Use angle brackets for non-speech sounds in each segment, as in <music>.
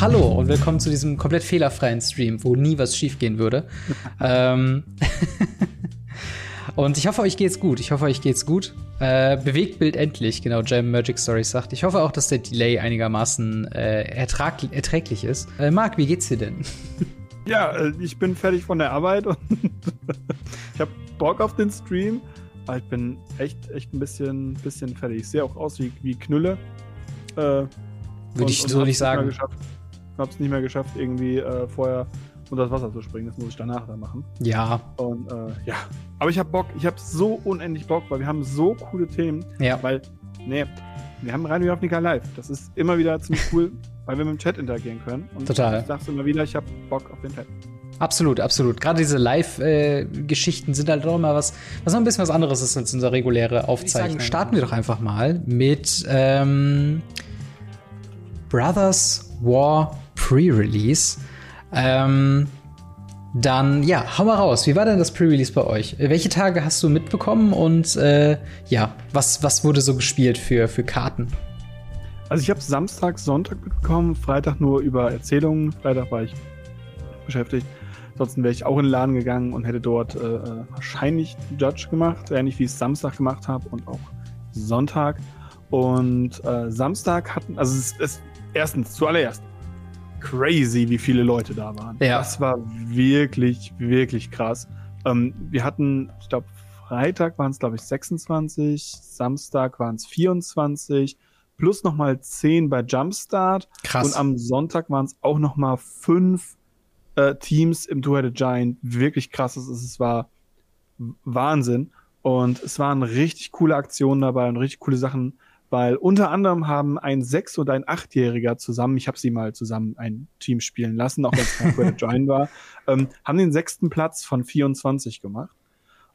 Hallo und willkommen zu diesem komplett fehlerfreien Stream, wo nie was schiefgehen würde. <laughs> ähm <laughs> und ich hoffe, euch geht's gut. Ich hoffe, euch geht's gut. Äh, Bewegtbild endlich, genau, Jam Magic Stories sagt. Ich hoffe auch, dass der Delay einigermaßen äh, erträglich ist. Äh, Marc, wie geht's dir denn? <laughs> Ja, äh, ich bin fertig von der Arbeit und ich habe Bock auf den Stream. Aber ich bin echt, echt ein bisschen, bisschen fertig. Ich sehe auch aus wie, wie Knülle. Äh, Würde ich so nicht sagen. Ich habe es nicht mehr geschafft, irgendwie äh, vorher unter das Wasser zu springen. Das muss ich danach dann machen. Ja. Und äh, ja. Aber ich habe Bock. Ich habe so unendlich Bock, weil wir haben so coole Themen. Ja. Weil, nee, wir haben Radio Afrika live. Das ist immer wieder ziemlich cool, <laughs> weil wir mit dem Chat interagieren können. Und Total. Ich sag's immer wieder, ich habe Bock auf den Chat. Absolut, absolut. Gerade diese Live-Geschichten sind halt auch immer was, was noch ein bisschen was anderes ist als unser reguläre Aufzeichnung. Sagen, starten wir doch einfach mal mit ähm, Brothers War Pre-Release. Ähm, dann, ja, hau mal raus. Wie war denn das Pre-Release bei euch? Welche Tage hast du mitbekommen und äh, ja, was, was wurde so gespielt für, für Karten? Also ich habe Samstag, Sonntag mitbekommen, Freitag nur über Erzählungen. Freitag war ich beschäftigt. Ansonsten wäre ich auch in den Laden gegangen und hätte dort äh, wahrscheinlich Judge gemacht, ähnlich wie ich es Samstag gemacht habe und auch Sonntag. Und äh, Samstag hatten, also es ist erstens, zuallererst, crazy, wie viele Leute da waren. Ja. Das war wirklich, wirklich krass. Ähm, wir hatten, ich glaube, Freitag waren es, glaube ich, 26, Samstag waren es 24, plus nochmal 10 bei Jumpstart. Krass. Und am Sonntag waren es auch nochmal 5 äh, Teams im Two-Headed Giant. Wirklich krass. Es, es war Wahnsinn. Und es waren richtig coole Aktionen dabei und richtig coole Sachen weil unter anderem haben ein Sechs- und ein Achtjähriger zusammen, ich habe sie mal zusammen ein Team spielen lassen, auch wenn es kein <laughs> Credit Giant war, ähm, haben den sechsten Platz von 24 gemacht.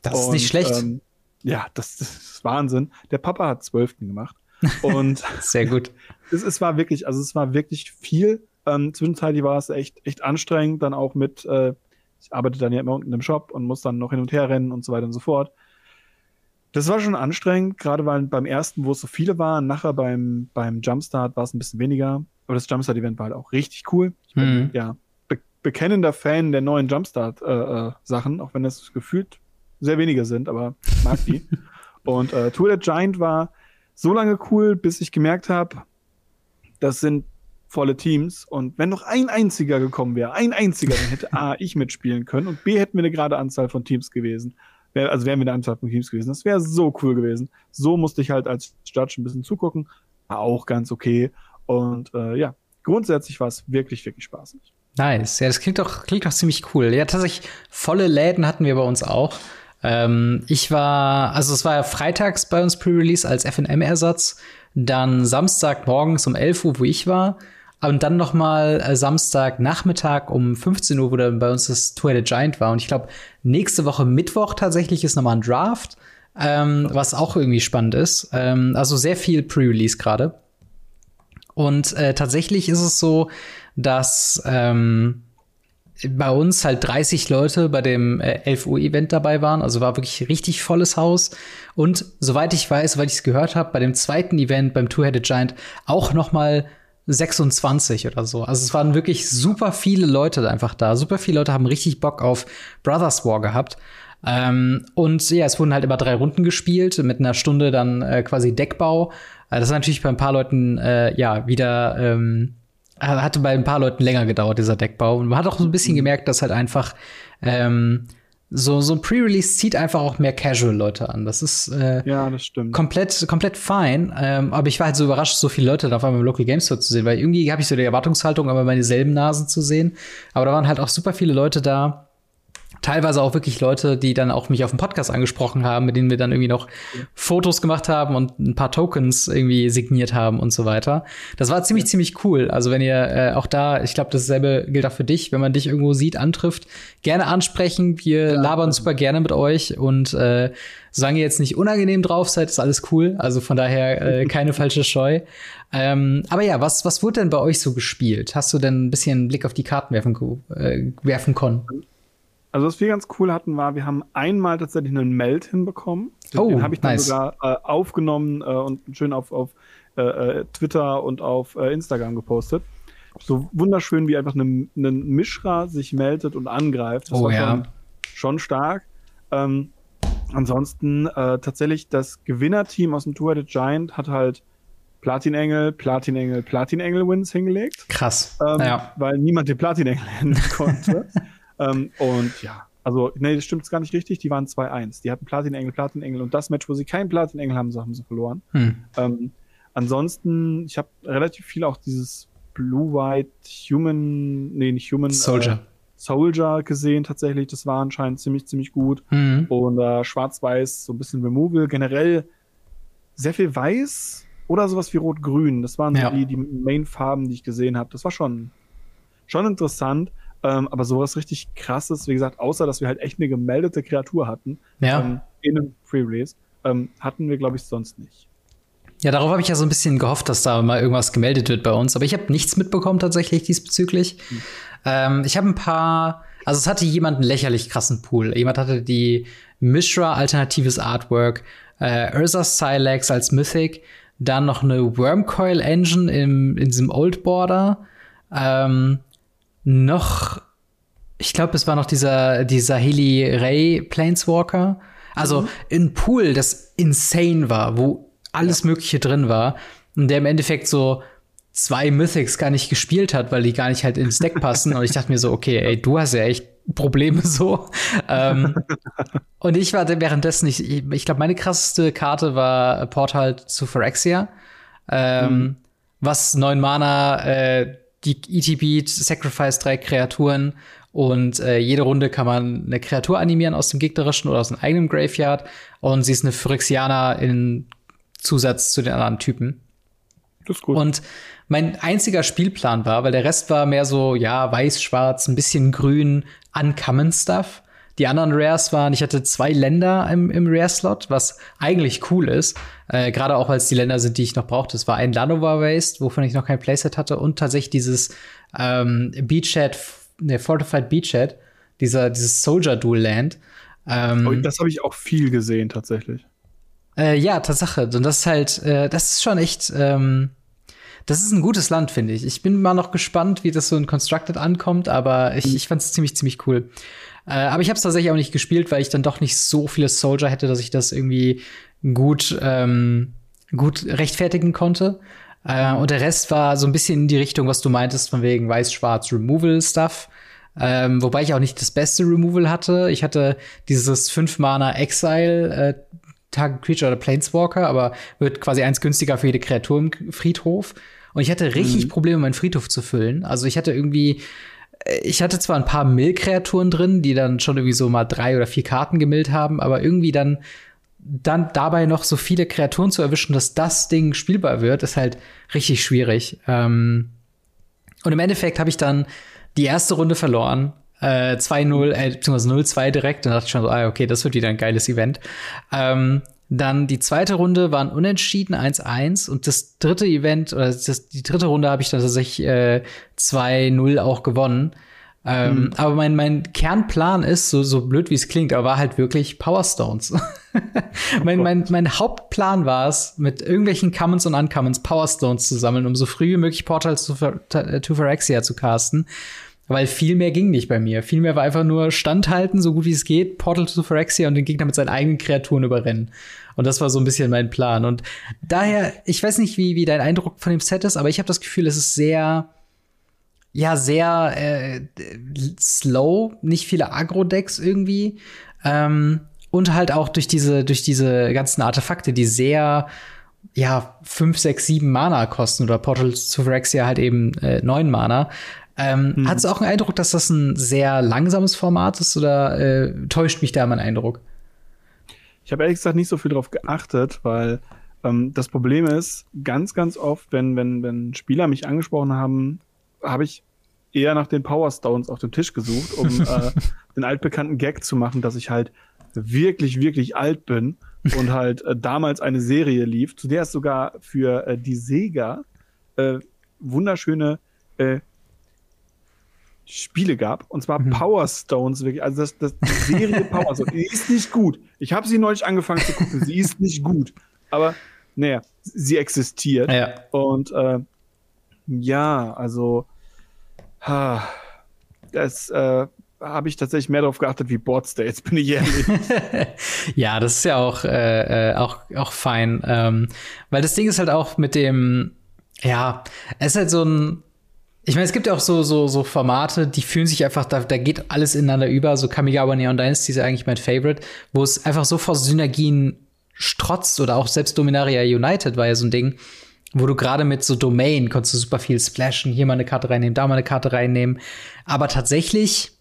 Das ist und, nicht schlecht. Ähm, ja, das, das, ist Wahnsinn. Der Papa hat zwölften gemacht. Und <laughs> sehr gut. es, es war wirklich, also es war wirklich viel. Ähm, zwischenzeitlich war es echt, echt anstrengend, dann auch mit, äh, ich arbeite dann ja immer unten im Shop und muss dann noch hin und her rennen und so weiter und so fort. Das war schon anstrengend, gerade weil beim ersten, wo es so viele waren, nachher beim, beim Jumpstart war es ein bisschen weniger. Aber das Jumpstart-Event war halt auch richtig cool. Ich bin mhm. ja be bekennender Fan der neuen Jumpstart-Sachen, äh, äh, auch wenn das gefühlt sehr wenige sind, aber ich mag die. <laughs> Und äh, Tour der Giant war so lange cool, bis ich gemerkt habe, das sind volle Teams. Und wenn noch ein einziger gekommen wäre, ein einziger, dann hätte A, ich mitspielen können und B, hätten wir eine gerade Anzahl von Teams gewesen wär, also wären wir eine Anzahl von Teams gewesen. Das wäre so cool gewesen. So musste ich halt als Judge ein bisschen zugucken. War auch ganz okay. Und äh, ja, grundsätzlich war es wirklich, wirklich spaßig. Nice. Ja, das klingt doch, klingt doch ziemlich cool. Ja, tatsächlich, volle Läden hatten wir bei uns auch. Ähm, ich war, also es war ja freitags bei uns Pre-Release als FNM-Ersatz. Dann Samstag morgens um 11 Uhr, wo ich war. Und dann noch mal äh, Samstag Nachmittag um 15 Uhr, wo dann bei uns das Twilight Giant war. Und ich glaube, nächste Woche Mittwoch tatsächlich ist noch mal ein Draft, ähm, was auch irgendwie spannend ist. Ähm, also sehr viel Pre-Release gerade. Und äh, tatsächlich ist es so, dass ähm, bei uns halt 30 Leute bei dem äh, 11 Uhr Event dabei waren. Also war wirklich richtig volles Haus. Und soweit ich weiß, weil ich es gehört habe, bei dem zweiten Event beim Two-Headed Giant auch noch mal 26 oder so. Also es waren wirklich super viele Leute einfach da. Super viele Leute haben richtig Bock auf Brothers War gehabt. Ähm, und ja, es wurden halt immer drei Runden gespielt, mit einer Stunde dann äh, quasi Deckbau. Äh, das ist natürlich bei ein paar Leuten äh, ja wieder ähm, hatte bei ein paar Leuten länger gedauert, dieser Deckbau. Und man hat auch so ein bisschen gemerkt, dass halt einfach ähm, so, so ein Pre-Release zieht einfach auch mehr Casual-Leute an. Das ist äh, ja, das stimmt. komplett, komplett fein. Ähm, aber ich war halt so überrascht, so viele Leute da auf einmal im Local Game Store zu sehen, weil irgendwie habe ich so die Erwartungshaltung, aber meine selben Nasen zu sehen. Aber da waren halt auch super viele Leute da, teilweise auch wirklich Leute, die dann auch mich auf dem Podcast angesprochen haben, mit denen wir dann irgendwie noch Fotos gemacht haben und ein paar Tokens irgendwie signiert haben und so weiter. Das war ziemlich, ziemlich cool. Also wenn ihr äh, auch da, ich glaube, dasselbe gilt auch für dich, wenn man dich irgendwo sieht, antrifft, gerne ansprechen. Wir ja, labern super gerne mit euch und äh, solange ihr jetzt nicht unangenehm drauf seid, ist alles cool. Also von daher äh, <laughs> keine falsche Scheu. Ähm, aber ja, was, was wurde denn bei euch so gespielt? Hast du denn ein bisschen einen Blick auf die Karten werfen, äh, werfen können? Also was wir ganz cool hatten, war, wir haben einmal tatsächlich einen Meld hinbekommen. Oh, Den habe ich dann nice. sogar äh, aufgenommen äh, und schön auf, auf äh, äh Twitter und auf äh, Instagram gepostet. So wunderschön, wie einfach ein Mischra sich meldet und angreift. Das oh, war ja. schon, schon stark. Ähm, ansonsten äh, tatsächlich das Gewinnerteam aus dem Tour the Giant hat halt Platinengel, Platinengel, Platinengel-Wins hingelegt. Krass. Ähm, ja. Weil niemand den Platinengel <laughs> nennen konnte. Ähm, und ja, also, nee, das stimmt gar nicht richtig. Die waren 2-1. Die hatten Platinengel, Platinengel und das Match, wo sie keinen Platinengel haben, so haben sie verloren. Hm. Ähm, ansonsten, ich habe relativ viel auch dieses Blue-White Human, nee, nicht Human. Soldier. Äh, Soldier gesehen tatsächlich. Das war anscheinend ziemlich, ziemlich gut. Mhm. Und äh, Schwarz-Weiß, so ein bisschen Removal. Generell sehr viel Weiß oder sowas wie Rot-Grün. Das waren ja. so die, die Main-Farben, die ich gesehen habe. Das war schon, schon interessant. Ähm, aber sowas richtig krasses, wie gesagt, außer dass wir halt echt eine gemeldete Kreatur hatten ja. ähm, in einem Free-Release, ähm, hatten wir, glaube ich, sonst nicht. Ja, darauf habe ich ja so ein bisschen gehofft, dass da mal irgendwas gemeldet wird bei uns. Aber ich habe nichts mitbekommen tatsächlich diesbezüglich. Mhm. Ähm, ich habe ein paar, also es hatte jemand einen lächerlich krassen Pool. Jemand hatte die Mishra alternatives Artwork, äh, Ursa Silex als Mythic, dann noch eine Wormcoil Engine im, in diesem Old Border, ähm, noch, ich glaube, es war noch dieser, dieser Heli Ray Planeswalker. Also mhm. ein Pool, das insane war, wo alles ja. Mögliche drin war. Und der im Endeffekt so zwei Mythics gar nicht gespielt hat, weil die gar nicht halt ins Deck passen. und ich dachte mir so, okay, ey, du hast ja echt Probleme <laughs> so. ähm, und ich war währenddessen, ich, ich glaube, meine krasseste Karte war Portal zu Phyrexia. Ähm, mhm. Was neun Mana, äh, die ETB Sacrifice drei Kreaturen und äh, jede Runde kann man eine Kreatur animieren aus dem gegnerischen oder aus dem eigenen Graveyard. Und sie ist eine Phyrexianer in Zusatz zu den anderen Typen. Das ist gut. Und mein einziger Spielplan war, weil der Rest war mehr so, ja, weiß, schwarz, ein bisschen grün, uncommon Stuff. Die anderen Rares waren, ich hatte zwei Länder im, im Rare-Slot, was eigentlich cool ist. Äh, Gerade auch, weil es die Länder sind, die ich noch brauchte. Es war ein Llanowar Waste, wovon ich noch kein Playset hatte, und tatsächlich dieses ähm, Beachhead, ne, Fortified Beachhead, dieser, dieses Soldier Dual Land. Ähm, oh, das habe ich auch viel gesehen, tatsächlich. Äh, ja, Tatsache. Und das ist halt, äh, das ist schon echt, ähm, das ist ein gutes Land, finde ich. Ich bin mal noch gespannt, wie das so in Constructed ankommt, aber ich, ich fand es ziemlich, ziemlich cool. Äh, aber ich habe es tatsächlich auch nicht gespielt, weil ich dann doch nicht so viele Soldier hätte, dass ich das irgendwie gut, ähm, gut rechtfertigen konnte. Äh, und der Rest war so ein bisschen in die Richtung, was du meintest, von wegen weiß-schwarz Removal-Stuff. Ähm, wobei ich auch nicht das beste Removal hatte. Ich hatte dieses 5-Mana Exile äh, Target Creature oder Planeswalker, aber wird quasi eins günstiger für jede Kreatur im Friedhof. Und ich hatte richtig mhm. Probleme, meinen Friedhof zu füllen. Also ich hatte irgendwie, ich hatte zwar ein paar Mill-Kreaturen drin, die dann schon irgendwie so mal drei oder vier Karten gemillt haben, aber irgendwie dann, dann dabei noch so viele Kreaturen zu erwischen, dass das Ding spielbar wird, ist halt richtig schwierig. Ähm und im Endeffekt habe ich dann die erste Runde verloren. Äh, 2-0, äh, beziehungsweise 0-2 direkt. Dann dachte ich schon so, ah, okay, das wird wieder ein geiles Event. Ähm dann die zweite Runde waren unentschieden 1-1 und das dritte Event oder das, die dritte Runde habe ich dann tatsächlich äh, 2-0 auch gewonnen. Ähm, mhm. Aber mein, mein Kernplan ist, so, so blöd wie es klingt, aber war halt wirklich Power Stones. <laughs> mein, mein, mein Hauptplan war es, mit irgendwelchen Commons und Uncommons Power Stones zu sammeln, um so früh wie möglich Portals to, to Phyrexia zu casten. Weil viel mehr ging nicht bei mir. Viel mehr war einfach nur standhalten, so gut wie es geht, Portal to Phyrexia und den Gegner mit seinen eigenen Kreaturen überrennen. Und das war so ein bisschen mein Plan. Und daher, ich weiß nicht, wie, wie dein Eindruck von dem Set ist, aber ich habe das Gefühl, es ist sehr, ja, sehr äh, slow, nicht viele Agro-Decks irgendwie. Ähm, und halt auch durch diese, durch diese ganzen Artefakte, die sehr ja, 5, 6, 7 Mana kosten oder Portal to Phyrexia halt eben äh, 9 Mana. Ähm, mhm. Hast du auch einen Eindruck, dass das ein sehr langsames Format ist oder äh, täuscht mich da mein Eindruck? Ich habe ehrlich gesagt nicht so viel drauf geachtet, weil ähm, das Problem ist, ganz, ganz oft, wenn, wenn, wenn Spieler mich angesprochen haben, habe ich eher nach den Power Stones auf dem Tisch gesucht, um <laughs> äh, den altbekannten Gag zu machen, dass ich halt wirklich, wirklich alt bin und halt äh, damals eine Serie lief, zu der es sogar für äh, die Sega äh, wunderschöne äh, Spiele gab, und zwar mhm. Power Stones, wirklich. Also das, das die Serie <laughs> Power Stones, die ist nicht gut. Ich habe sie neulich angefangen zu gucken, sie ist nicht gut. Aber naja, sie existiert. Ja. Und äh, ja, also Das äh, habe ich tatsächlich mehr darauf geachtet wie Board States, bin ich ehrlich. <laughs> ja, das ist ja auch, äh, äh, auch, auch fein. Ähm, weil das Ding ist halt auch mit dem, ja, es ist halt so ein. Ich meine, es gibt ja auch so, so, so Formate, die fühlen sich einfach, da, da geht alles ineinander über. So Kamigawa Neon Dynasty ist ja eigentlich mein Favorite, wo es einfach so vor Synergien strotzt oder auch selbst Dominaria United war ja so ein Ding, wo du gerade mit so Domain konntest du super viel splashen, hier mal eine Karte reinnehmen, da mal eine Karte reinnehmen. Aber tatsächlich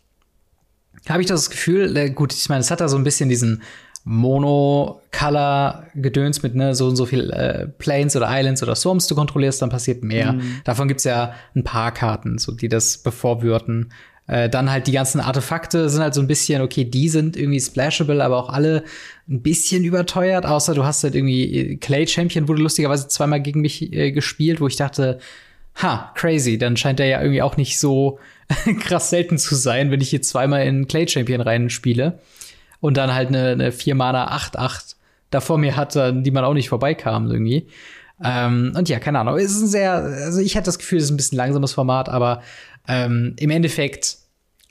habe ich das Gefühl, gut, ich meine, es hat da so ein bisschen diesen Mono-Color-Gedöns mit ne, so und so viel äh, Planes oder Islands oder Swarms du kontrollierst, dann passiert mehr. Mhm. Davon gibt's ja ein paar Karten, so die das bevorwürden. Äh, dann halt die ganzen Artefakte sind halt so ein bisschen, okay, die sind irgendwie splashable, aber auch alle ein bisschen überteuert, außer du hast halt irgendwie Clay Champion wurde lustigerweise zweimal gegen mich äh, gespielt, wo ich dachte, ha, crazy, dann scheint der ja irgendwie auch nicht so <laughs> krass selten zu sein, wenn ich hier zweimal in Clay Champion reinspiele und dann halt eine, eine 4 Mana 8-8 da vor mir hatte, die man auch nicht vorbeikam irgendwie. Ähm, und ja, keine Ahnung. Es ist ein sehr, also ich hatte das Gefühl, es ist ein bisschen langsames Format, aber ähm, im Endeffekt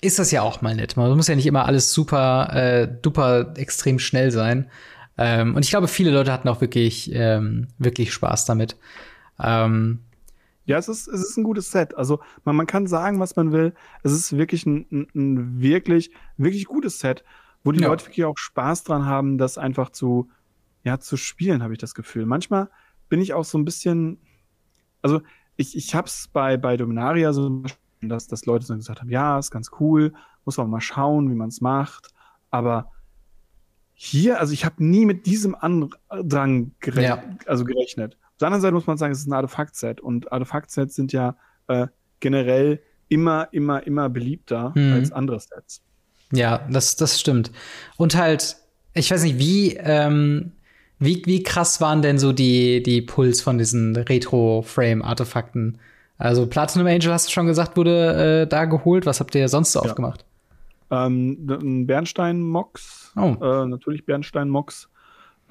ist das ja auch mal nett. Man muss ja nicht immer alles super, äh, duper extrem schnell sein. Ähm, und ich glaube, viele Leute hatten auch wirklich, ähm, wirklich Spaß damit. Ähm, ja, es ist, es ist ein gutes Set. Also man, man kann sagen, was man will. Es ist wirklich ein, ein, ein wirklich, wirklich gutes Set wo die ja. Leute wirklich auch Spaß dran haben, das einfach zu, ja, zu spielen, habe ich das Gefühl. Manchmal bin ich auch so ein bisschen, also ich, ich hab's bei, bei Dominaria so, dass, dass Leute so gesagt haben, ja, ist ganz cool, muss man mal schauen, wie man es macht, aber hier, also ich habe nie mit diesem Andrang gerechnet, ja. also gerechnet. Auf der anderen Seite muss man sagen, es ist ein Artefakt-Set und Artefakt-Sets sind ja äh, generell immer, immer, immer beliebter mhm. als andere Sets. Ja, das, das stimmt. Und halt, ich weiß nicht, wie, ähm, wie, wie krass waren denn so die, die Puls von diesen Retro-Frame-Artefakten? Also Platinum Angel, hast du schon gesagt, wurde äh, da geholt. Was habt ihr sonst so ja. aufgemacht? Ähm, ein Bernstein-Mox. Oh. Äh, natürlich Bernstein-Mox.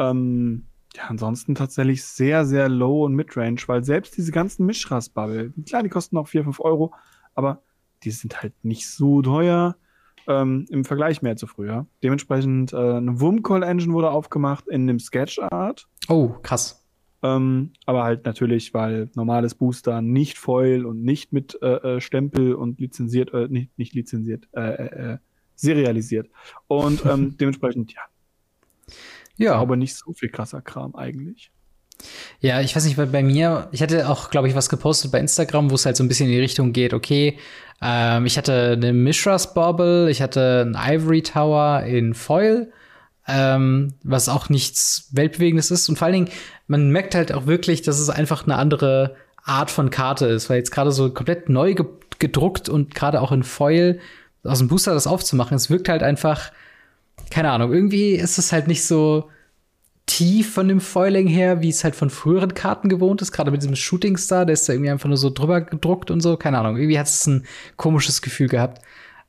Ähm, ja, ansonsten tatsächlich sehr, sehr low und midrange, weil selbst diese ganzen Mischras-Bubble, klar, die kosten auch 4, 5 Euro, aber die sind halt nicht so teuer ähm, im Vergleich mehr zu früher. Dementsprechend äh, eine Wurmcall-Engine wurde aufgemacht in dem Sketch-Art. Oh, krass. Ähm, aber halt natürlich, weil normales Booster nicht Foil und nicht mit äh, äh, Stempel und lizenziert, äh, nicht, nicht lizenziert, äh, äh, äh serialisiert. Und ähm, <laughs> dementsprechend, ja. Ja. Aber nicht so viel krasser Kram eigentlich. Ja, ich weiß nicht, weil bei mir, ich hatte auch, glaube ich, was gepostet bei Instagram, wo es halt so ein bisschen in die Richtung geht, okay, ähm, ich hatte eine Mishras Bobble, ich hatte einen Ivory Tower in Foil, ähm, was auch nichts Weltbewegendes ist. Und vor allen Dingen, man merkt halt auch wirklich, dass es einfach eine andere Art von Karte ist, weil jetzt gerade so komplett neu ge gedruckt und gerade auch in Foil aus dem Booster das aufzumachen, es wirkt halt einfach, keine Ahnung, irgendwie ist es halt nicht so tief von dem Foiling her, wie es halt von früheren Karten gewohnt ist, gerade mit diesem Shooting Star, der ist da irgendwie einfach nur so drüber gedruckt und so, keine Ahnung, irgendwie hat es ein komisches Gefühl gehabt.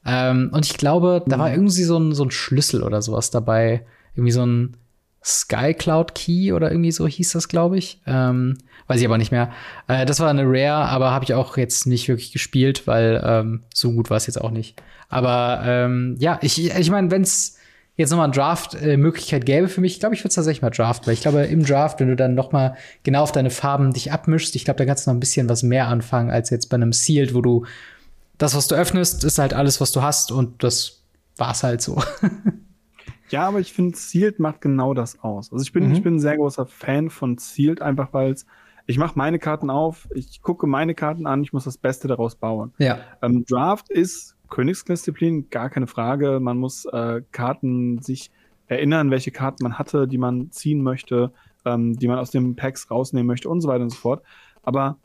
Ähm, und ich glaube, da war mhm. irgendwie so ein, so ein Schlüssel oder sowas dabei, irgendwie so ein Sky Cloud Key oder irgendwie so hieß das, glaube ich. Ähm, weiß ich aber nicht mehr. Äh, das war eine Rare, aber habe ich auch jetzt nicht wirklich gespielt, weil ähm, so gut war es jetzt auch nicht. Aber ähm, ja, ich, ich meine, wenn es jetzt nochmal eine Draft-Möglichkeit gäbe für mich, ich glaube, ich würde es tatsächlich mal draften, weil ich glaube, im Draft, wenn du dann noch mal genau auf deine Farben dich abmischst, ich glaube, da kannst du noch ein bisschen was mehr anfangen als jetzt bei einem Sealed, wo du das, was du öffnest, ist halt alles, was du hast und das war's halt so. <laughs> ja, aber ich finde, Sealed macht genau das aus. Also ich bin, mhm. ich bin ein sehr großer Fan von Sealed, einfach weil es ich mache meine Karten auf, ich gucke meine Karten an, ich muss das Beste daraus bauen. Ja. Ähm, Draft ist Königsdisziplin, gar keine Frage. Man muss äh, Karten sich erinnern, welche Karten man hatte, die man ziehen möchte, ähm, die man aus den Packs rausnehmen möchte und so weiter und so fort. Aber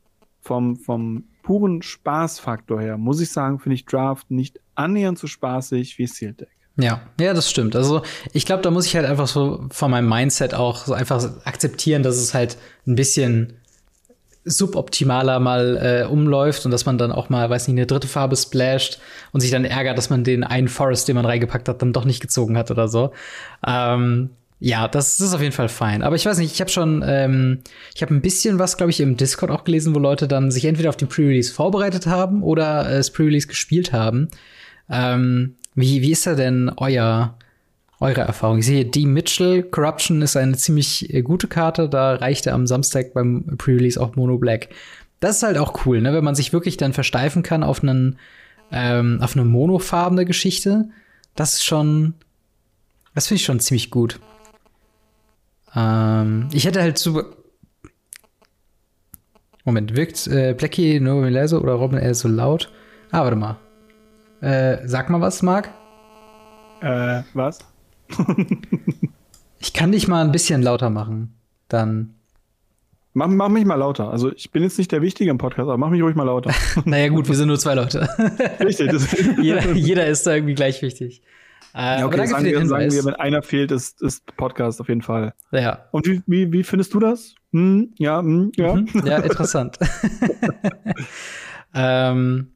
vom, vom puren Spaßfaktor her, muss ich sagen, finde ich Draft nicht annähernd so spaßig wie Sealed Deck. Ja, ja, das stimmt. Also ich glaube, da muss ich halt einfach so von meinem Mindset auch so einfach akzeptieren, dass es halt ein bisschen suboptimaler mal äh, umläuft und dass man dann auch mal, weiß nicht, eine dritte Farbe splasht und sich dann ärgert, dass man den einen Forest, den man reingepackt hat, dann doch nicht gezogen hat oder so. Ähm, Ja, das, das ist auf jeden Fall fein. Aber ich weiß nicht, ich habe schon, ähm, ich habe ein bisschen was, glaube ich, im Discord auch gelesen, wo Leute dann sich entweder auf die Pre-Release vorbereitet haben oder äh, das Pre-Release gespielt haben. Ähm, wie, wie ist da denn euer, eure Erfahrung? Ich sehe, die Mitchell Corruption ist eine ziemlich äh, gute Karte. Da reichte am Samstag beim Pre-Release auch Mono Black. Das ist halt auch cool, ne? wenn man sich wirklich dann versteifen kann auf einen, ähm, auf eine monofarbene Geschichte. Das ist schon, das finde ich schon ziemlich gut. Ähm, ich hätte halt super. Moment, wirkt äh, Blackie nur leise oder Robin eher so laut? Ah, warte mal. Äh, sag mal was, Marc. Äh, was? <laughs> ich kann dich mal ein bisschen lauter machen. Dann. Mach, mach mich mal lauter. Also ich bin jetzt nicht der Wichtige im Podcast, aber mach mich ruhig mal lauter. <laughs> naja, gut, wir sind nur zwei Leute. <laughs> Richtig. jeder, jeder ist da irgendwie gleich wichtig. Äh, ja, okay, sagen wir, sagen wir, wenn einer fehlt, ist, ist Podcast auf jeden Fall. Ja. Und wie, wie, wie findest du das? Hm, ja, hm, ja. Mhm, ja, interessant. ähm,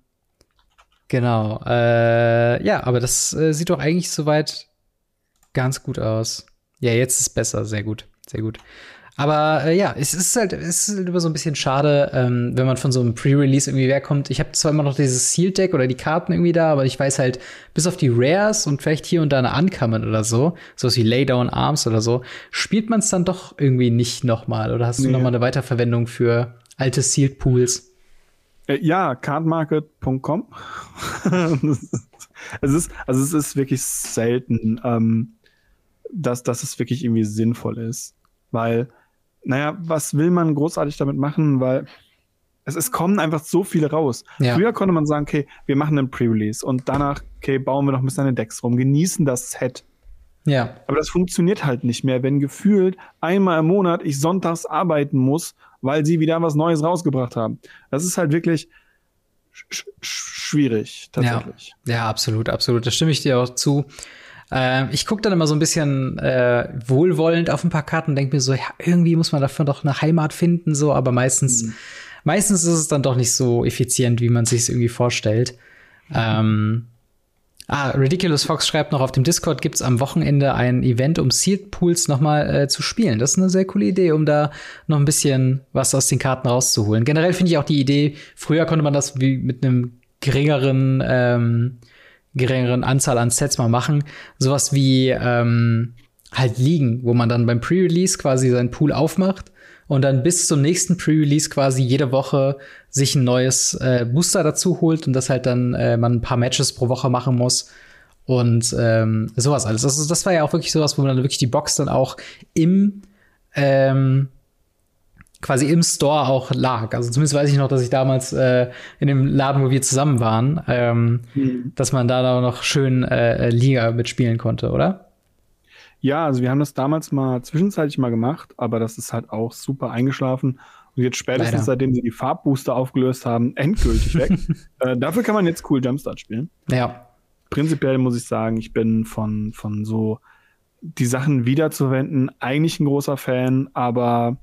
genau. Äh, ja, aber das äh, sieht doch eigentlich soweit ganz gut aus. Ja, jetzt ist es besser. Sehr gut. Sehr gut. Aber äh, ja, es ist halt, es ist halt immer so ein bisschen schade, ähm, wenn man von so einem Pre-Release irgendwie wegkommt. Ich habe zwar immer noch dieses Seal-Deck oder die Karten irgendwie da, aber ich weiß halt, bis auf die Rares und vielleicht hier und da eine Uncommon oder so, sowas wie Laydown Arms oder so, spielt man es dann doch irgendwie nicht nochmal. Oder hast nee. du nochmal eine Weiterverwendung für alte Sealed Pools? Äh, ja, cardmarket.com. <laughs> es ist, also es ist wirklich selten, ähm, dass, dass es wirklich irgendwie sinnvoll ist. Weil naja, was will man großartig damit machen, weil es, es kommen einfach so viele raus. Ja. Früher konnte man sagen, okay, wir machen einen Pre-Release und danach, okay, bauen wir noch ein bisschen an den Decks rum, genießen das Set. Ja. Aber das funktioniert halt nicht mehr, wenn gefühlt einmal im Monat ich sonntags arbeiten muss, weil sie wieder was Neues rausgebracht haben. Das ist halt wirklich sch schwierig, tatsächlich. Ja. ja, absolut, absolut. Da stimme ich dir auch zu. Äh, ich gucke dann immer so ein bisschen äh, wohlwollend auf ein paar Karten und denke mir so, ja, irgendwie muss man dafür doch eine Heimat finden, so, aber meistens, mhm. meistens ist es dann doch nicht so effizient, wie man sich irgendwie vorstellt. Mhm. Ähm, Ah, Ridiculous Fox schreibt noch auf dem Discord gibt's am Wochenende ein Event, um Sealed Pools noch mal äh, zu spielen. Das ist eine sehr coole Idee, um da noch ein bisschen was aus den Karten rauszuholen. Generell finde ich auch die Idee, früher konnte man das wie mit einem geringeren ähm, geringeren Anzahl an Sets mal machen. Sowas wie ähm, halt liegen, wo man dann beim Pre-Release quasi seinen Pool aufmacht und dann bis zum nächsten Pre-Release quasi jede Woche sich ein neues äh, Booster dazu holt und das halt dann äh, man ein paar Matches pro Woche machen muss und ähm, sowas alles. Also das war ja auch wirklich sowas, wo man dann wirklich die Box dann auch im ähm, quasi im Store auch lag. Also zumindest weiß ich noch, dass ich damals äh, in dem Laden, wo wir zusammen waren, ähm, mhm. dass man da noch schön äh, Liga mitspielen konnte, oder? Ja, also wir haben das damals mal zwischenzeitlich mal gemacht, aber das ist halt auch super eingeschlafen. Und jetzt spätestens, Leider. seitdem sie die Farbbooster aufgelöst haben, endgültig weg. <laughs> äh, dafür kann man jetzt cool Jumpstart spielen. Ja. Prinzipiell muss ich sagen, ich bin von, von so die Sachen wiederzuwenden eigentlich ein großer Fan, aber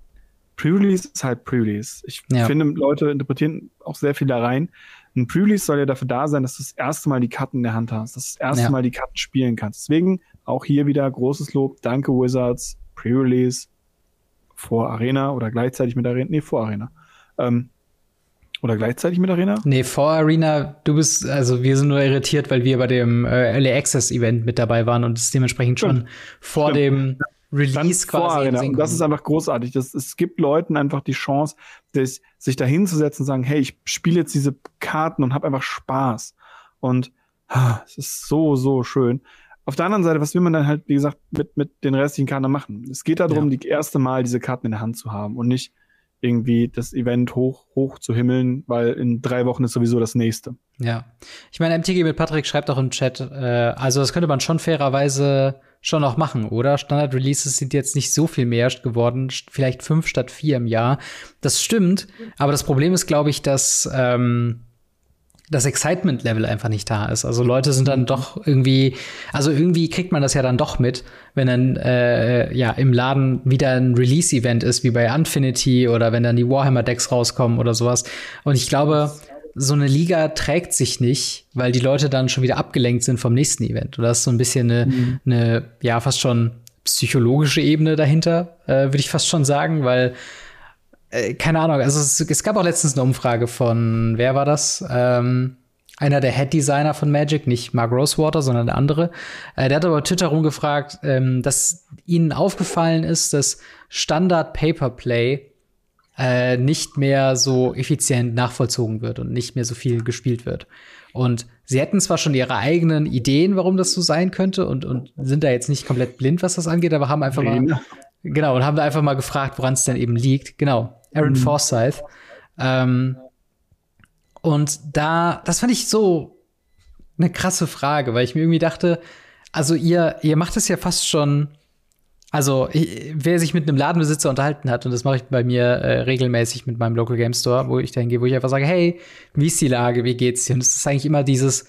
Pre-Release ist halt Pre-Release. Ich ja. finde, Leute interpretieren auch sehr viel da rein. Ein Pre-Release soll ja dafür da sein, dass du das erste Mal die Karten in der Hand hast, dass du das erste ja. Mal die Karten spielen kannst. Deswegen auch hier wieder großes Lob. Danke, Wizards. Pre-Release vor Arena oder gleichzeitig mit Arena. Nee, vor Arena. Ähm, oder gleichzeitig mit Arena? Nee, vor Arena, du bist, also wir sind nur irritiert, weil wir bei dem äh, LA Access Event mit dabei waren und es dementsprechend Stimmt. schon vor Stimmt. dem Release quasi. Und das ist einfach großartig. Das, es gibt Leuten einfach die Chance, das, sich da hinzusetzen und sagen, hey, ich spiele jetzt diese Karten und habe einfach Spaß. Und ah, es ist so, so schön. Auf der anderen Seite, was will man dann halt, wie gesagt, mit, mit den restlichen Karten machen? Es geht darum, ja. die erste Mal diese Karten in der Hand zu haben und nicht irgendwie das Event hoch, hoch zu himmeln, weil in drei Wochen ist sowieso das nächste. Ja. Ich meine, MTG mit Patrick schreibt auch im Chat, äh, also das könnte man schon fairerweise schon noch machen, oder? Standard-Releases sind jetzt nicht so viel mehr geworden, vielleicht fünf statt vier im Jahr. Das stimmt, aber das Problem ist, glaube ich, dass ähm, das Excitement-Level einfach nicht da ist. Also Leute sind dann doch irgendwie, also irgendwie kriegt man das ja dann doch mit, wenn dann äh, ja im Laden wieder ein Release-Event ist, wie bei Infinity oder wenn dann die Warhammer-Decks rauskommen oder sowas. Und ich glaube, so eine Liga trägt sich nicht, weil die Leute dann schon wieder abgelenkt sind vom nächsten Event. Und das ist so ein bisschen eine, mhm. eine ja, fast schon psychologische Ebene dahinter, äh, würde ich fast schon sagen, weil äh, keine Ahnung, also es, es, gab auch letztens eine Umfrage von, wer war das? Ähm, einer der Head-Designer von Magic, nicht Mark Rosewater, sondern der andere. Äh, der hat aber Twitter rumgefragt, ähm, dass ihnen aufgefallen ist, dass Standard Paperplay äh, nicht mehr so effizient nachvollzogen wird und nicht mehr so viel gespielt wird. Und sie hätten zwar schon ihre eigenen Ideen, warum das so sein könnte, und, und sind da jetzt nicht komplett blind, was das angeht, aber haben einfach mal. Genau, und haben da einfach mal gefragt, woran es denn eben liegt. Genau, Aaron mhm. Forsyth. Ähm, und da, das fand ich so eine krasse Frage, weil ich mir irgendwie dachte, also ihr, ihr macht es ja fast schon also, wer sich mit einem Ladenbesitzer unterhalten hat, und das mache ich bei mir äh, regelmäßig mit meinem Local Game Store, wo ich dahin gehe, wo ich einfach sage, hey, wie ist die Lage, wie geht's dir? Und es ist eigentlich immer dieses,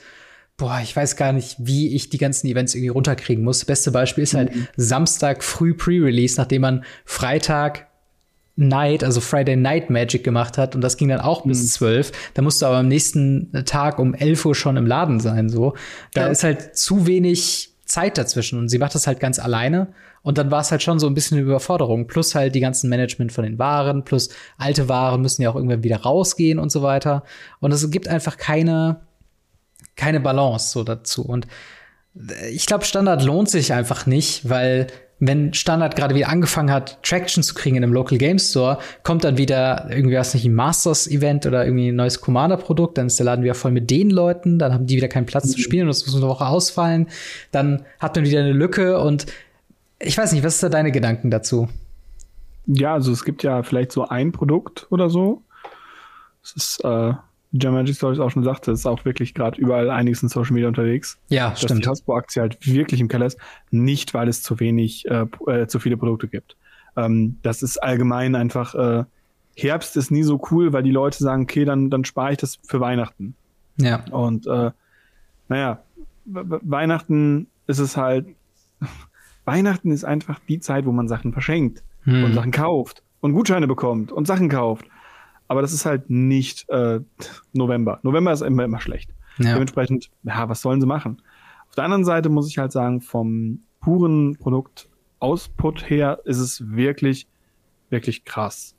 boah, ich weiß gar nicht, wie ich die ganzen Events irgendwie runterkriegen muss. Das beste Beispiel ist halt mhm. Samstag früh Pre-Release, nachdem man Freitag Night, also Friday Night Magic gemacht hat und das ging dann auch mhm. bis zwölf. Da musst du aber am nächsten Tag um elf Uhr schon im Laden sein, so. Da ja. ist halt zu wenig Zeit dazwischen und sie macht das halt ganz alleine und dann war es halt schon so ein bisschen eine Überforderung. Plus halt die ganzen Management von den Waren, plus alte Waren müssen ja auch irgendwann wieder rausgehen und so weiter. Und es gibt einfach keine, keine Balance so dazu. Und ich glaube, Standard lohnt sich einfach nicht, weil wenn Standard gerade wieder angefangen hat, Traction zu kriegen in einem Local Game Store, kommt dann wieder irgendwie was nicht ein Masters Event oder irgendwie ein neues Commander Produkt, dann ist der Laden wieder voll mit den Leuten, dann haben die wieder keinen Platz mhm. zu spielen und das muss eine Woche ausfallen, dann hat man wieder eine Lücke und ich weiß nicht, was ist da deine Gedanken dazu? Ja, also es gibt ja vielleicht so ein Produkt oder so. Es ist, äh, Jam Magic Stories auch schon sagte, es ist auch wirklich gerade überall einiges in Social Media unterwegs. Ja, dass stimmt. die Hasbro-Aktie halt wirklich im Keller ist. Nicht, weil es zu wenig, äh, äh, zu viele Produkte gibt. Ähm, das ist allgemein einfach, äh, Herbst ist nie so cool, weil die Leute sagen, okay, dann, dann spare ich das für Weihnachten. Ja. Und äh, naja, Weihnachten ist es halt <laughs> Weihnachten ist einfach die Zeit, wo man Sachen verschenkt hm. und Sachen kauft und Gutscheine bekommt und Sachen kauft. Aber das ist halt nicht äh, November. November ist immer, immer schlecht. Ja. Dementsprechend, ja, was sollen sie machen? Auf der anderen Seite muss ich halt sagen, vom puren Produktausput her ist es wirklich, wirklich krass.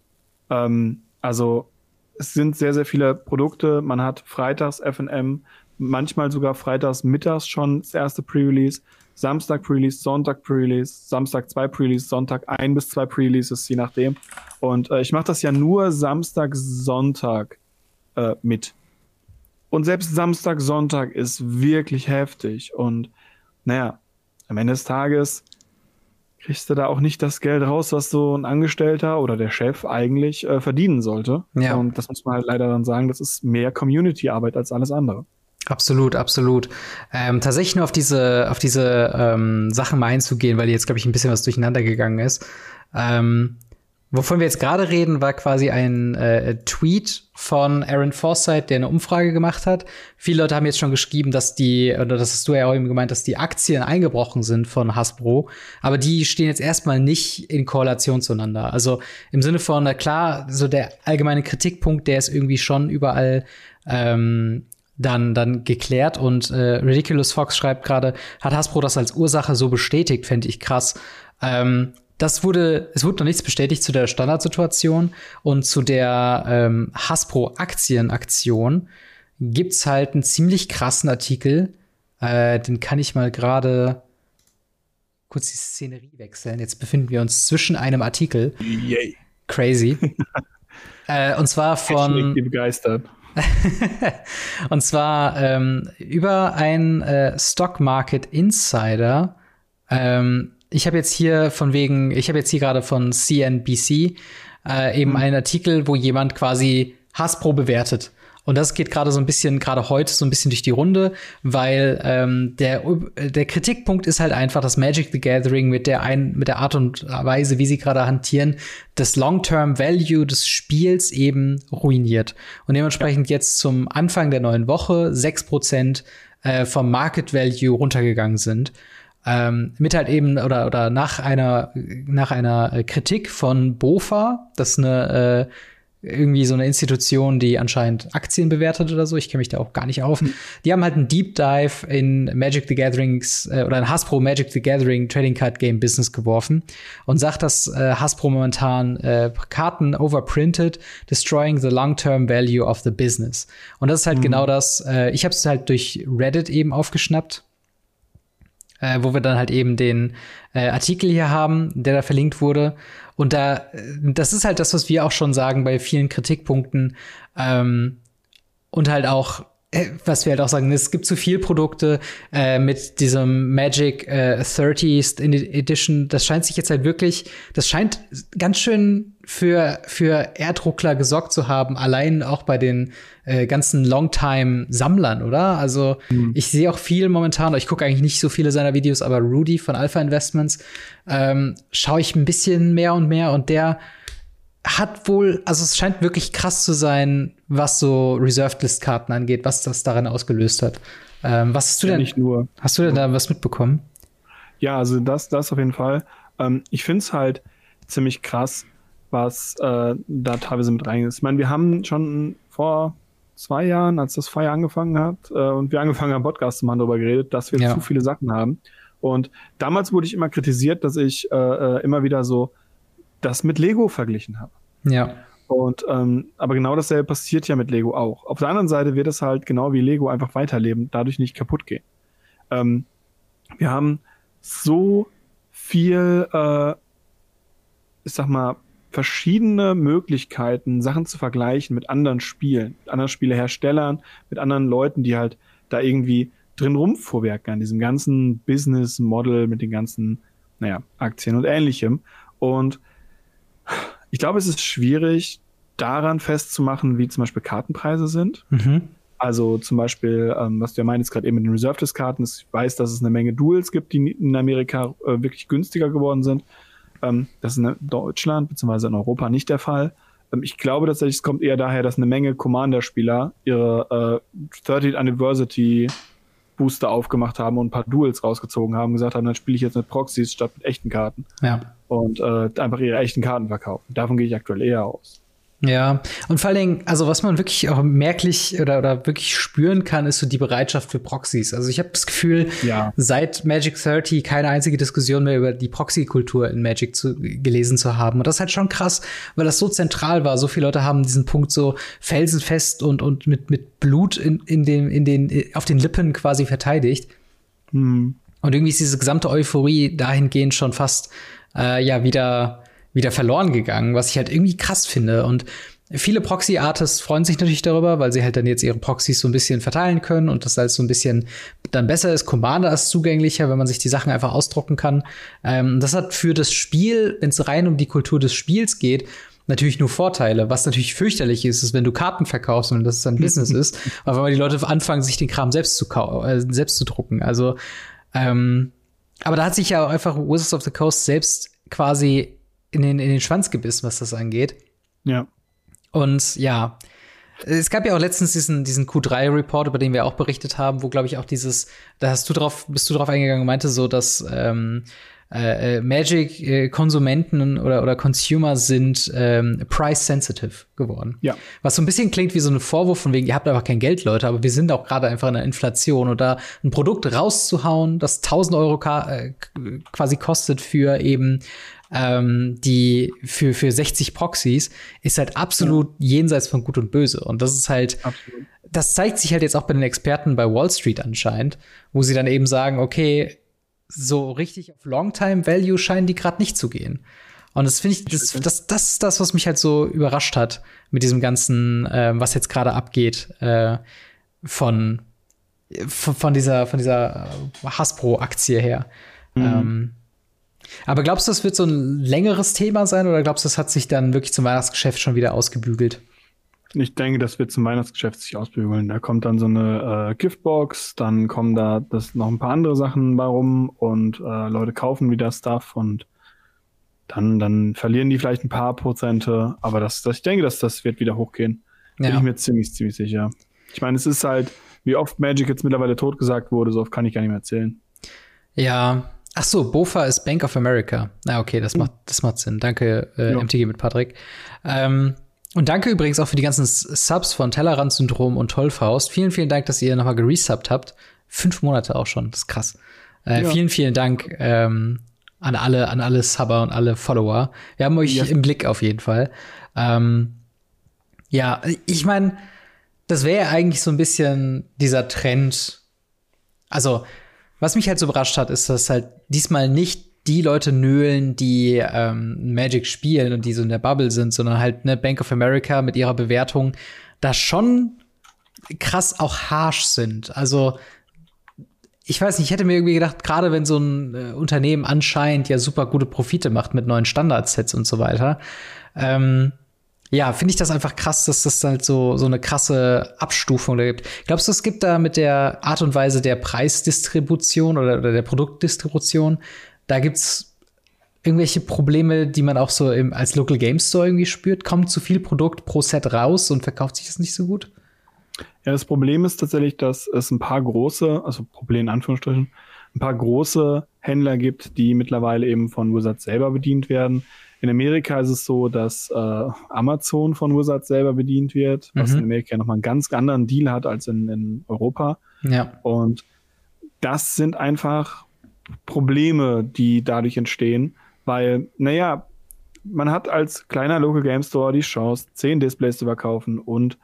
Ähm, also es sind sehr, sehr viele Produkte. Man hat freitags FNM, manchmal sogar freitags mittags schon das erste Pre-Release. Samstag Pre-Release, Sonntag Pre-Release, Samstag zwei Pre-Release, Sonntag ein bis zwei Pre-Releases, je nachdem. Und äh, ich mache das ja nur Samstag, Sonntag äh, mit. Und selbst Samstag, Sonntag ist wirklich heftig. Und naja, am Ende des Tages kriegst du da auch nicht das Geld raus, was so ein Angestellter oder der Chef eigentlich äh, verdienen sollte. Ja. Und das muss man halt leider dann sagen, das ist mehr Community-Arbeit als alles andere. Absolut, absolut. Ähm, tatsächlich nur auf diese, auf diese ähm, Sachen mal einzugehen, weil jetzt, glaube ich, ein bisschen was durcheinander gegangen ist. Ähm, wovon wir jetzt gerade reden, war quasi ein äh, Tweet von Aaron Forsyth, der eine Umfrage gemacht hat. Viele Leute haben jetzt schon geschrieben, dass die, oder das hast du ja auch eben gemeint, dass die Aktien eingebrochen sind von Hasbro, aber die stehen jetzt erstmal nicht in Korrelation zueinander. Also im Sinne von, na klar, so der allgemeine Kritikpunkt, der ist irgendwie schon überall ähm, dann, dann geklärt. Und äh, Ridiculous Fox schreibt gerade, hat Hasbro das als Ursache so bestätigt, fände ich krass. Ähm, das wurde, es wurde noch nichts bestätigt zu der Standardsituation und zu der ähm, Hasbro-Aktienaktion gibt's halt einen ziemlich krassen Artikel. Äh, den kann ich mal gerade kurz die Szenerie wechseln. Jetzt befinden wir uns zwischen einem Artikel. Yay. Crazy. <laughs> äh, und zwar von. begeistert. <laughs> und zwar ähm, über ein äh, Stock Market Insider. Ähm, ich habe jetzt hier von wegen, ich habe jetzt hier gerade von CNBC äh, eben mhm. einen Artikel, wo jemand quasi Hasbro bewertet. Und das geht gerade so ein bisschen, gerade heute so ein bisschen durch die Runde, weil ähm, der, der Kritikpunkt ist halt einfach, dass Magic the Gathering mit der, ein, mit der Art und Weise, wie sie gerade hantieren, das Long-Term Value des Spiels eben ruiniert. Und dementsprechend jetzt zum Anfang der neuen Woche sechs Prozent äh, vom Market Value runtergegangen sind. Ähm, mit halt eben oder oder nach einer nach einer Kritik von Bofa, das ist eine äh, irgendwie so eine Institution, die anscheinend Aktien bewertet oder so. Ich kenne mich da auch gar nicht auf. Mhm. Die haben halt einen Deep Dive in Magic the Gatherings äh, oder ein Hasbro Magic the Gathering Trading Card Game Business geworfen und sagt, dass äh, Hasbro momentan äh, Karten overprinted, destroying the long-term value of the business. Und das ist halt mhm. genau das. Äh, ich habe es halt durch Reddit eben aufgeschnappt äh, wo wir dann halt eben den äh, Artikel hier haben, der da verlinkt wurde. Und da, äh, das ist halt das, was wir auch schon sagen bei vielen Kritikpunkten. Ähm, und halt auch was wir halt auch sagen, es gibt zu viel Produkte äh, mit diesem Magic äh, 30th Edition. Das scheint sich jetzt halt wirklich, das scheint ganz schön für, für Erdruckler gesorgt zu haben, allein auch bei den äh, ganzen Longtime-Sammlern, oder? Also mhm. ich sehe auch viel momentan, ich gucke eigentlich nicht so viele seiner Videos, aber Rudy von Alpha Investments ähm, schaue ich ein bisschen mehr und mehr und der hat wohl, also es scheint wirklich krass zu sein, was so Reserved List Karten angeht, was das darin ausgelöst hat. Ähm, was hast du ja, denn? Nicht nur. Hast du denn da was mitbekommen? Ja, also das, das auf jeden Fall. Ähm, ich finde es halt ziemlich krass, was äh, da teilweise mit rein ist. Ich meine, wir haben schon vor zwei Jahren, als das Fire angefangen hat äh, und wir angefangen haben, Podcast zu machen, darüber geredet, dass wir ja. zu viele Sachen haben. Und damals wurde ich immer kritisiert, dass ich äh, äh immer wieder so das mit Lego verglichen habe. Ja. Und ähm, aber genau dasselbe passiert ja mit Lego auch. Auf der anderen Seite wird es halt genau wie Lego einfach weiterleben, dadurch nicht kaputt gehen. Ähm, wir haben so viel, äh, ich sag mal, verschiedene Möglichkeiten, Sachen zu vergleichen mit anderen Spielen, mit anderen Spieleherstellern, mit anderen Leuten, die halt da irgendwie drin rumvorwerken an diesem ganzen Business Model mit den ganzen, naja, Aktien und ähnlichem. Und ich glaube, es ist schwierig, daran festzumachen, wie zum Beispiel Kartenpreise sind. Mhm. Also zum Beispiel, ähm, was du ja meinst, gerade eben mit den Reserved-Karten. Ich weiß, dass es eine Menge Duels gibt, die in Amerika äh, wirklich günstiger geworden sind. Ähm, das ist in Deutschland bzw. in Europa nicht der Fall. Ähm, ich glaube tatsächlich, es kommt eher daher, dass eine Menge Commander-Spieler ihre äh, 30th Anniversary Booster aufgemacht haben und ein paar Duels rausgezogen haben, gesagt haben, dann spiele ich jetzt mit Proxys statt mit echten Karten. Ja. Und äh, einfach ihre echten Karten verkaufen. Davon gehe ich aktuell eher aus. Ja, und vor allen Dingen, also was man wirklich auch merklich oder, oder wirklich spüren kann, ist so die Bereitschaft für Proxys. Also ich habe das Gefühl, ja. seit Magic 30 keine einzige Diskussion mehr über die Proxy-Kultur in Magic zu, gelesen zu haben. Und das ist halt schon krass, weil das so zentral war. So viele Leute haben diesen Punkt so felsenfest und, und mit, mit Blut in, in den, in den, auf den Lippen quasi verteidigt. Mhm. Und irgendwie ist diese gesamte Euphorie dahingehend schon fast äh, ja wieder wieder verloren gegangen, was ich halt irgendwie krass finde. Und viele Proxy-Artists freuen sich natürlich darüber, weil sie halt dann jetzt ihre Proxys so ein bisschen verteilen können und das halt so ein bisschen dann besser ist. Commander ist zugänglicher, wenn man sich die Sachen einfach ausdrucken kann. Ähm, das hat für das Spiel, wenn es rein um die Kultur des Spiels geht, natürlich nur Vorteile. Was natürlich fürchterlich ist, ist, wenn du Karten verkaufst und das ist ein <laughs> Business ist, aber wenn die Leute anfangen, sich den Kram selbst zu, äh, selbst zu drucken. Also, ähm, aber da hat sich ja einfach Wizards of the Coast selbst quasi in den, in den Schwanz gebissen, was das angeht. Ja. Und ja, es gab ja auch letztens diesen, diesen Q3-Report, über den wir auch berichtet haben, wo, glaube ich, auch dieses, da hast du drauf, bist du drauf eingegangen und meinte so, dass ähm, äh, äh Magic-Konsumenten äh, oder, oder Consumer sind ähm, price-sensitive geworden. Ja. Was so ein bisschen klingt wie so ein Vorwurf von wegen, ihr habt einfach kein Geld, Leute, aber wir sind auch gerade einfach in der Inflation oder ein Produkt rauszuhauen, das 1000 Euro äh, quasi kostet für eben ähm, die für, für 60 Proxys ist halt absolut ja. jenseits von Gut und Böse. Und das ist halt, absolut. das zeigt sich halt jetzt auch bei den Experten bei Wall Street anscheinend, wo sie dann eben sagen, okay, so richtig auf Longtime Value scheinen die gerade nicht zu gehen. Und das finde ich, das, das, das ist das, was mich halt so überrascht hat mit diesem ganzen, äh, was jetzt gerade abgeht, äh, von, von, von, dieser, von dieser Hasbro-Aktie her. Mhm. Ähm, aber glaubst du, das wird so ein längeres Thema sein oder glaubst du, das hat sich dann wirklich zum Weihnachtsgeschäft schon wieder ausgebügelt? Ich denke, das wird zum Weihnachtsgeschäft sich ausbügeln. Da kommt dann so eine äh, Giftbox, dann kommen da das noch ein paar andere Sachen bei rum und äh, Leute kaufen wieder Stuff und dann, dann verlieren die vielleicht ein paar Prozente, aber das, das ich denke, dass das wird wieder hochgehen. Ja. Bin ich mir ziemlich, ziemlich sicher. Ich meine, es ist halt, wie oft Magic jetzt mittlerweile totgesagt wurde, so oft kann ich gar nicht mehr erzählen. Ja, Ach so, BOFA ist Bank of America. Na, ah, okay, das macht, das macht Sinn. Danke, äh, ja. MTG mit Patrick. Ähm, Und danke übrigens auch für die ganzen Subs von Tellerrand-Syndrom und Tollfaust. Vielen, vielen Dank, dass ihr nochmal geresubbt habt. Fünf Monate auch schon, das ist krass. Äh, ja. Vielen, vielen Dank ähm, an alle, an alle Subber und alle Follower. Wir haben euch ja. im Blick auf jeden Fall. Ähm, ja, ich meine, das wäre eigentlich so ein bisschen dieser Trend. Also, was mich halt so überrascht hat, ist, dass halt diesmal nicht die Leute nölen, die ähm, Magic spielen und die so in der Bubble sind, sondern halt ne Bank of America mit ihrer Bewertung da schon krass auch harsh sind. Also ich weiß nicht, ich hätte mir irgendwie gedacht, gerade wenn so ein äh, Unternehmen anscheinend ja super gute Profite macht mit neuen Standardsets und so weiter, ähm, ja, finde ich das einfach krass, dass das halt so, so eine krasse Abstufung da gibt. Glaubst du, es gibt da mit der Art und Weise der Preisdistribution oder, oder der Produktdistribution, da gibt's irgendwelche Probleme, die man auch so im, als Local Game Store irgendwie spürt? Kommt zu viel Produkt pro Set raus und verkauft sich das nicht so gut? Ja, das Problem ist tatsächlich, dass es ein paar große, also Problem in Anführungsstrichen, ein paar große Händler gibt, die mittlerweile eben von Wizards selber bedient werden. In Amerika ist es so, dass äh, Amazon von Wizards selber bedient wird, was mhm. in Amerika nochmal einen ganz anderen Deal hat als in, in Europa. Ja. Und das sind einfach Probleme, die dadurch entstehen, weil, naja, man hat als kleiner Local Game Store die Chance, zehn Displays zu verkaufen und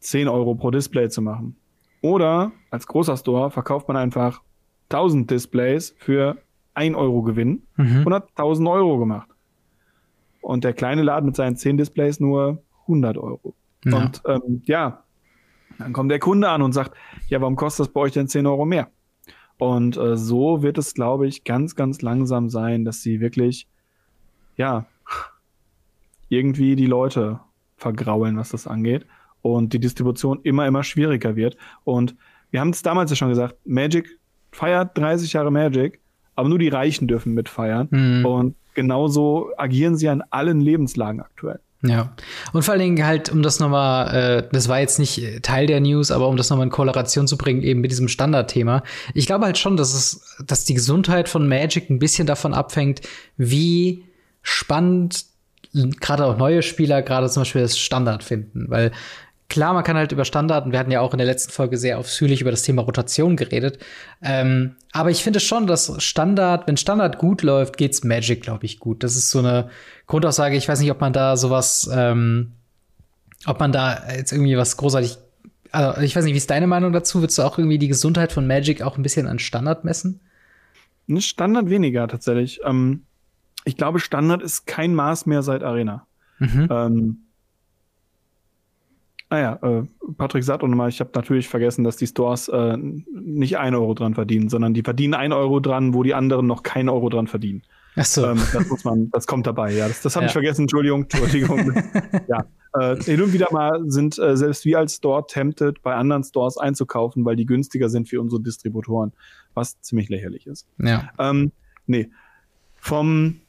10 Euro pro Display zu machen. Oder als großer Store verkauft man einfach 1000 Displays für 1 Euro Gewinn mhm. und hat 1000 Euro gemacht. Und der kleine Laden mit seinen 10 Displays nur 100 Euro. Ja. Und ähm, ja, dann kommt der Kunde an und sagt, ja, warum kostet das bei euch denn 10 Euro mehr? Und äh, so wird es, glaube ich, ganz, ganz langsam sein, dass sie wirklich, ja, irgendwie die Leute vergraulen, was das angeht und die Distribution immer, immer schwieriger wird. Und wir haben es damals ja schon gesagt, Magic feiert 30 Jahre Magic, aber nur die Reichen dürfen mitfeiern. Mhm. Und genauso agieren sie an allen Lebenslagen aktuell. Ja. Und vor allen Dingen halt, um das nochmal, äh, das war jetzt nicht Teil der News, aber um das nochmal in Korrelation zu bringen, eben mit diesem Standardthema. Ich glaube halt schon, dass es, dass die Gesundheit von Magic ein bisschen davon abhängt, wie spannend gerade auch neue Spieler gerade zum Beispiel das Standard finden. Weil Klar, man kann halt über Standard, und wir hatten ja auch in der letzten Folge sehr ausführlich über das Thema Rotation geredet. Ähm, aber ich finde schon, dass Standard, wenn Standard gut läuft, geht's Magic, glaube ich, gut. Das ist so eine Grundaussage. Ich weiß nicht, ob man da sowas, ähm, ob man da jetzt irgendwie was großartig also ich weiß nicht, wie ist deine Meinung dazu? Würdest du auch irgendwie die Gesundheit von Magic auch ein bisschen an Standard messen? Standard weniger tatsächlich. Ähm, ich glaube, Standard ist kein Maß mehr seit Arena. Mhm. Naja, ah äh, Patrick sagt auch nochmal, ich habe natürlich vergessen, dass die Stores äh, nicht ein Euro dran verdienen, sondern die verdienen ein Euro dran, wo die anderen noch kein Euro dran verdienen. Ach so. Ähm, das muss man, das kommt dabei, ja. Das, das habe ja. ich vergessen, Entschuldigung, Entschuldigung. <laughs> ja. Äh, hin und wieder mal sind äh, selbst wir als Store tempted, bei anderen Stores einzukaufen, weil die günstiger sind für unsere Distributoren, was ziemlich lächerlich ist. Ja. Ähm, nee. Vom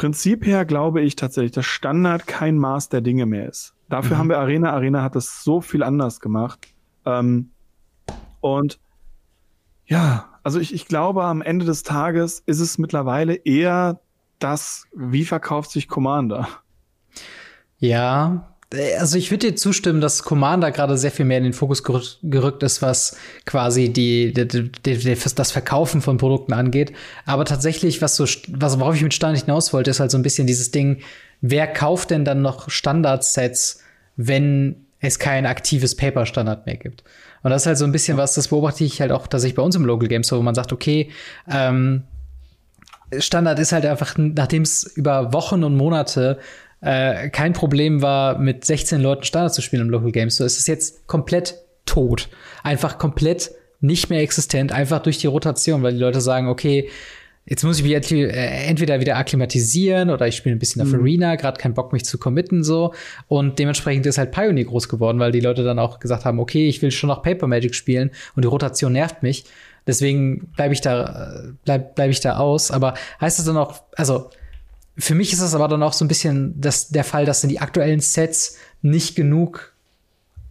Prinzip her glaube ich tatsächlich, dass Standard kein Maß der Dinge mehr ist. Dafür mhm. haben wir Arena. Arena hat es so viel anders gemacht. Ähm, und ja, also ich, ich glaube, am Ende des Tages ist es mittlerweile eher das, wie verkauft sich Commander. Ja, also ich würde dir zustimmen, dass Commander gerade sehr viel mehr in den Fokus gerückt ist, was quasi die, die, die, die, das Verkaufen von Produkten angeht. Aber tatsächlich, was so, was, worauf ich mit Stand hinaus wollte, ist halt so ein bisschen dieses Ding, wer kauft denn dann noch Standardsets, wenn es kein aktives Paper-Standard mehr gibt? Und das ist halt so ein bisschen was, das beobachte ich halt auch, dass ich bei uns im Local Game Store, wo man sagt, okay, ähm, Standard ist halt einfach, nachdem es über Wochen und Monate äh, kein Problem war, mit 16 Leuten Standard zu spielen im Local Game Store, ist es jetzt komplett tot. Einfach komplett nicht mehr existent, einfach durch die Rotation, weil die Leute sagen, okay, Jetzt muss ich mich äh, entweder wieder akklimatisieren oder ich spiele ein bisschen auf mhm. Arena, gerade keinen Bock, mich zu committen so. Und dementsprechend ist halt Pioneer groß geworden, weil die Leute dann auch gesagt haben, okay, ich will schon noch Paper Magic spielen und die Rotation nervt mich. Deswegen bleibe ich da, äh, bleib, bleib ich da aus. Aber heißt das dann auch, also für mich ist das aber dann auch so ein bisschen das, der Fall, dass in die aktuellen Sets nicht genug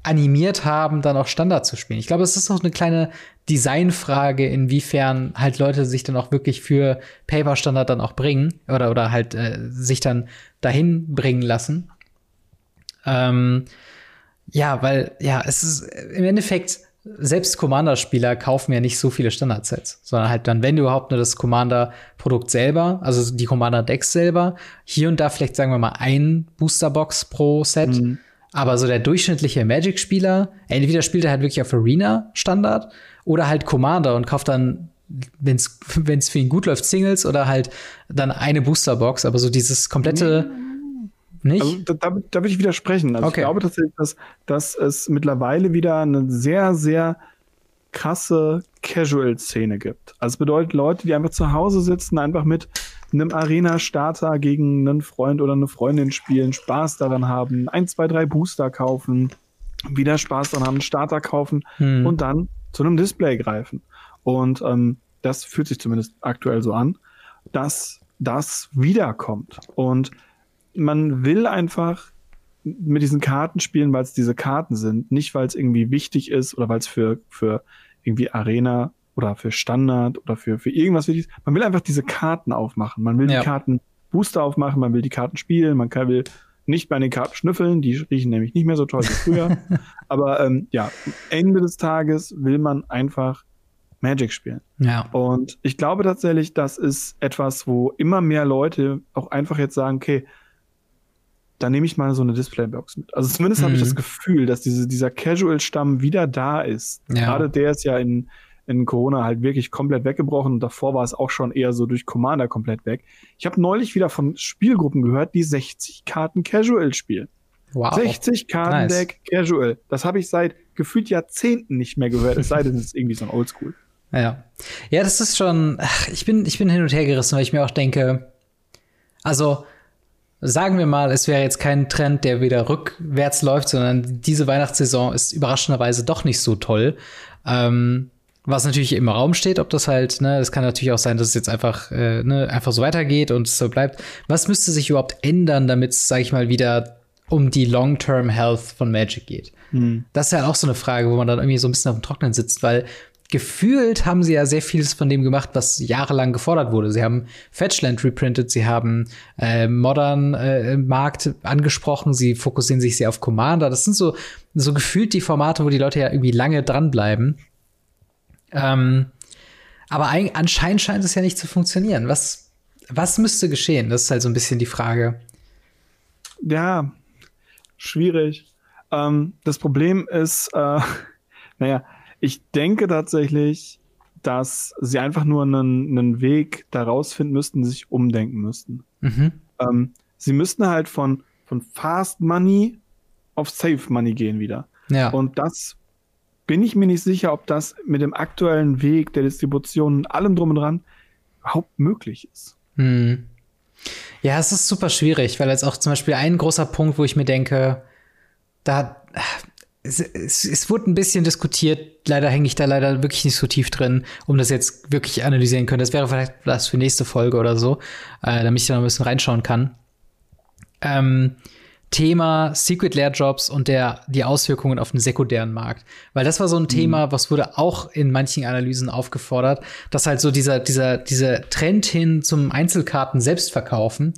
animiert haben, dann auch Standard zu spielen. Ich glaube, es ist auch eine kleine Designfrage, inwiefern halt Leute sich dann auch wirklich für Paper-Standard dann auch bringen oder, oder halt äh, sich dann dahin bringen lassen. Ähm, ja, weil, ja, es ist im Endeffekt, selbst Commander-Spieler kaufen ja nicht so viele Standard-Sets, sondern halt dann, wenn du überhaupt nur das Commander-Produkt selber, also die Commander-Decks selber, hier und da vielleicht sagen wir mal ein Booster-Box pro Set. Mhm. Aber so der durchschnittliche Magic-Spieler, entweder spielt er halt wirklich auf Arena-Standard oder halt Commander und kauft dann, wenn es <laughs> für ihn gut läuft, Singles oder halt dann eine Booster-Box. Aber so dieses komplette mhm nicht? Also, da, da, da würde ich widersprechen. Also okay. ich glaube tatsächlich, dass, dass es mittlerweile wieder eine sehr, sehr krasse Casual-Szene gibt. Also bedeutet Leute, die einfach zu Hause sitzen, einfach mit einem Arena-Starter gegen einen Freund oder eine Freundin spielen, Spaß daran haben, ein, zwei, drei Booster kaufen, wieder Spaß daran haben, einen Starter kaufen hm. und dann zu einem Display greifen. Und ähm, das fühlt sich zumindest aktuell so an, dass das wiederkommt. Und man will einfach mit diesen Karten spielen, weil es diese Karten sind, nicht weil es irgendwie wichtig ist oder weil es für, für irgendwie Arena oder für Standard oder für, für irgendwas wichtig ist. Man will einfach diese Karten aufmachen. Man will ja. die Karten Booster aufmachen, man will die Karten spielen, man kann, will nicht bei den Karten schnüffeln, die riechen nämlich nicht mehr so toll wie früher. <laughs> Aber ähm, ja, am Ende des Tages will man einfach Magic spielen. Ja. Und ich glaube tatsächlich, das ist etwas, wo immer mehr Leute auch einfach jetzt sagen, okay, da nehme ich mal so eine Displaybox mit. Also zumindest mhm. habe ich das mhm. Gefühl, dass diese, dieser Casual-Stamm wieder da ist. Ja. Gerade der ist ja in, in Corona halt wirklich komplett weggebrochen und davor war es auch schon eher so durch Commander komplett weg. Ich habe neulich wieder von Spielgruppen gehört, die 60 Karten Casual spielen. Wow. 60 Karten Deck nice. Casual. Das habe ich seit gefühlt Jahrzehnten nicht mehr gehört, es sei denn, es ist irgendwie so ein Oldschool. Ja. Ja, das ist schon, ach, ich bin, ich bin hin und her gerissen, weil ich mir auch denke, also, sagen wir mal, es wäre jetzt kein Trend, der wieder rückwärts läuft, sondern diese Weihnachtssaison ist überraschenderweise doch nicht so toll. Ähm, was natürlich im Raum steht, ob das halt, ne, es kann natürlich auch sein, dass es jetzt einfach, äh, ne, einfach so weitergeht und so bleibt. Was müsste sich überhaupt ändern, damit es, sag ich mal, wieder um die Long-Term Health von Magic geht? Hm. Das ist ja halt auch so eine Frage, wo man dann irgendwie so ein bisschen auf dem Trocknen sitzt, weil gefühlt haben sie ja sehr vieles von dem gemacht, was jahrelang gefordert wurde. Sie haben Fetchland reprintet, sie haben äh, Modern äh, Markt angesprochen, sie fokussieren sich sehr auf Commander. Das sind so, so gefühlt die Formate, wo die Leute ja irgendwie lange dranbleiben. Ähm, aber ein, anscheinend scheint es ja nicht zu funktionieren. Was, was müsste geschehen? Das ist halt so ein bisschen die Frage. Ja, schwierig. Ähm, das Problem ist, äh, <laughs> naja, ich denke tatsächlich, dass sie einfach nur einen, einen Weg daraus finden müssten, sich umdenken müssten. Mhm. Ähm, sie müssten halt von, von Fast Money auf Safe Money gehen wieder. Ja. Und das bin ich mir nicht sicher, ob das mit dem aktuellen Weg der Distribution und allem drum und dran überhaupt möglich ist. Hm. Ja, es ist super schwierig, weil jetzt auch zum Beispiel ein großer Punkt, wo ich mir denke, da es, es, es wurde ein bisschen diskutiert. Leider hänge ich da leider wirklich nicht so tief drin, um das jetzt wirklich analysieren können. Das wäre vielleicht was für nächste Folge oder so, äh, damit ich da noch ein bisschen reinschauen kann. Ähm, Thema Secret Lair Jobs und der, die Auswirkungen auf den sekundären Markt. Weil das war so ein mhm. Thema, was wurde auch in manchen Analysen aufgefordert, dass halt so dieser, dieser, dieser Trend hin zum Einzelkarten selbstverkaufen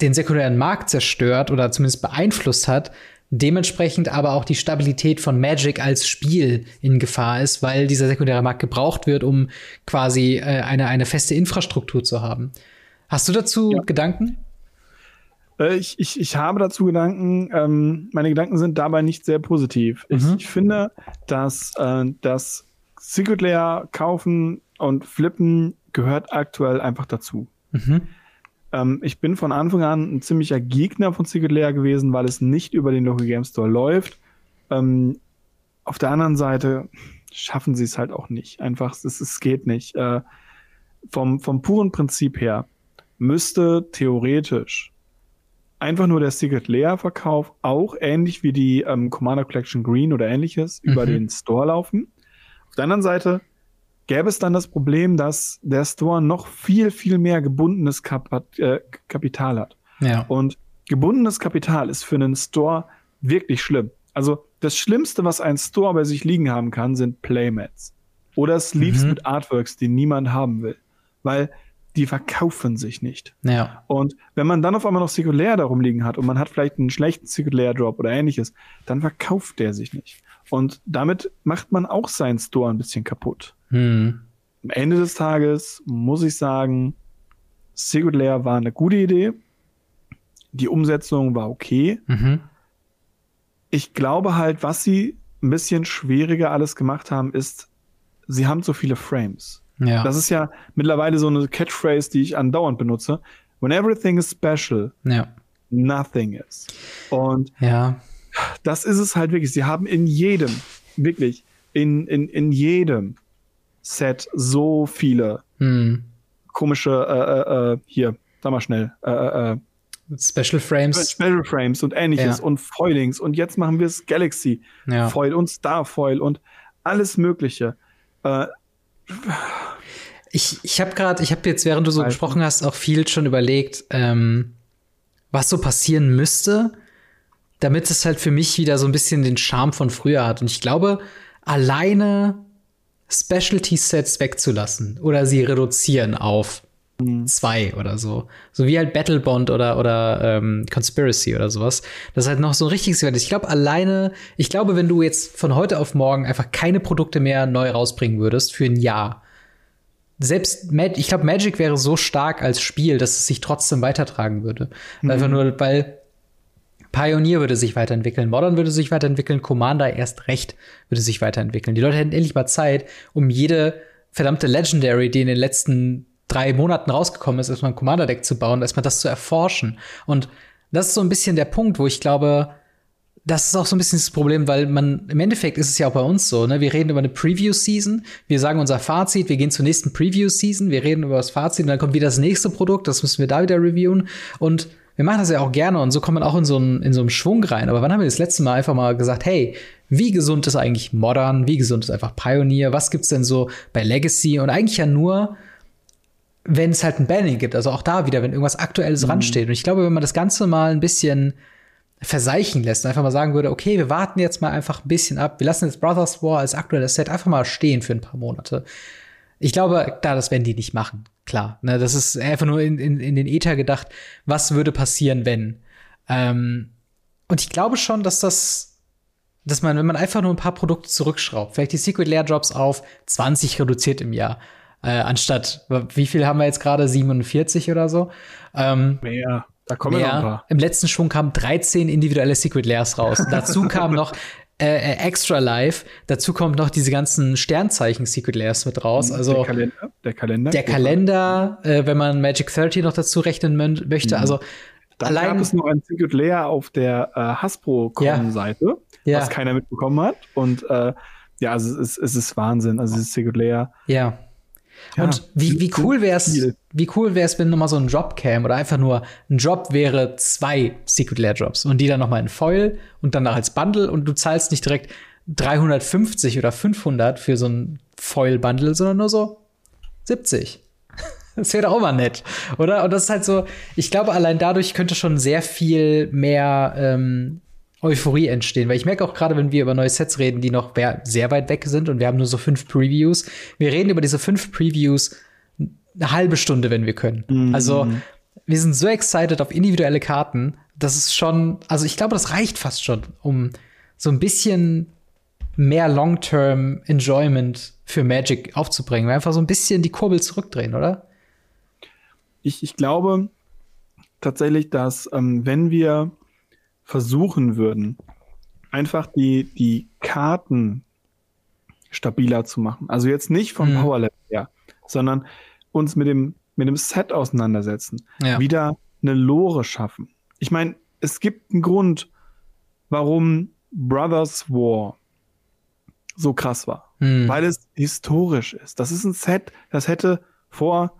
den sekundären Markt zerstört oder zumindest beeinflusst hat, dementsprechend aber auch die Stabilität von Magic als Spiel in Gefahr ist, weil dieser sekundäre Markt gebraucht wird, um quasi äh, eine, eine feste Infrastruktur zu haben. Hast du dazu ja. Gedanken? Äh, ich, ich, ich habe dazu Gedanken. Ähm, meine Gedanken sind dabei nicht sehr positiv. Mhm. Ich, ich, finde, dass äh, das Secret Layer kaufen und flippen gehört aktuell einfach dazu. Mhm. Ähm, ich bin von Anfang an ein ziemlicher Gegner von Secret Lair gewesen, weil es nicht über den Local Game Store läuft. Ähm, auf der anderen Seite schaffen sie es halt auch nicht. Einfach, es, es geht nicht. Äh, vom, vom puren Prinzip her müsste theoretisch einfach nur der Secret Lair Verkauf auch ähnlich wie die ähm, Commander Collection Green oder ähnliches mhm. über den Store laufen. Auf der anderen Seite gäbe es dann das Problem, dass der Store noch viel, viel mehr gebundenes Kap äh, Kapital hat. Ja. Und gebundenes Kapital ist für einen Store wirklich schlimm. Also das Schlimmste, was ein Store bei sich liegen haben kann, sind Playmats. Oder Sleeves mhm. mit Artworks, die niemand haben will. Weil die verkaufen sich nicht. Ja. Und wenn man dann auf einmal noch Lair darum liegen hat und man hat vielleicht einen schlechten Secret Lair Drop oder ähnliches, dann verkauft der sich nicht. Und damit macht man auch seinen Store ein bisschen kaputt. Hm. Am Ende des Tages muss ich sagen, Secret Lair war eine gute Idee. Die Umsetzung war okay. Mhm. Ich glaube halt, was sie ein bisschen schwieriger alles gemacht haben, ist, sie haben zu viele Frames. Ja. Das ist ja mittlerweile so eine Catchphrase, die ich andauernd benutze. When everything is special, ja. nothing is. Und Ja. Das ist es halt wirklich. Sie haben in jedem, wirklich, in, in, in jedem Set so viele Hm. komische, äh, äh, äh, hier, sag mal schnell, äh, äh, äh, Special Frames. Special Frames und ähnliches Ja. und Foilings und jetzt machen wir es Galaxy Ja. Foil und Starfoil und alles Mögliche. Äh, Ich, ich habe gerade, ich habe jetzt, während du so gesprochen hast, auch viel schon überlegt, ähm, was so passieren müsste, damit es halt für mich wieder so ein bisschen den Charme von früher hat. Und ich glaube, alleine Specialty-Sets wegzulassen oder sie reduzieren auf zwei oder so. So wie halt Battlebond oder, oder ähm, Conspiracy oder sowas. Das ist halt noch so ein richtiges ist. Ich glaube, alleine, ich glaube, wenn du jetzt von heute auf morgen einfach keine Produkte mehr neu rausbringen würdest für ein Jahr, selbst Mag ich glaube, Magic wäre so stark als Spiel, dass es sich trotzdem weitertragen würde. Einfach nur, weil Pioneer würde sich weiterentwickeln, Modern würde sich weiterentwickeln, Commander erst recht würde sich weiterentwickeln. Die Leute hätten endlich mal Zeit, um jede verdammte Legendary, die in den letzten drei Monaten rausgekommen ist, erstmal ein Commander-Deck zu bauen, erstmal das zu erforschen. Und das ist so ein bisschen der Punkt, wo ich glaube, das ist auch so ein bisschen das Problem, weil man im Endeffekt ist es ja auch bei uns so, ne? Wir reden über eine Preview-Season, wir sagen unser Fazit, wir gehen zur nächsten Preview-Season, wir reden über das Fazit und dann kommt wieder das nächste Produkt, das müssen wir da wieder reviewen und wir machen das ja auch gerne und so kommt man auch in so einen, in so einen Schwung rein. Aber wann haben wir das letzte Mal einfach mal gesagt, hey, wie gesund ist eigentlich Modern? Wie gesund ist einfach Pioneer? Was gibt's denn so bei Legacy? Und eigentlich ja nur, wenn es halt ein Banning gibt. Also auch da wieder, wenn irgendwas Aktuelles ransteht. Und ich glaube, wenn man das Ganze mal ein bisschen verseichen lässt und einfach mal sagen würde, okay, wir warten jetzt mal einfach ein bisschen ab. Wir lassen jetzt Brothers War als aktuelles Set einfach mal stehen für ein paar Monate. Ich glaube, da, das werden die nicht machen. Klar. Ne, das ist einfach nur in, in, in den Ether gedacht, was würde passieren, wenn. Ähm, und ich glaube schon, dass das, dass man, wenn man einfach nur ein paar Produkte zurückschraubt, vielleicht die Secret Lair Drops auf 20 reduziert im Jahr, äh, anstatt, wie viel haben wir jetzt gerade? 47 oder so? Ähm, mehr. Da kommen ja noch ein paar. im letzten Schwung kamen 13 individuelle Secret Lairs raus. <laughs> Dazu kam noch äh, äh, Extra Life. Dazu kommt noch diese ganzen Sternzeichen Secret Lairs mit raus. Also der Kalender. Der Kalender. der Kalender, äh, wenn man Magic 30 noch dazu rechnen möchte. Also Dann allein gab es noch ein Secret Layer auf der äh, Hasbro-Seite, Ja. was keiner mitbekommen hat. Und äh, ja, also es ist, es ist Wahnsinn. Also dieses Secret Layer. ja. Ja, Und wie, wie cool wär's, viel. wie cool wär's, wenn nochmal so ein Drop käme oder einfach nur ein Drop wäre zwei Secret Lair Drops und die dann nochmal in Foil und dann als Bundle und du zahlst nicht direkt 350 oder 500 für so ein Foil Bundle, sondern nur so 70. <laughs> Das wäre doch auch mal nett, oder? Und das ist halt so, ich glaube, allein dadurch könnte schon sehr viel mehr ähm, Euphorie entstehen. Weil ich merke auch gerade, wenn wir über neue Sets reden, die noch sehr weit weg sind und wir haben nur so fünf Previews. Wir reden über diese fünf Previews eine halbe Stunde, wenn wir können. Also wir sind so excited auf individuelle Karten, das ist schon, also ich glaube, das reicht fast schon, um so ein bisschen mehr Long-Term Enjoyment für Magic aufzubringen. Wir einfach so ein bisschen die Kurbel zurückdrehen, oder? Ich, ich glaube tatsächlich, dass ähm, wenn wir versuchen würden, einfach die, die Karten stabiler zu machen, also jetzt nicht vom Mhm. Power Level her, sondern uns mit dem, mit dem Set auseinandersetzen, Ja. wieder eine Lore schaffen. Ich meine, es gibt einen Grund, warum Brothers War so krass war. Hm. Weil es historisch ist. Das ist ein Set, das hätte vor,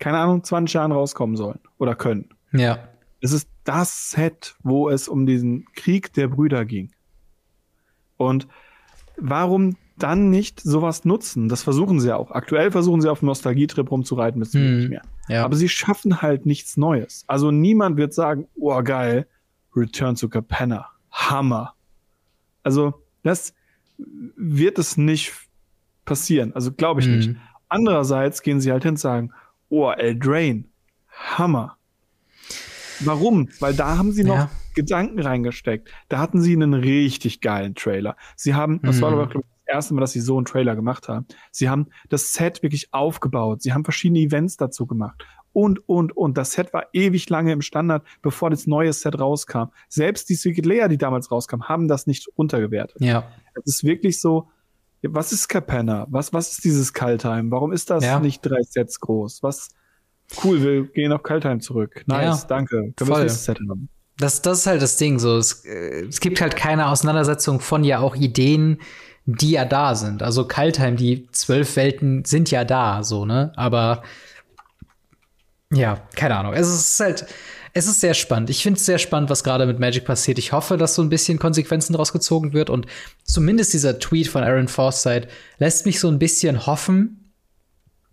keine Ahnung, 20 Jahren rauskommen sollen oder können. Ja. Es ist das Set, wo es um diesen Krieg der Brüder ging. Und warum dann nicht sowas nutzen? Das versuchen sie ja auch. Aktuell versuchen sie auf Nostalgietrip rumzureiten, wir Hm. nicht mehr. Ja. Aber sie schaffen halt nichts Neues. Also niemand wird sagen, oh geil, Return to Capenna, Hammer. Also das wird es nicht passieren. Also glaube ich Hm. nicht. Andererseits gehen sie halt hin und sagen, Oh, Eldraine. Hammer. Warum? Weil da haben sie noch ja. Gedanken reingesteckt. Da hatten sie einen richtig geilen Trailer. Sie haben, das mhm. war aber das erste Mal, dass sie so einen Trailer gemacht haben. Sie haben das Set wirklich aufgebaut. Sie haben verschiedene Events dazu gemacht. Und, und, und. Das Set war ewig lange im Standard, bevor das neue Set rauskam. Selbst die Secret Layer, die damals rauskam, haben das nicht runtergewertet. Ja. Es ist wirklich so, was ist Capenna? Was, was ist dieses Kaltheim? Warum ist das ja. nicht drei Sets groß? Was, cool, wir gehen auf Kaltheim zurück. Nice, ja, danke. Können wir das Set haben? Das, das ist halt das Ding, so. Es, äh, es gibt halt keine Auseinandersetzung von ja auch Ideen, die ja da sind. Also Kaltheim, die zwölf Welten sind ja da, so, ne? Aber ja, keine Ahnung. Es ist halt, es ist sehr spannend. Ich finde es sehr spannend, was gerade mit Magic passiert. Ich hoffe, dass so ein bisschen Konsequenzen daraus gezogen wird und zumindest dieser Tweet von Aaron Forsyth lässt mich so ein bisschen hoffen,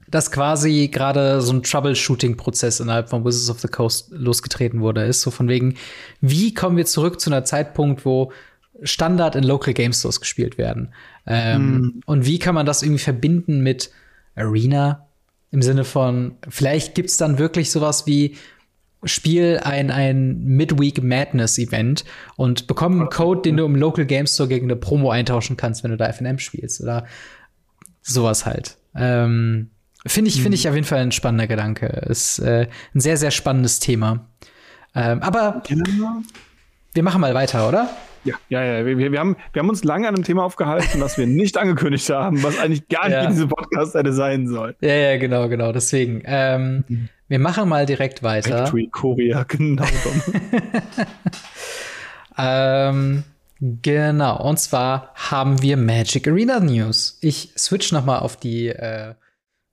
dass quasi gerade so ein Troubleshooting-Prozess innerhalb von Wizards of the Coast losgetreten wurde. Ist so von wegen, wie kommen wir zurück zu einer Zeitpunkt, wo Standard in Local Game Stores gespielt werden? Ähm, mm. Und wie kann man das irgendwie verbinden mit Arena? Im Sinne von, vielleicht gibt's dann wirklich sowas wie Spiel ein, ein Midweek Madness Event und bekomm einen Code, den du im Local Game Store gegen eine Promo eintauschen kannst, wenn du da FNM spielst oder sowas halt. Ähm, Finde ich, finde ich mhm. auf jeden Fall ein spannender Gedanke. Ist äh, ein sehr, sehr spannendes Thema. Ähm, aber wir machen mal weiter, oder? Ja, ja, ja. Wir, wir, haben, wir haben uns lange an einem Thema aufgehalten, was wir nicht <laughs> angekündigt haben, was eigentlich gar nicht ja. in diesem Podcast hätte sein soll. Ja, ja, genau, genau. Deswegen. Ähm, mhm. Wir machen mal direkt weiter. Factory Korea, <laughs> genau. ähm, genau. Und zwar haben wir Magic Arena News. Ich switch noch mal auf die äh,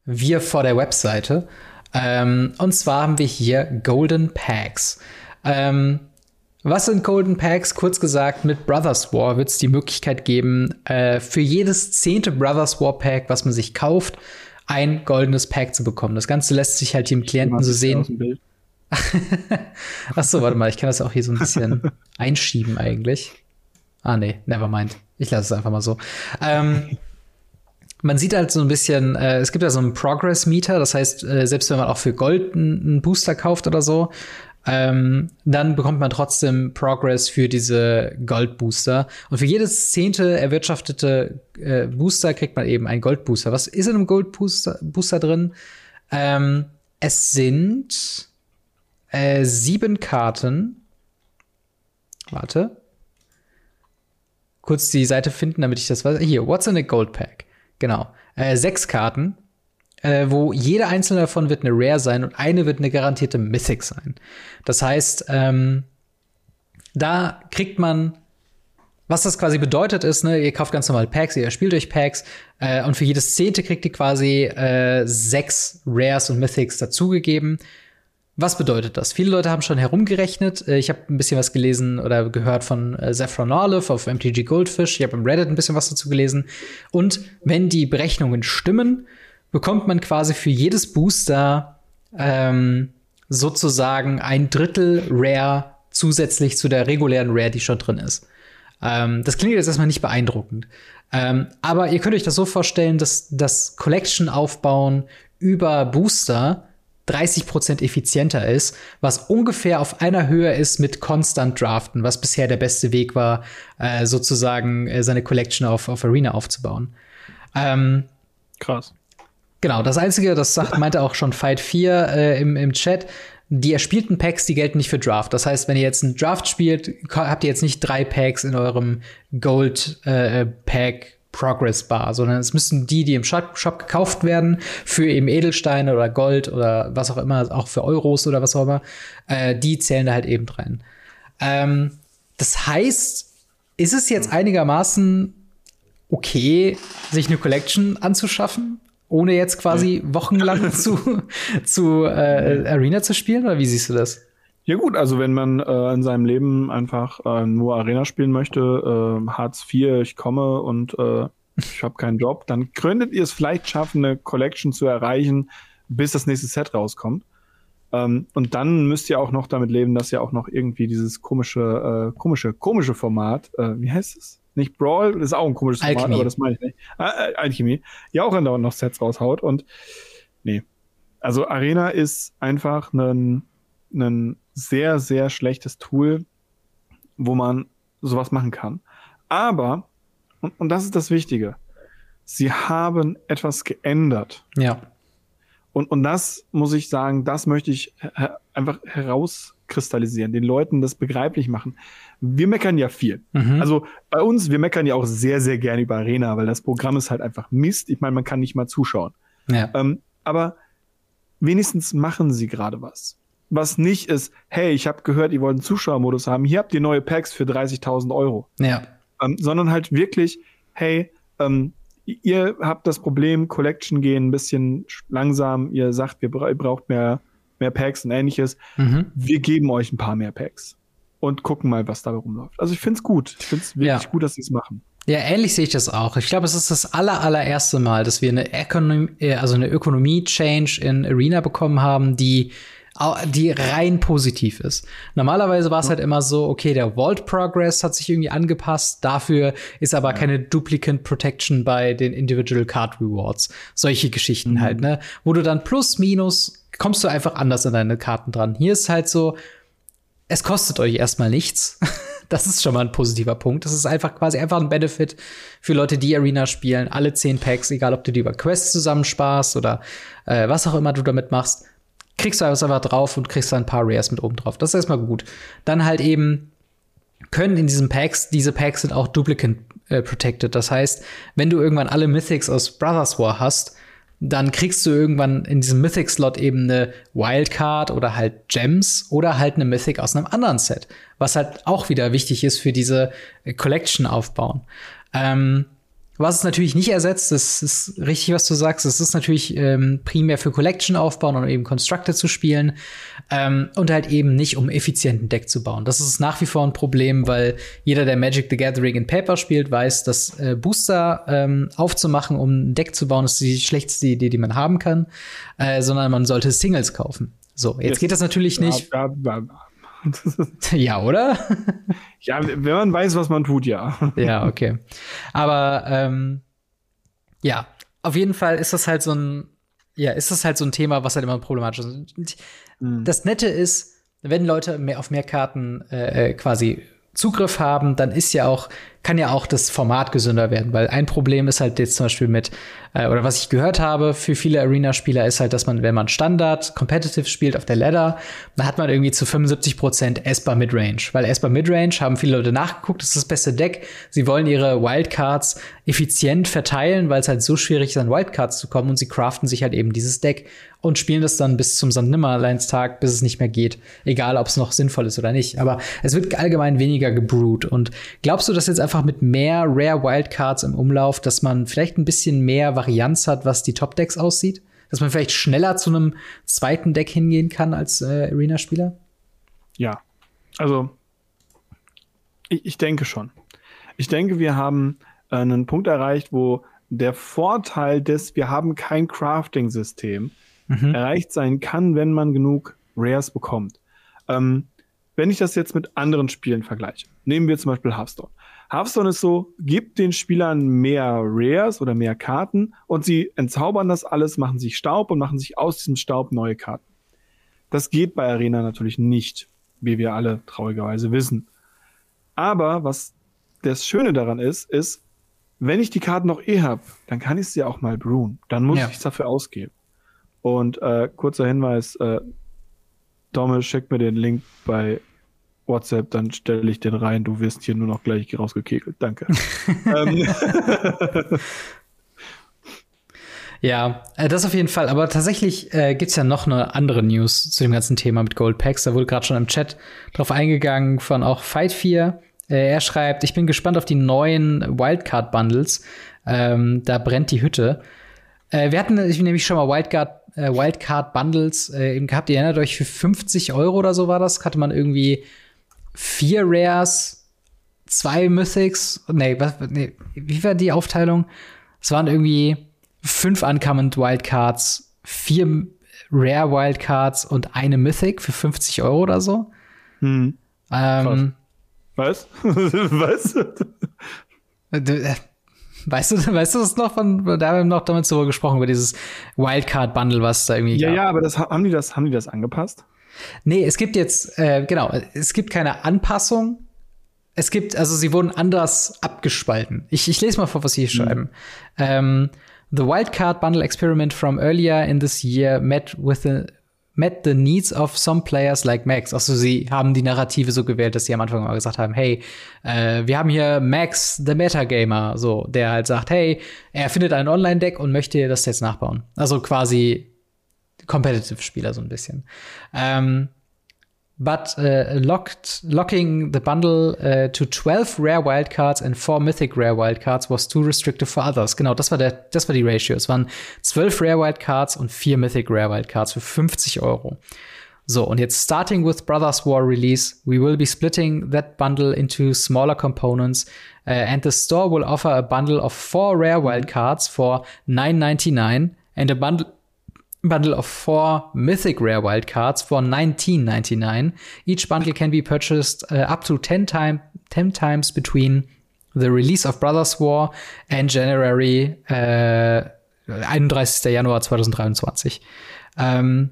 wir vor der Webseite. Ähm, und zwar haben wir hier Golden Packs. Ähm, was sind Golden Packs? Kurz gesagt, mit Brothers War wird es die Möglichkeit geben, äh, für jedes zehnte Brothers War Pack, was man sich kauft, ein goldenes Pack zu bekommen. Das Ganze lässt sich halt dem Klienten so sehen. Ach so, warte mal, ich kann das auch hier so ein bisschen <laughs> einschieben eigentlich. Ah nee, never mind. Ich lasse es einfach mal so. Ähm, man sieht halt so ein bisschen, äh, es gibt ja so einen Progress-Meter, das heißt, äh, selbst wenn man auch für Gold einen Booster kauft oder so, ähm, dann bekommt man trotzdem Progress für diese Gold-Booster. Und für jedes zehnte erwirtschaftete äh, Booster kriegt man eben einen Gold-Booster. Was ist in einem Gold-Booster Booster drin? Ähm, es sind äh, sieben Karten. Warte. Kurz die Seite finden, damit ich das weiß. Hier, What's in a Gold Pack? Genau. Äh, sechs Karten, äh, wo jede einzelne davon wird eine Rare sein und eine wird eine garantierte Mythic sein. Das heißt, ähm, da kriegt man was das quasi bedeutet ist, ne, ihr kauft ganz normal Packs, ihr spielt euch Packs äh, und für jedes Zehnte kriegt ihr quasi äh, sechs Rares und Mythics dazugegeben. Was bedeutet das? Viele Leute haben schon herumgerechnet. Äh, ich habe ein bisschen was gelesen oder gehört von äh, Saffron Olive auf MTG Goldfish. Ich habe im Reddit ein bisschen was dazu gelesen. Und wenn die Berechnungen stimmen, bekommt man quasi für jedes Booster ähm, sozusagen ein Drittel Rare zusätzlich zu der regulären Rare, die schon drin ist. Ähm, das klingt jetzt erstmal nicht beeindruckend. Ähm, aber ihr könnt euch das so vorstellen, dass das Collection aufbauen über Booster 30% effizienter ist, was ungefähr auf einer Höhe ist mit Constant Draften, was bisher der beste Weg war, äh, sozusagen äh, seine Collection auf, auf Arena aufzubauen. Ähm, Krass. Genau, das Einzige, das sagt, <laughs> meinte auch schon Fight 4 äh, im, im Chat, die erspielten Packs, die gelten nicht für Draft. Das heißt, wenn ihr jetzt einen Draft spielt, habt ihr jetzt nicht drei Packs in eurem Gold äh, Pack Progress Bar, sondern es müssen die, die im Shop, Shop gekauft werden, für eben Edelsteine oder Gold oder was auch immer, auch für Euros oder was auch immer, äh, die zählen da halt eben rein. Ähm, das heißt, ist es jetzt einigermaßen okay, sich eine Collection anzuschaffen, ohne jetzt quasi wochenlang <laughs> zu, zu äh, Arena zu spielen? Oder wie siehst du das? Ja gut, also wenn man äh, in seinem Leben einfach äh, nur Arena spielen möchte, äh, Hartz IV, ich komme und äh, ich habe keinen Job, dann könntet ihr es vielleicht schaffen, eine Collection zu erreichen, bis das nächste Set rauskommt. Ähm, und dann müsst ihr auch noch damit leben, dass ihr auch noch irgendwie dieses komische, äh, komische, komische Format, äh, wie heißt es? Nicht Brawl, das ist auch ein komisches Format, aber das meine ich nicht. Äh, äh, Alchemy, ja auch andauernd noch Sets raushaut und nee, Also Arena ist einfach ein, ein sehr, sehr schlechtes Tool, wo man sowas machen kann. Aber, und, und das ist das Wichtige, sie haben etwas geändert. Ja. Und, und das muss ich sagen, das möchte ich einfach herauskristallisieren, den Leuten das begreiflich machen. Wir meckern ja viel. Mhm. Also bei uns, wir meckern ja auch sehr, sehr gerne über Arena, weil das Programm ist halt einfach Mist. Ich meine, man kann nicht mal zuschauen. Ja. Ähm, aber wenigstens machen sie gerade was. Was nicht ist, hey, ich habe gehört, ihr wollt einen Zuschauermodus haben, hier habt ihr neue Packs für 30.000 Euro. Ja. Ähm, sondern halt wirklich, hey, ähm, ihr habt das Problem, Collection gehen ein bisschen langsam, ihr sagt, ihr braucht mehr, mehr Packs und ähnliches. Mhm. Wir geben euch ein paar mehr Packs und gucken mal, was dabei rumläuft. Also ich finde es gut. Ich finde es wirklich ja. gut, dass sie es machen. Ja, ähnlich sehe ich das auch. Ich glaube, es ist das aller, allererste Mal, dass wir eine Ökonomie, äh, also eine Ökonomie-Change in Arena bekommen haben, die die rein positiv ist. Normalerweise war es halt immer so, okay, der Vault Progress hat sich irgendwie angepasst, dafür ist aber ja. keine Duplicate Protection bei den Individual Card Rewards. Solche Geschichten mhm. halt, ne? Wo du dann plus, minus, kommst du einfach anders an deine Karten dran. Hier ist halt so, es kostet euch erstmal nichts. <laughs> Das ist schon mal ein positiver Punkt. Das ist einfach quasi einfach ein Benefit für Leute, die Arena spielen. Alle zehn Packs, egal ob du die über Quests zusammensparst oder äh, was auch immer du damit machst kriegst du einfach drauf und kriegst dann ein paar Rares mit oben drauf. Das ist erstmal gut. Dann halt eben können in diesen Packs, diese Packs sind auch duplicate äh, protected. Das heißt, wenn du irgendwann alle Mythics aus Brothers War hast, dann kriegst du irgendwann in diesem Mythic-Slot eben eine Wildcard oder halt Gems oder halt eine Mythic aus einem anderen Set, was halt auch wieder wichtig ist für diese Collection aufbauen. Ähm, was es natürlich nicht ersetzt, das ist richtig, was du sagst. Es ist natürlich ähm, primär für Collection aufbauen und eben Constructed zu spielen ähm, und halt eben nicht, um effizienten Deck zu bauen. Das ist nach wie vor ein Problem, weil jeder, der Magic the Gathering in Paper spielt, weiß, dass äh, Booster ähm, aufzumachen, um ein Deck zu bauen, ist die schlechteste Idee, die man haben kann, äh, sondern man sollte Singles kaufen. So, jetzt yes. geht das natürlich nicht. Ja, ja, ja. <laughs> ja, oder? <laughs> ja, wenn man weiß, was man tut, ja. <laughs> ja, okay. Aber ähm, ja, auf jeden Fall ist das halt so ein, ja, ist das halt so ein Thema, was halt immer problematisch ist. Mhm. Das Nette ist, wenn Leute mehr auf mehr Karten äh, äh quasi Zugriff haben, dann ist ja auch, kann ja auch das Format gesünder werden, weil ein Problem ist halt jetzt zum Beispiel mit, äh, oder was ich gehört habe für viele Arena-Spieler ist halt, dass man, wenn man Standard Competitive spielt auf der Ladder, dann hat man irgendwie zu 75 Prozent Esper Midrange, weil Esper Midrange haben viele Leute nachgeguckt, das ist das beste Deck. Sie wollen ihre Wildcards effizient verteilen, weil es halt so schwierig ist, an Wildcards zu kommen und sie craften sich halt eben dieses Deck und spielen das dann bis zum Sandnimmerleinstag, bis es nicht mehr geht. Egal, ob es noch sinnvoll ist oder nicht. Aber es wird allgemein weniger gebrewt. Und glaubst du, dass jetzt einfach mit mehr Rare Wildcards im Umlauf, dass man vielleicht ein bisschen mehr Varianz hat, was die Top-Decks aussieht? Dass man vielleicht schneller zu einem zweiten Deck hingehen kann als äh, Arena-Spieler? Ja, also ich, ich denke schon. Ich denke, wir haben äh, einen Punkt erreicht, wo der Vorteil des, wir haben kein Crafting-System, mhm. erreicht sein kann, wenn man genug Rares bekommt. Ähm, wenn ich das jetzt mit anderen Spielen vergleiche, nehmen wir zum Beispiel Hearthstone. Hearthstone ist so, gibt den Spielern mehr Rares oder mehr Karten und sie entzaubern das alles, machen sich Staub und machen sich aus diesem Staub neue Karten. Das geht bei Arena natürlich nicht, wie wir alle traurigerweise wissen. Aber was das Schöne daran ist, ist, wenn ich die Karten noch eh hab, dann kann ich sie auch mal brewen. Dann muss ja. ich dafür ausgeben. Und äh, kurzer Hinweis, äh, Dommel, schick mir den Link bei WhatsApp, dann stelle ich den rein. Du wirst hier nur noch gleich rausgekegelt. Danke. <laughs> Ähm. <laughs> ja, äh, das auf jeden Fall. Aber tatsächlich äh, gibt es ja noch eine andere News zu dem ganzen Thema mit Gold Packs. Da wurde gerade schon im Chat drauf eingegangen von auch Fight 4. Äh, er schreibt, ich bin gespannt auf die neuen Wildcard-Bundles. Ähm, da brennt die Hütte. Äh, wir hatten nämlich schon mal Wildcard äh, Wildcard Bundles äh, eben gehabt. Ihr erinnert euch, für 50 Euro oder so war das, hatte man irgendwie vier Rares, zwei Mythics. Nee, was, nee, wie war die Aufteilung? Es waren irgendwie fünf Uncommon Wildcards, vier Rare Wildcards und eine Mythic für 50 Euro oder so. Hm. Ähm, Was? <laughs> Was? <laughs> Weißt du, <laughs> weißt du das noch von, da haben wir noch damit so gesprochen, über dieses Wildcard-Bundle, was da irgendwie Ja, gab. ja, aber das haben die das, haben die das angepasst? Nee, es gibt jetzt, äh, genau, es gibt keine Anpassung. Es gibt, also sie wurden anders abgespalten. Ich, ich lese mal vor, was sie hier schreiben. Ähm, the Wildcard Bundle Experiment from earlier in this year met with the met the needs of some players like Max. Also sie haben die Narrative so gewählt, dass sie am Anfang mal gesagt haben, hey, äh, wir haben hier Max, the Metagamer, so, der halt sagt, hey, er findet ein Online-Deck und möchte das jetzt nachbauen. Also quasi Competitive-Spieler so ein bisschen. Ähm, but uh, locked, locking the bundle uh, to 12 rare wildcards and 4 mythic rare wildcards was too restrictive for others. Genau, das war der, das war die Ratio. Es waren 12 rare wildcards und 4 mythic rare wildcards für 50 Euro. So, und jetzt starting with Brothers War release, we will be splitting that bundle into smaller components, uh, and the store will offer a bundle of four rare wildcards for 9.99 and a bundle bundle of four mythic rare wildcards for 19.99. Each bundle can be purchased uh, up to 10, time, 10 times between the release of Brothers War and January äh, 31. Januar 2023. Ähm,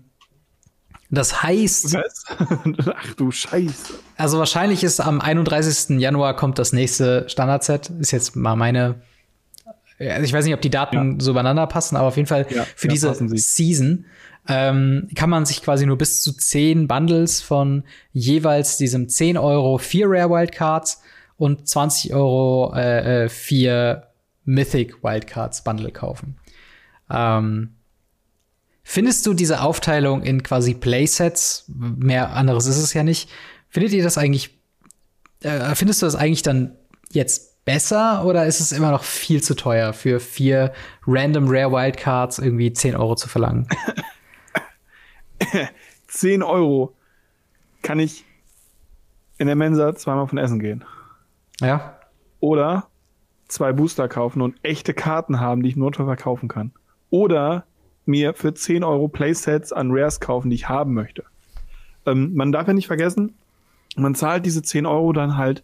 das heißt, Was? <laughs> Ach du Scheiße. also wahrscheinlich ist am 31. Januar kommt das nächste Standardset. Ist jetzt mal meine. Also ich weiß nicht, ob die Daten so übereinander passen, aber auf jeden Fall Ja, für ja, diese. Season ähm, kann man sich quasi nur bis zu 10 Bundles von jeweils diesem 10 Euro 4 Rare Wildcards und 20 Euro äh, äh, 4 Mythic Wildcards Bundle kaufen. Ähm, Findest du diese Aufteilung in quasi Playsets, mehr anderes ist es ja nicht, findet ihr das eigentlich, äh, findest du das eigentlich dann jetzt besser oder ist es immer noch viel zu teuer für vier random Rare Wildcards irgendwie 10 Euro zu verlangen? <laughs> 10 Euro kann ich in der Mensa zweimal von essen gehen. ja? Oder zwei Booster kaufen und echte Karten haben, die ich nur verkaufen kann. Oder mir für 10 Euro Playsets an Rares kaufen, die ich haben möchte. Ähm, man darf ja nicht vergessen, man zahlt diese 10 Euro dann halt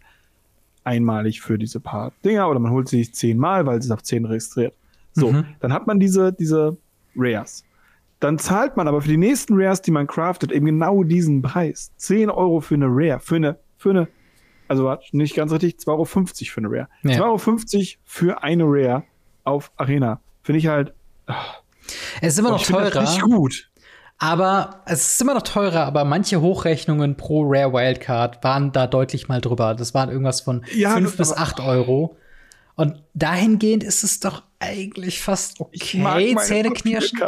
einmalig für diese paar Dinger oder man holt sie sich 10 Mal, weil sie ist auf 10 registriert. So, Mhm. dann hat man diese, diese Rares. Dann zahlt man aber für die nächsten Rares, die man craftet, eben genau diesen Preis. 10 Euro für eine Rare, für eine, für eine, also nicht ganz richtig, 2,50 Euro für eine Rare. Ja. 2,50 Euro für eine Rare auf Arena. Finde ich halt, Es ist immer noch teurer, nicht gut. Aber es ist immer noch teurer, aber manche Hochrechnungen pro Rare Wildcard waren da deutlich mal drüber. Das waren irgendwas von Ja, 5 das- bis aber- 8 Euro. Und dahingehend ist es doch eigentlich fast okay, zähneknirschend.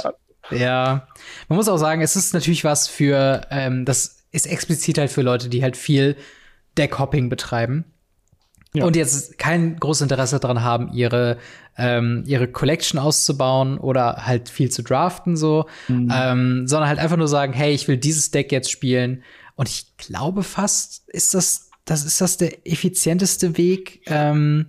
Ja, man muss auch sagen, es ist natürlich was für, ähm, das ist explizit halt für Leute, die halt viel Deckhopping betreiben. Ja. Und jetzt kein großes Interesse daran haben, ihre, ähm, ihre Collection auszubauen oder halt viel zu draften, so, Mhm. ähm, sondern halt einfach nur sagen, hey, ich will dieses Deck jetzt spielen. Und ich glaube fast, ist das, das ist das der effizienteste Weg, ähm,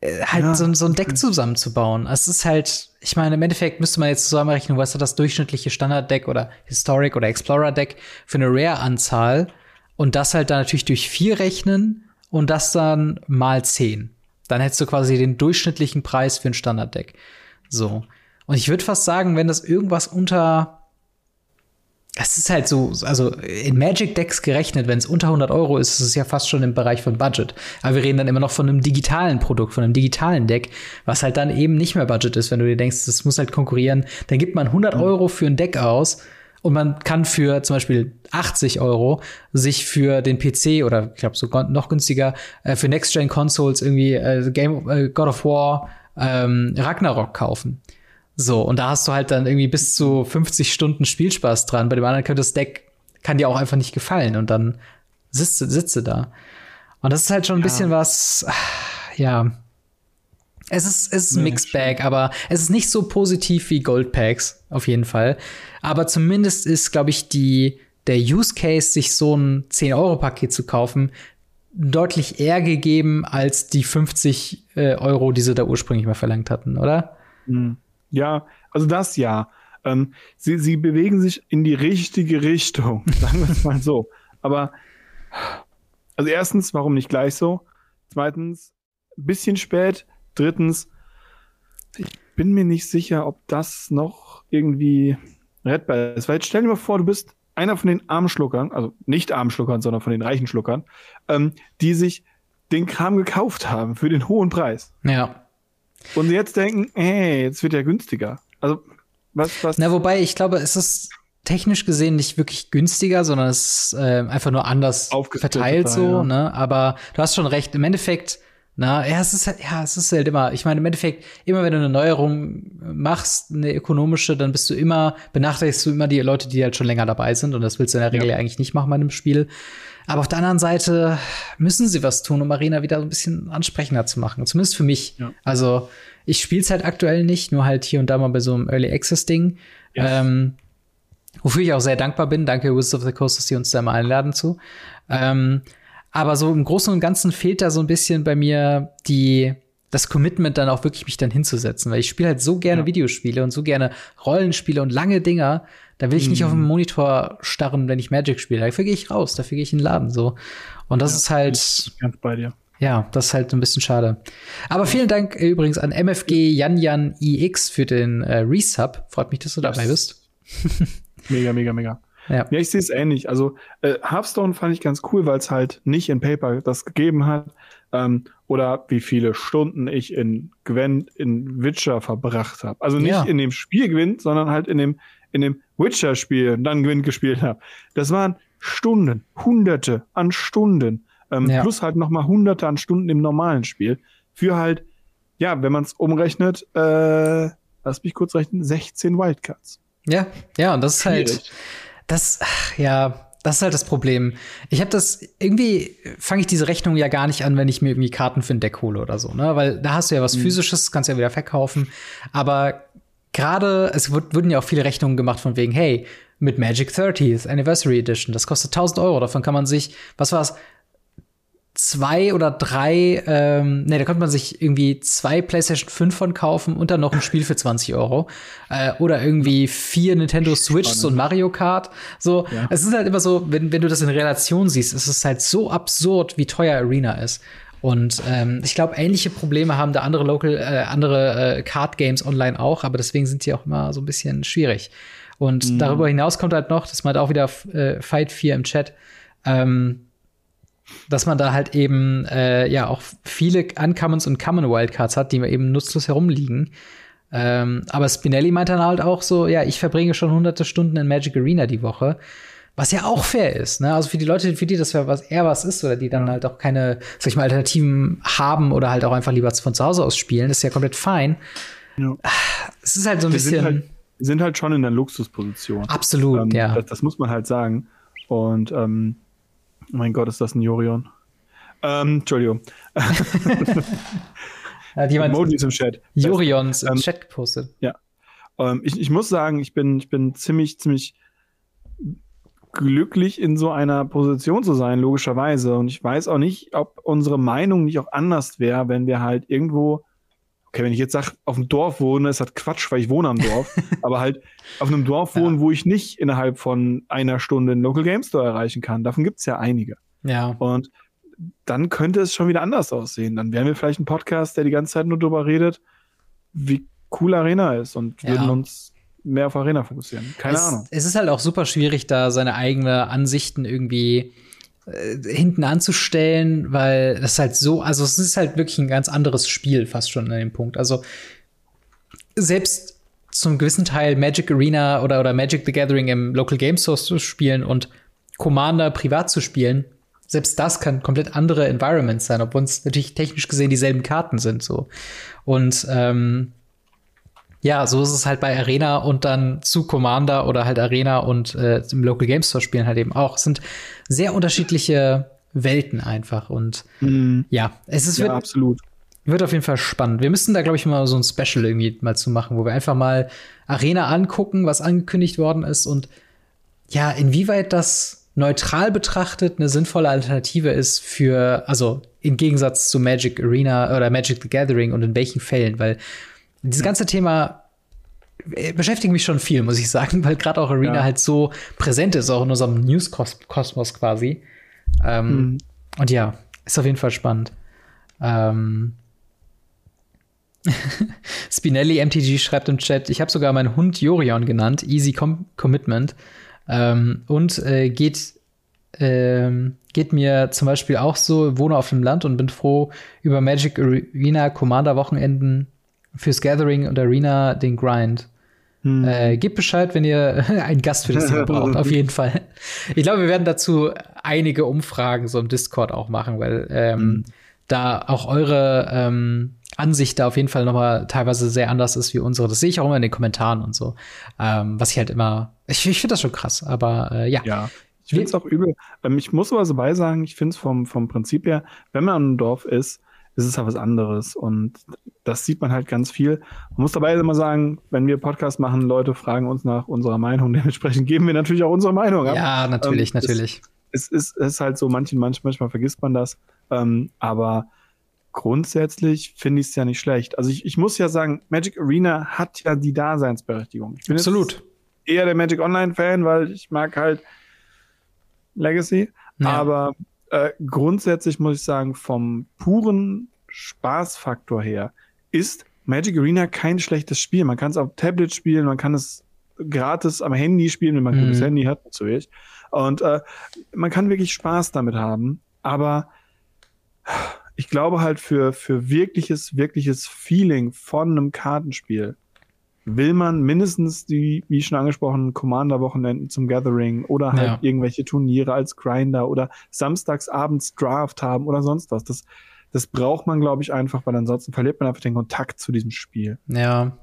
äh, halt Ja, so, so ein Deck zusammenzubauen. Es ist halt, ich meine, im Endeffekt müsste man jetzt zusammenrechnen, was hat das durchschnittliche Standard-Deck oder Historic oder Explorer-Deck für eine Rare-Anzahl und das halt dann natürlich durch vier rechnen und das dann mal zehn. Dann hättest du quasi den durchschnittlichen Preis für ein Standard-Deck. So. Und ich würde fast sagen, wenn das irgendwas unter es ist halt so, also in Magic Decks gerechnet, wenn es unter 100 Euro ist, ist es ja fast schon im Bereich von Budget. Aber wir reden dann immer noch von einem digitalen Produkt, von einem digitalen Deck, was halt dann eben nicht mehr Budget ist, wenn du dir denkst, das muss halt konkurrieren. Dann gibt man 100 Euro für ein Deck aus und man kann für zum Beispiel 80 Euro sich für den PC oder ich glaube so noch günstiger äh, für Next-Gen-Consoles irgendwie äh, Game äh, God of War ähm, Ragnarok kaufen. So, und da hast du halt dann irgendwie bis zu 50 Stunden Spielspaß dran. Bei dem anderen könnte das Deck, kann dir auch einfach nicht gefallen und dann sitze, sitze da. Und das ist halt schon ein Ja. bisschen was, ja. Es ist, es ist ein Ja, Mixed Bag, aber es ist nicht so positiv wie Gold Packs, auf jeden Fall. Aber zumindest ist, glaube ich, die, der Use Case, sich so ein 10-Euro-Paket zu kaufen, deutlich eher gegeben als die 50 äh, Euro, die sie da ursprünglich mal verlangt hatten, oder? Hm. Ja, also das ja. Ähm, sie, sie bewegen sich in die richtige Richtung, <laughs> sagen wir es mal so. Aber also erstens, warum nicht gleich so? Zweitens, bisschen spät. Drittens, ich bin mir nicht sicher, ob das noch irgendwie rettbar ist. Weil jetzt stell dir mal vor, du bist einer von den Armschluckern, also nicht Armschluckern, sondern von den reichen Schluckern, ähm, die sich den Kram gekauft haben für den hohen Preis. Ja. Und jetzt denken, hey, jetzt wird ja günstiger. Also, was, was? Na, wobei, ich glaube, es ist technisch gesehen nicht wirklich günstiger, sondern es ist äh, einfach nur anders verteilt so, ja. ne? Aber du hast schon recht. Im Endeffekt, na, ja, es ist halt, ja, es ist halt immer, ich meine, im Endeffekt, immer wenn du eine Neuerung machst, eine ökonomische, dann bist du immer, benachteiligst du immer die Leute, die halt schon länger dabei sind. Und das willst du in der Regel ja, ja eigentlich nicht machen bei einem Spiel. Aber auf der anderen Seite müssen sie was tun, um Arena wieder ein bisschen ansprechender zu machen. Zumindest für mich. Ja. Also, ich spiele es halt aktuell nicht, nur halt hier und da mal bei so einem Early Access Ding. Yes. Ähm, wofür ich auch sehr dankbar bin. Danke, Wizards of the Coast, dass sie uns da mal einladen zu. Ähm, aber so im Großen und Ganzen fehlt da so ein bisschen bei mir die, das Commitment dann auch wirklich mich dann hinzusetzen, weil ich spiele halt so gerne ja. Videospiele und so gerne Rollenspiele und lange Dinger. Da will ich nicht mhm. auf dem Monitor starren, wenn ich Magic spiele. Dafür gehe ich raus, dafür gehe ich in den Laden so. Und das ja, ist halt. Ganz bei dir. Ja, das ist halt ein bisschen schade. Aber vielen Dank äh, übrigens an MFG IX für den äh, Resub. Freut mich, dass du dabei bist. mega, mega, mega. Ja, ja ich sehe es ähnlich. Also äh, Hearthstone fand ich ganz cool, weil es halt nicht in Paper das gegeben hat. Ähm, oder wie viele Stunden ich in Gwent in Witcher verbracht habe. Also nicht ja. in dem Spiel Gwent, sondern halt in dem, in dem Witcher-Spiel dann Gwent gespielt habe. Das waren Stunden, Hunderte an Stunden. Ähm, ja. Plus halt nochmal Hunderte an Stunden im normalen Spiel. Für halt, ja, wenn man es umrechnet, äh, lass mich kurz rechnen, 16 Wildcards. Ja, ja, und das ist halt, das, ach, ja, das ist halt das Problem. Ich habe das irgendwie fange ich diese Rechnung ja gar nicht an, wenn ich mir irgendwie Karten für ein Deck hole oder so, ne? Weil da hast du ja was mhm. physisches, kannst ja wieder verkaufen, aber gerade es wurden ja auch viele Rechnungen gemacht von wegen, hey, mit Magic 30th Anniversary Edition, das kostet 1000 Euro, davon kann man sich, was war's, zwei oder drei, ähm, ne, da konnte man sich irgendwie zwei PlayStation 5 von kaufen und dann noch ein Spiel für 20 Euro. Äh, oder irgendwie vier Nintendo Switch und Mario Kart. So, ja. es ist halt immer so, wenn, wenn du das in Relation siehst, es ist halt so absurd, wie teuer Arena ist. Und ähm, ich glaube, ähnliche Probleme haben da andere Local, äh, andere äh, Card Games online auch, aber deswegen sind die auch immer so ein bisschen schwierig. Und mhm. darüber hinaus kommt halt noch, man halt auch wieder äh, Fight 4 im Chat, ähm, dass man da halt eben äh, ja auch viele Uncommons und Common Wildcards hat, die eben nutzlos herumliegen. Ähm, aber Spinelli meint dann halt auch so, ja, ich verbringe schon hunderte Stunden in Magic Arena die Woche. Was ja auch fair ist, ne? Also für die Leute, für die das ja was eher was ist, oder die dann halt auch keine, sag ich mal, Alternativen haben oder halt auch einfach lieber von zu Hause aus spielen, ist ja komplett fein. Ja. Es ist halt so ein wir bisschen. Sind halt, wir sind halt schon in der Luxusposition. Absolut, ähm, ja. Das, das, muss man halt sagen. Und ähm, mein Gott, ist das ein Jorion? Ähm, Entschuldigung. <laughs> Hat jemand Emojis im Chat. Jorions im ähm, Chat gepostet. Ja. Ähm, ich, ich muss sagen, ich bin, ich bin ziemlich, ziemlich glücklich in so einer Position zu sein, logischerweise. Und ich weiß auch nicht, ob unsere Meinung nicht auch anders wäre, wenn wir halt irgendwo okay, wenn ich jetzt sage, auf dem Dorf wohne, ist das Quatsch, weil ich wohne am Dorf, <laughs> aber halt auf einem Dorf wohnen, ja. wo ich nicht innerhalb von einer Stunde einen Local Game Store erreichen kann. Davon gibt's ja einige. Ja. Und dann könnte es schon wieder anders aussehen. Dann wären wir vielleicht ein Podcast, der die ganze Zeit nur darüber redet, wie cool Arena ist und ja. würden uns mehr auf Arena fokussieren. Keine es, Ahnung. Es ist halt auch super schwierig, da seine eigenen Ansichten irgendwie hinten anzustellen, weil das halt so, also es ist halt wirklich ein ganz anderes Spiel fast schon an dem Punkt. Also selbst zum gewissen Teil Magic Arena oder, oder Magic the Gathering im Local Game Source zu spielen und Commander privat zu spielen, selbst das kann komplett andere Environments sein, obwohl es natürlich technisch gesehen dieselben Karten sind so. Und ähm, ja, so ist es halt bei Arena und dann zu Commander oder halt Arena und äh, im Local Game Store spielen halt eben auch. Es sind sehr unterschiedliche Welten einfach. Und mm. ja, es ist ja, wird, absolut. Wird auf jeden Fall spannend. Wir müssen da, glaube ich, mal so ein Special irgendwie mal zu machen, wo wir einfach mal Arena angucken, was angekündigt worden ist und ja, inwieweit das neutral betrachtet eine sinnvolle Alternative ist für, also im Gegensatz zu Magic Arena oder Magic the Gathering und in welchen Fällen, weil dieses ganze Thema äh, beschäftigt mich schon viel, muss ich sagen, weil gerade auch Arena ja. halt so präsent ist, auch in unserem News-Kosmos quasi. Ähm, mhm. Und ja, ist auf jeden Fall spannend. Ähm, <laughs> Spinelli MTG schreibt im Chat, ich habe sogar meinen Hund Jorion genannt, Easy Com Commitment. Ähm, und äh, geht, ähm, geht mir zum Beispiel auch so, wohne auf dem Land und bin froh über Magic Arena Commander Wochenenden fürs Gathering und Arena den Grind. Hm. Äh, gebt Bescheid, wenn ihr <laughs> einen Gast für das <laughs> Thema braucht, auf jeden Fall. Ich glaube, wir werden dazu einige Umfragen so im Discord auch machen, weil ähm, hm. da auch eure ähm, Ansicht da auf jeden Fall noch mal teilweise sehr anders ist wie unsere. Das sehe ich auch immer in den Kommentaren und so. Ähm, was ich halt immer, ich, ich finde das schon krass, aber äh, ja. Ja, ich finde es auch übel. Ähm, ich muss aber so beisagen, ich finde es vom, vom Prinzip her, wenn man im Dorf ist, ist es halt was anderes. Und das sieht man halt ganz viel. Man muss dabei immer sagen, wenn wir Podcast machen, Leute fragen uns nach unserer Meinung. <laughs> Dementsprechend geben wir natürlich auch unsere Meinung ab. Ja, natürlich, ähm, natürlich. Es, es, ist, es ist halt so, manchen, manchmal, manchmal vergisst man das. Ähm, aber grundsätzlich finde ich es ja nicht schlecht. Also ich, ich muss ja sagen, Magic Arena hat ja die Daseinsberechtigung. Ich bin Absolut. eher der Magic Online-Fan, weil ich mag halt Legacy. Ja. Aber äh, grundsätzlich muss ich sagen, vom puren Spaßfaktor her ist Magic Arena kein schlechtes Spiel. Man kann es auf Tablet spielen, man kann es gratis am Handy spielen, wenn man ein mhm. gutes Handy hat, natürlich. Und äh, man kann wirklich Spaß damit haben. Aber ich glaube halt für, für wirkliches, wirkliches Feeling von einem Kartenspiel will man mindestens die, wie schon angesprochen, Commander-Wochenenden zum Gathering oder halt ja. irgendwelche Turniere als Grinder oder samstags abends Draft haben oder sonst was. Das, das braucht man, glaube ich, einfach, weil ansonsten verliert man einfach den Kontakt zu diesem Spiel. Ja.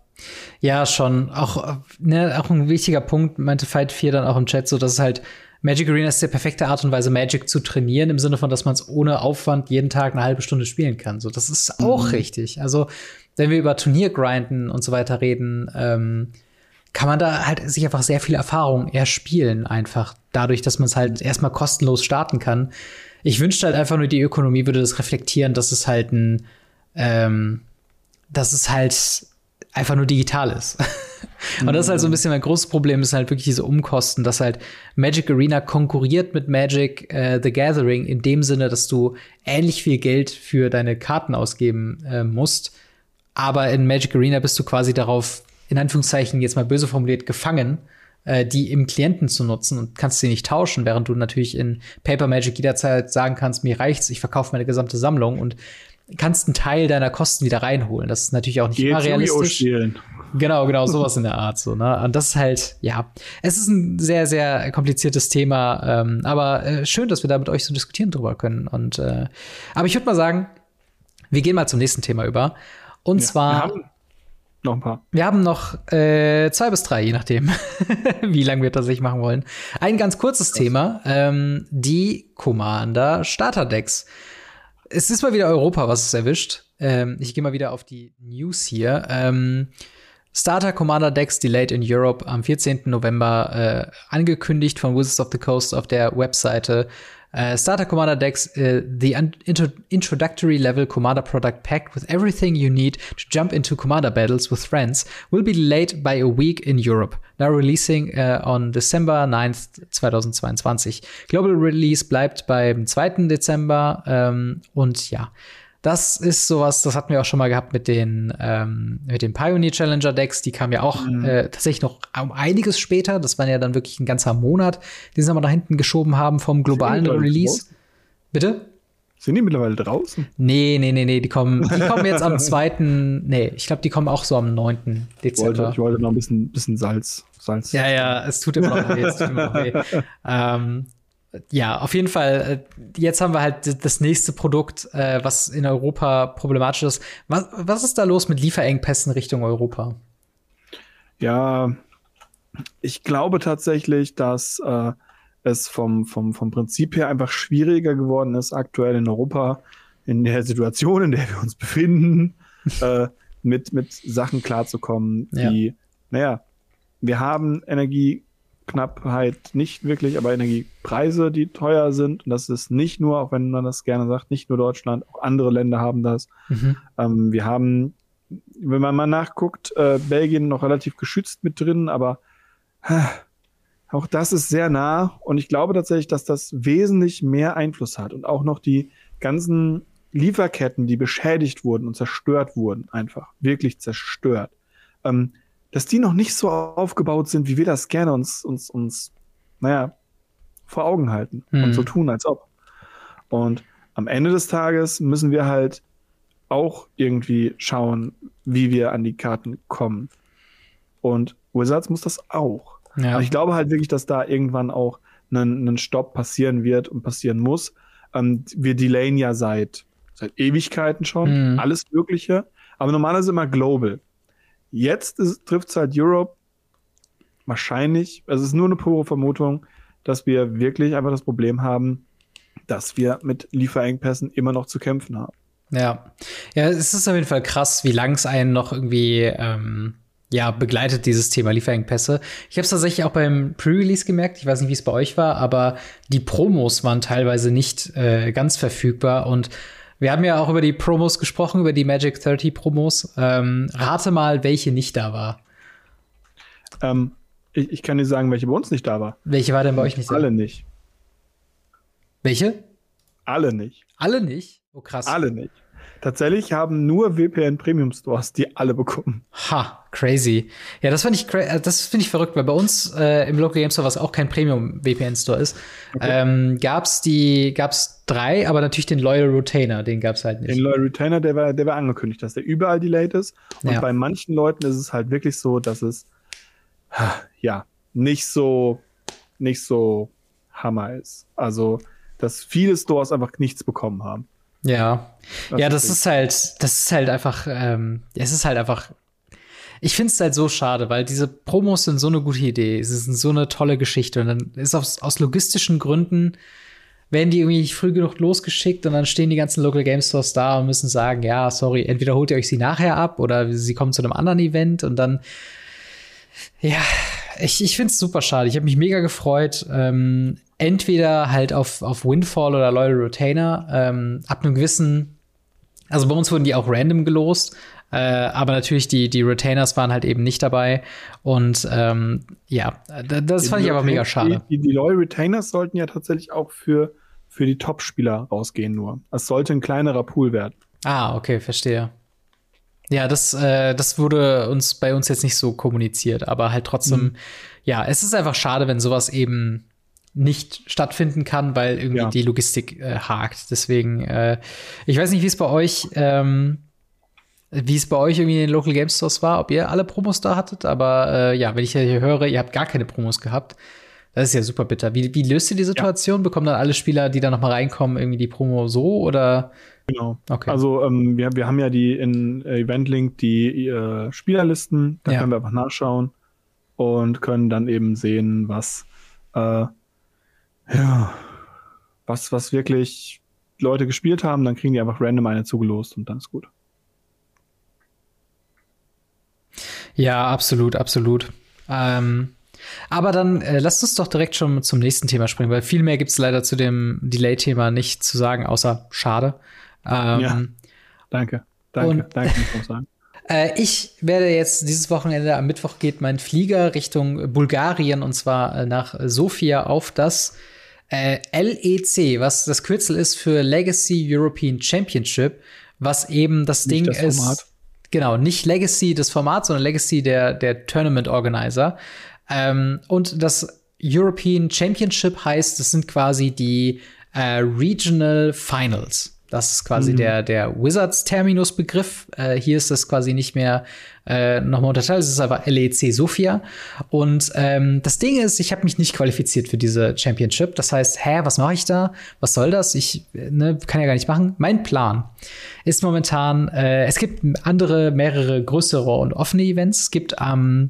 Ja, schon. Auch, ne, auch ein wichtiger Punkt, meinte Fight 4 dann auch im Chat, so dass es halt Magic Arena ist die perfekte Art und Weise, Magic zu trainieren, im Sinne von, dass man es ohne Aufwand jeden Tag eine halbe Stunde spielen kann. So, das ist auch mhm. richtig. Also, wenn wir über Turniergrinden und so weiter reden, ähm, kann man da halt sich einfach sehr viel Erfahrung erspielen, einfach dadurch, dass man es halt erstmal kostenlos starten kann. Ich wünschte halt einfach nur, die Ökonomie würde das reflektieren, dass es halt ein, ähm, dass es halt einfach nur digital ist. <laughs> Und das ist halt so ein bisschen mein großes Problem, ist halt wirklich diese Umkosten, dass halt Magic Arena konkurriert mit Magic äh, the Gathering in dem Sinne, dass du ähnlich viel Geld für deine Karten ausgeben äh, musst. Aber in Magic Arena bist du quasi darauf, in Anführungszeichen jetzt mal böse formuliert, gefangen, äh, die im Klienten zu nutzen und kannst sie nicht tauschen, während du natürlich in Paper Magic jederzeit sagen kannst, mir reicht's, ich verkaufe meine gesamte Sammlung und kannst einen Teil deiner Kosten wieder reinholen. Das ist natürlich auch nicht Geht immer realistisch. Genau, genau, sowas in der Art. So, ne? Und das ist halt, ja, es ist ein sehr, sehr kompliziertes Thema, ähm, aber äh, schön, dass wir da mit euch so diskutieren drüber können. Und äh, aber ich würde mal sagen, wir gehen mal zum nächsten Thema über. Und ja, zwar. Wir haben noch ein paar. Wir haben noch äh, zwei bis drei, je nachdem, <laughs> wie lange wir das sich machen wollen. Ein ganz kurzes Thema: ähm, die Commander Starter Decks. Es ist mal wieder Europa, was es erwischt. Ähm, ich gehe mal wieder auf die News hier. Ähm, Starter Commander Decks delayed in Europe am 14. November äh, angekündigt von Wizards of the Coast auf der Webseite. Uh, Starter Commander decks, uh, the intro introductory level Commander product packed with everything you need to jump into Commander battles with friends, will be delayed by a week in Europe, now releasing uh, on December 9th, 2022. Global Release bleibt beim 2. Dezember ähm, und ja, das ist sowas, das hatten wir auch schon mal gehabt mit den, ähm, mit den Pioneer Challenger Decks. Die kamen ja auch mhm. äh, tatsächlich noch um einiges später. Das war ja dann wirklich ein ganzer Monat, den sie aber nach hinten geschoben haben vom globalen Release. Draußen? Bitte? Sind die mittlerweile draußen? Nee, nee, nee, nee, die kommen, die kommen jetzt am <laughs> 2. Nee, ich glaube, die kommen auch so am 9. Dezember. Ich wollte, ich wollte noch ein bisschen, bisschen Salz, Salz. Ja, ja, es tut immer noch weh. Es tut immer noch weh. <laughs> ähm, ja, auf jeden Fall. Äh, jetzt haben wir halt das nächste Produkt, äh, was in Europa problematisch ist. Was, was ist da los mit Lieferengpässen Richtung Europa? Ja, ich glaube tatsächlich, dass äh, es vom, vom, vom Prinzip her einfach schwieriger geworden ist, aktuell in Europa, in der Situation, in der wir uns befinden, <laughs> äh, mit, mit Sachen klarzukommen, die, ja. naja, wir haben Energie Knappheit nicht wirklich, aber Energiepreise, die teuer sind. Und das ist nicht nur, auch wenn man das gerne sagt, nicht nur Deutschland, auch andere Länder haben das. Mhm. Ähm, wir haben, wenn man mal nachguckt, äh, Belgien noch relativ geschützt mit drin, aber äh, auch das ist sehr nah. Und ich glaube tatsächlich, dass das wesentlich mehr Einfluss hat und auch noch die ganzen Lieferketten, die beschädigt wurden und zerstört wurden, einfach wirklich zerstört, ähm, dass die noch nicht so aufgebaut sind, wie wir das gerne uns, uns, uns, naja, vor Augen halten mhm. und so tun, als ob. Und am Ende des Tages müssen wir halt auch irgendwie schauen, wie wir an die Karten kommen. Und Wizards muss das auch. Ja. Ich glaube halt wirklich, dass da irgendwann auch ein, ein Stopp passieren wird und passieren muss. Ähm, wir delayen ja seit, seit Ewigkeiten schon, mhm. alles Mögliche. Aber normalerweise immer global. Jetzt trifft es halt Europe wahrscheinlich, also es ist nur eine pure Vermutung, dass wir wirklich einfach das Problem haben, dass wir mit Lieferengpässen immer noch zu kämpfen haben. Ja. Ja, es ist auf jeden Fall krass, wie lang es einen noch irgendwie ähm, ja, begleitet dieses Thema Lieferengpässe. Ich habe es tatsächlich auch beim Pre-Release gemerkt. Ich weiß nicht, wie es bei euch war, aber die Promos waren teilweise nicht äh, ganz verfügbar. Und wir haben ja auch über die Promos gesprochen, über die Magic 30 Promos. Ähm, rate mal, welche nicht da war. Ähm, ich, ich, kann dir sagen, welche bei uns nicht da war. Welche war denn bei euch nicht da? Alle nicht. Welche? Alle nicht. Alle nicht? Oh, krass. Alle nicht. Tatsächlich haben nur WPN Premium Stores die alle bekommen. Ha, crazy. Ja, das finde ich, äh, das finde ich verrückt, weil bei uns äh, im Local Game Store, was auch kein Premium WPN Store ist, okay. ähm, gab's die, gab's drei, aber natürlich den Loyal Retainer, den gab's halt nicht. Den Loyal Retainer, der war, der war angekündigt, dass der überall delayed ist. Und ja. bei manchen Leuten ist es halt wirklich so, dass es, ja, nicht so, nicht so Hammer ist. Also, dass viele Stores einfach nichts bekommen haben. Ja. Das ja, das ist, ist halt, das ist halt einfach, ähm, es ist halt einfach. Ich finde es halt so schade, weil diese Promos sind so eine gute Idee. Es ist so eine tolle Geschichte. Und dann ist aus, aus logistischen Gründen werden die irgendwie nicht früh genug losgeschickt und dann stehen die ganzen Local Game Stores da und müssen sagen, ja, sorry, entweder holt ihr euch sie nachher ab oder sie kommen zu einem anderen Event und dann, ja, ich, ich finde es super schade. Ich habe mich mega gefreut. Ähm, entweder halt auf, auf Windfall oder Loyal Retainer. Ähm, ab einem gewissen, also bei uns wurden die auch random gelost. Äh, aber natürlich, die, die Retainers waren halt eben nicht dabei. Und ähm, ja, das die fand ich aber mega schade. Die, die, Loyal Retainers sollten ja tatsächlich auch für, für die Top-Spieler rausgehen nur. Es sollte ein kleinerer Pool werden. Ah, okay, verstehe. Ja, das, äh, das wurde uns bei uns jetzt nicht so kommuniziert, aber halt trotzdem, mhm. ja, es ist einfach schade, wenn sowas eben nicht stattfinden kann, weil irgendwie ja. die Logistik äh, hakt. Deswegen, äh, ich weiß nicht, wie es bei euch, ähm, wie es bei euch irgendwie in den Local Game Stores war, ob ihr alle Promos da hattet, aber äh, ja, wenn ich hier höre, ihr habt gar keine Promos gehabt, das ist ja super bitter. Wie, wie löst ihr die Situation? Ja. Bekommen dann alle Spieler, die da noch mal reinkommen, irgendwie die Promo so oder? Genau. Okay. Also ähm, wir, wir haben ja die in äh, Eventlink die äh, Spielerlisten, da ja. können wir einfach nachschauen und können dann eben sehen, was äh, ja, was, was wirklich Leute gespielt haben, dann kriegen die einfach random eine zugelost und dann ist gut. Ja, absolut, absolut. Ähm, aber dann äh, lasst uns doch direkt schon zum nächsten Thema springen, weil viel mehr gibt es leider zu dem Delay-Thema nicht zu sagen, außer schade. Ähm, ja, danke. Danke, und, danke, muss ich sagen. <laughs> Äh, ich werde jetzt dieses Wochenende, am Mittwoch geht mein Flieger Richtung Bulgarien und zwar äh, nach Sofia auf das äh, LEC, was das Kürzel ist für Legacy European Championship, was eben das nicht Ding das ist. Genau, nicht Legacy des Formats, sondern Legacy der, der Tournament Organizer. Ähm, und das European Championship heißt, das sind quasi die äh, Regional Finals. Das ist quasi mhm. der, der Wizards-Terminus-Begriff. Äh, hier ist das quasi nicht mehr äh, nochmal unterteilt, es ist aber LEC Sofia. Und ähm, das Ding ist, ich habe mich nicht qualifiziert für diese Championship. Das heißt, hä, was mache ich da? Was soll das? Ich ne, kann ja gar nicht machen. Mein Plan ist momentan, äh, es gibt andere, mehrere größere und offene Events. Es gibt am ähm,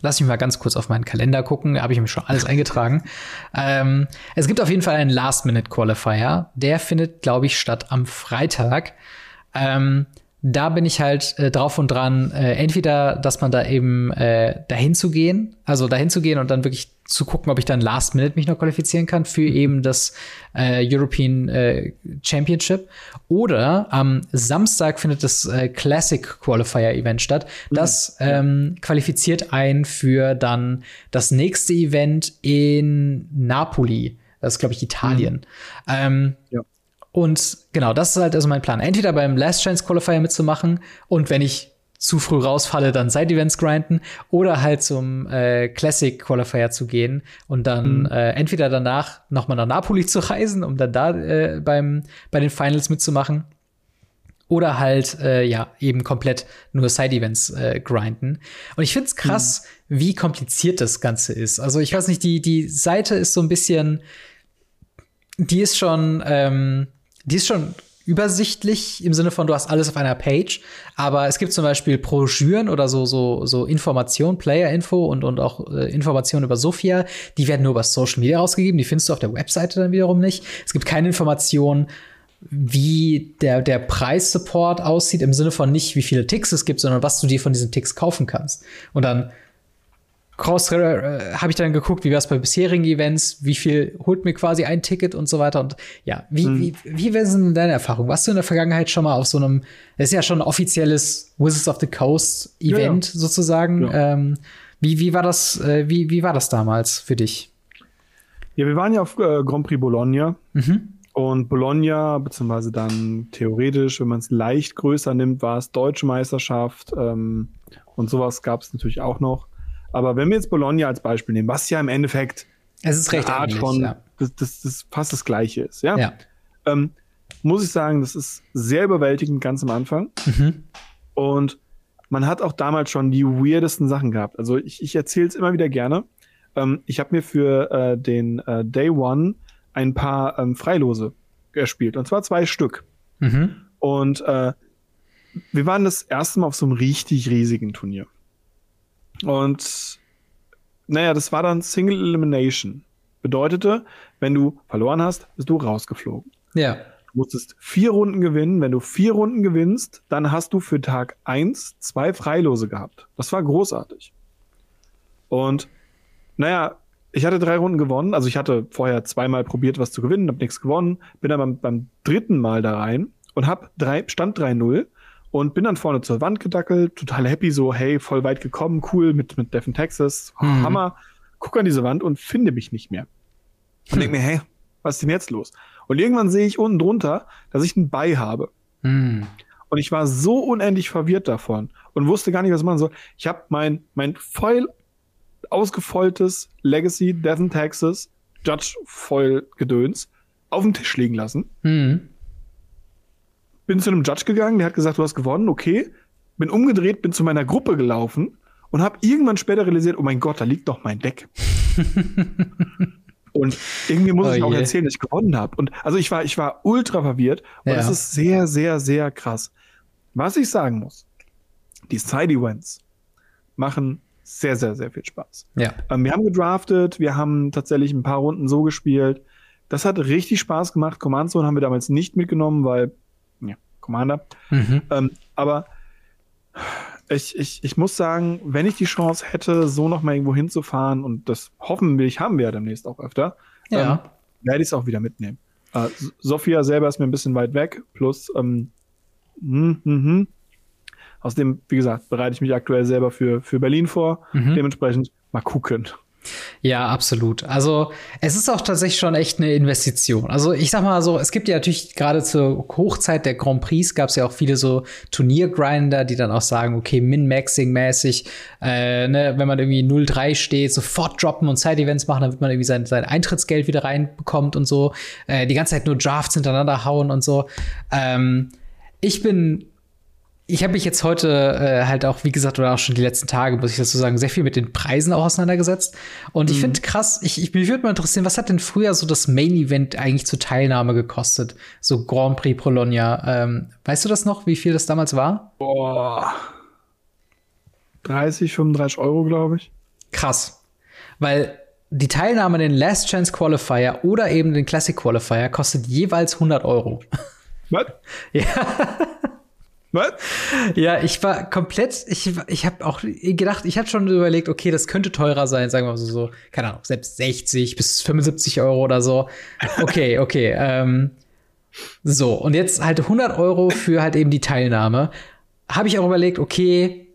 Lass mich mal ganz kurz auf meinen Kalender gucken. Habe ich mir schon alles eingetragen. Ähm, es gibt auf jeden Fall einen Last-Minute-Qualifier. Der findet, glaube ich, statt am Freitag. Ähm, da bin ich halt äh, drauf und dran, äh, entweder, dass man da eben äh, dahin zu gehen, also dahin zu gehen und dann wirklich zu gucken, ob ich dann Last Minute mich noch qualifizieren kann für eben das äh, European äh, Championship. Oder am Samstag findet das äh, Classic Qualifier Event statt. Mhm. Das ähm, qualifiziert ein für dann das nächste Event in Napoli. Das ist, glaube ich, Italien. Mhm. Ähm, ja. Und genau, das ist halt also mein Plan. Entweder beim Last Chance Qualifier mitzumachen und wenn ich zu früh rausfalle, dann Side-Events grinden oder halt zum äh, Classic Qualifier zu gehen und dann mhm. äh, entweder danach nochmal nach Napoli zu reisen, um dann da äh, beim, bei den Finals mitzumachen oder halt äh, ja eben komplett nur Side-Events äh, grinden. Und ich finde es krass, mhm. wie kompliziert das Ganze ist. Also ich weiß nicht, die die Seite ist so ein bisschen, die ist schon, ähm, die ist schon übersichtlich im Sinne von, du hast alles auf einer Page. Aber es gibt zum Beispiel Broschüren oder so, so, so Informationen, Player-Info und, und auch äh, Informationen über Sophia. Die werden nur über Social Media ausgegeben. Die findest du auf der Webseite dann wiederum nicht. Es gibt keine Informationen, wie der, der Preissupport aussieht, im Sinne von nicht, wie viele Ticks es gibt, sondern was du dir von diesen Ticks kaufen kannst. Und dann Cross äh, habe ich dann geguckt, wie war es bei bisherigen Events, wie viel holt mir quasi ein Ticket und so weiter. Und ja, wie, mhm. wie, wie wäre denn deine Erfahrung? Warst du in der Vergangenheit schon mal auf so einem, das ist ja schon ein offizielles Wizards of the Coast Event ja, ja. sozusagen. Ja. Ähm, wie, wie war das, äh, wie, wie war das damals für dich? Ja, wir waren ja auf äh, Grand Prix Bologna. Mhm. Und Bologna, beziehungsweise dann theoretisch, wenn man es leicht größer nimmt, war es Deutsche Meisterschaft ähm, und sowas gab es natürlich auch noch. Aber wenn wir jetzt Bologna als Beispiel nehmen, was ja im Endeffekt es ist recht Art ähnlich, von, ja. das, das, das fast das Gleiche ist, ja. ja. Ähm, muss ich sagen, das ist sehr überwältigend ganz am Anfang. Mhm. Und man hat auch damals schon die weirdesten Sachen gehabt. Also ich, ich erzähle es immer wieder gerne. Ähm, ich habe mir für äh, den äh, Day One ein paar ähm, Freilose gespielt. Und zwar zwei Stück. Mhm. Und äh, wir waren das erste Mal auf so einem richtig riesigen Turnier. Und naja, das war dann Single Elimination. Bedeutete, wenn du verloren hast, bist du rausgeflogen. Ja. Du musstest vier Runden gewinnen. Wenn du vier Runden gewinnst, dann hast du für Tag eins zwei Freilose gehabt. Das war großartig. Und naja, ich hatte drei Runden gewonnen. Also ich hatte vorher zweimal probiert, was zu gewinnen, habe nichts gewonnen. Bin dann beim, beim dritten Mal da rein und hab drei, stand 3-0 und bin dann vorne zur Wand gedackelt, total happy, so, hey, voll weit gekommen, cool, mit, mit Devin Texas, hm. Hammer. Guck an diese Wand und finde mich nicht mehr. Und hm. denke mir, <laughs> hey, was ist denn jetzt los? Und irgendwann sehe ich unten drunter, dass ich ein Bei habe. Hm. Und ich war so unendlich verwirrt davon und wusste gar nicht, was ich machen soll. Ich habe mein, mein voll ausgefoiltes Legacy Devin Texas Judge Foil Gedöns auf dem Tisch liegen lassen. Hm bin zu einem Judge gegangen, der hat gesagt, du hast gewonnen, okay. Bin umgedreht, bin zu meiner Gruppe gelaufen und habe irgendwann später realisiert, oh mein Gott, da liegt doch mein Deck. <laughs> und irgendwie muss oh ich auch erzählen, dass ich gewonnen habe. Und also ich war, ich war ultra verwirrt und ja. das ist sehr, sehr, sehr krass. Was ich sagen muss, die Side-Events machen sehr, sehr, sehr viel Spaß. Ja. Ähm, wir haben gedraftet, wir haben tatsächlich ein paar Runden so gespielt. Das hat richtig Spaß gemacht. Command Zone haben wir damals nicht mitgenommen, weil Commander. Mhm. Ähm, aber ich, ich, ich muss sagen, wenn ich die Chance hätte, so noch mal irgendwo hinzufahren, und das hoffentlich haben wir ja demnächst auch öfter, ja. ähm, werde ich es auch wieder mitnehmen. Äh, Sophia selber ist mir ein bisschen weit weg, plus ähm, hm, hm, hm. Außerdem, wie gesagt, bereite ich mich aktuell selber für, für Berlin vor. Mhm. Dementsprechend mal gucken. Ja, absolut. Also es ist auch tatsächlich schon echt eine Investition. Also ich sag mal so, es gibt ja natürlich gerade zur Hochzeit der Grand Prix gab es ja auch viele so Turniergrinder, die dann auch sagen, okay, Min-Maxing-mäßig, äh, ne, wenn man irgendwie 0-3 steht, sofort droppen und Side-Events machen, damit man irgendwie sein, sein Eintrittsgeld wieder reinbekommt und so. Äh, die ganze Zeit nur Drafts hintereinander hauen und so. Ähm, ich bin ich habe mich jetzt heute äh, halt auch, wie gesagt, oder auch schon die letzten Tage, muss ich dazu sagen, sehr viel mit den Preisen auch auseinandergesetzt. Und mhm. ich finde krass, ich, ich, mich würde mal interessieren, was hat denn früher so das Main Event eigentlich zur Teilnahme gekostet? So Grand Prix Bologna. Ähm, weißt du das noch, wie viel das damals war? Boah. 30, 35 Euro, glaube ich. Krass. Weil die Teilnahme an den Last Chance Qualifier oder eben den Classic Qualifier kostet jeweils 100 Euro. Was? <laughs> ja. Was? Ja, ich war komplett, ich, ich habe auch gedacht, ich habe schon überlegt, okay, das könnte teurer sein, sagen wir mal so, so, keine Ahnung, selbst 60 bis 75 Euro oder so. Okay, <laughs> okay. ähm, so, und jetzt halt 100 Euro für halt eben die Teilnahme. Habe ich auch überlegt, okay,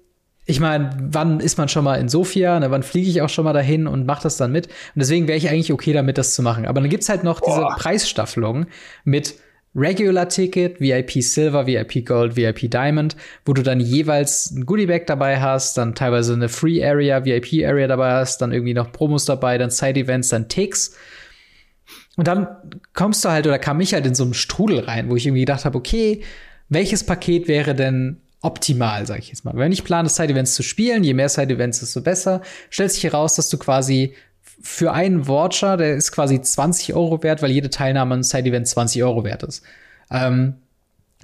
ich meine, wann ist man schon mal in Sofia? Ne, wann fliege ich auch schon mal dahin und mache das dann mit? Und deswegen wäre ich eigentlich okay damit, das zu machen. Aber dann gibt's halt noch Boah. diese Preisstaffelung mit Regular Ticket, VIP Silver, VIP Gold, VIP Diamond, wo du dann jeweils ein Goodie Bag dabei hast, dann teilweise eine Free Area, VIP Area dabei hast, dann irgendwie noch Promos dabei, dann Side Events, dann Ticks. Und dann kommst du halt oder kam ich halt in so einen Strudel rein, wo ich irgendwie gedacht habe, okay, welches Paket wäre denn optimal, sag ich jetzt mal. Wenn ich plane, Side-Events zu spielen, je mehr Side-Events, desto besser, stellt sich heraus, dass du quasi für einen Voucher, der ist quasi 20 Euro wert, weil jede Teilnahme an Side-Event 20 Euro wert ist. Ähm,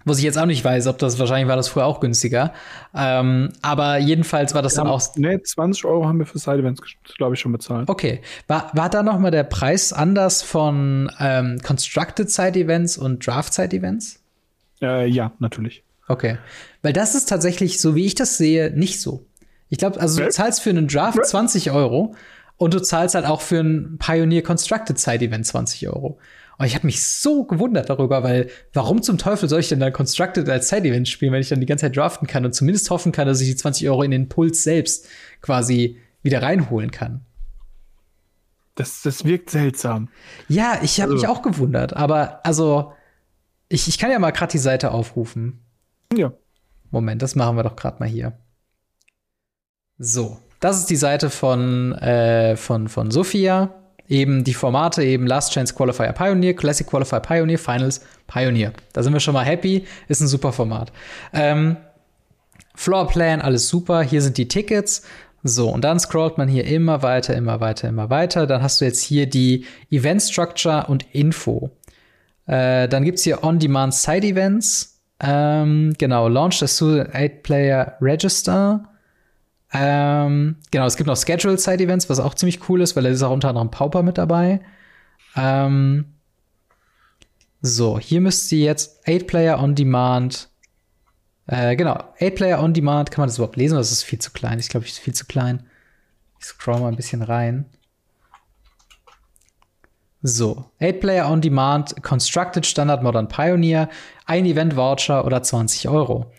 was ich jetzt auch nicht weiß, ob das wahrscheinlich war das früher auch günstiger. Ähm, aber jedenfalls war das Wir dann haben, auch. Nee, 20 Euro haben wir für Side-Events, glaube ich, schon bezahlt. Okay. War, war da noch mal der Preis anders von ähm, Constructed Side-Events und Draft Side-Events? Äh, ja, natürlich. Okay. Weil das ist tatsächlich, so wie ich das sehe, nicht so. Ich glaube, also du zahlst für einen Draft Nee. 20 Euro und du zahlst halt auch für ein Pioneer Constructed Side Event 20 Euro. Und ich habe mich so gewundert darüber, weil warum zum Teufel soll ich denn dann Constructed als Side Event spielen, wenn ich dann die ganze Zeit draften kann und zumindest hoffen kann, dass ich die 20 Euro in den Puls selbst quasi wieder reinholen kann. Das, das wirkt seltsam. Ja, ich habe Also- mich auch gewundert, aber also ich, ich kann ja mal gerade die Seite aufrufen. Ja. Moment, das machen wir doch gerade mal hier. So, das ist die Seite von, äh, von, von Sophia. Eben die Formate, eben Last Chance Qualifier Pioneer, Classic Qualifier Pioneer, Finals Pioneer. Da sind wir schon mal happy. Ist ein super Format. Ähm, Floorplan, alles super. Hier sind die Tickets. So, und dann scrollt man hier immer weiter, immer weiter, immer weiter. Dann hast du jetzt hier die Event Structure und Info. Äh, dann gibt's hier On-Demand Side Events. Ähm, genau, Launch as soon 8-Player Register. Ähm, genau, es gibt noch Scheduled Side Events, was auch ziemlich cool ist, weil da ist auch unter anderem Pauper mit dabei. Ähm, so, hier müsst ihr jetzt 8-Player On Demand. Äh, genau, 8-Player On Demand. Kann man das überhaupt lesen? Das ist viel zu klein. Ich glaube, ich ist viel zu klein. Ich scroll mal ein bisschen rein. So, 8-Player on Demand, Constructed Standard Modern Pioneer, ein Event Voucher oder 20 Euro.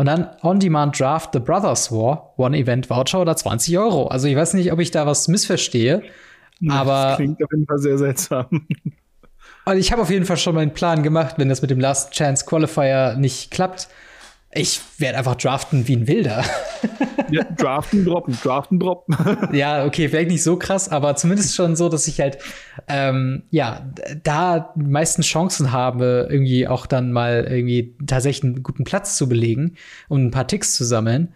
Und dann On Demand Draft The Brothers War, One Event Voucher oder 20 Euro. Also ich weiß nicht, ob ich da was missverstehe, aber Das klingt auf jeden Fall sehr seltsam. und ich habe auf jeden Fall schon meinen Plan gemacht, wenn das mit dem Last Chance Qualifier nicht klappt. Ich werde einfach draften wie ein Wilder. <laughs> ja, draften, droppen, draften, droppen. <laughs> ja, okay, vielleicht nicht so krass, aber zumindest schon so, dass ich halt ähm, ja da die meisten Chancen habe, irgendwie auch dann mal irgendwie tatsächlich einen guten Platz zu belegen und ein paar Ticks zu sammeln.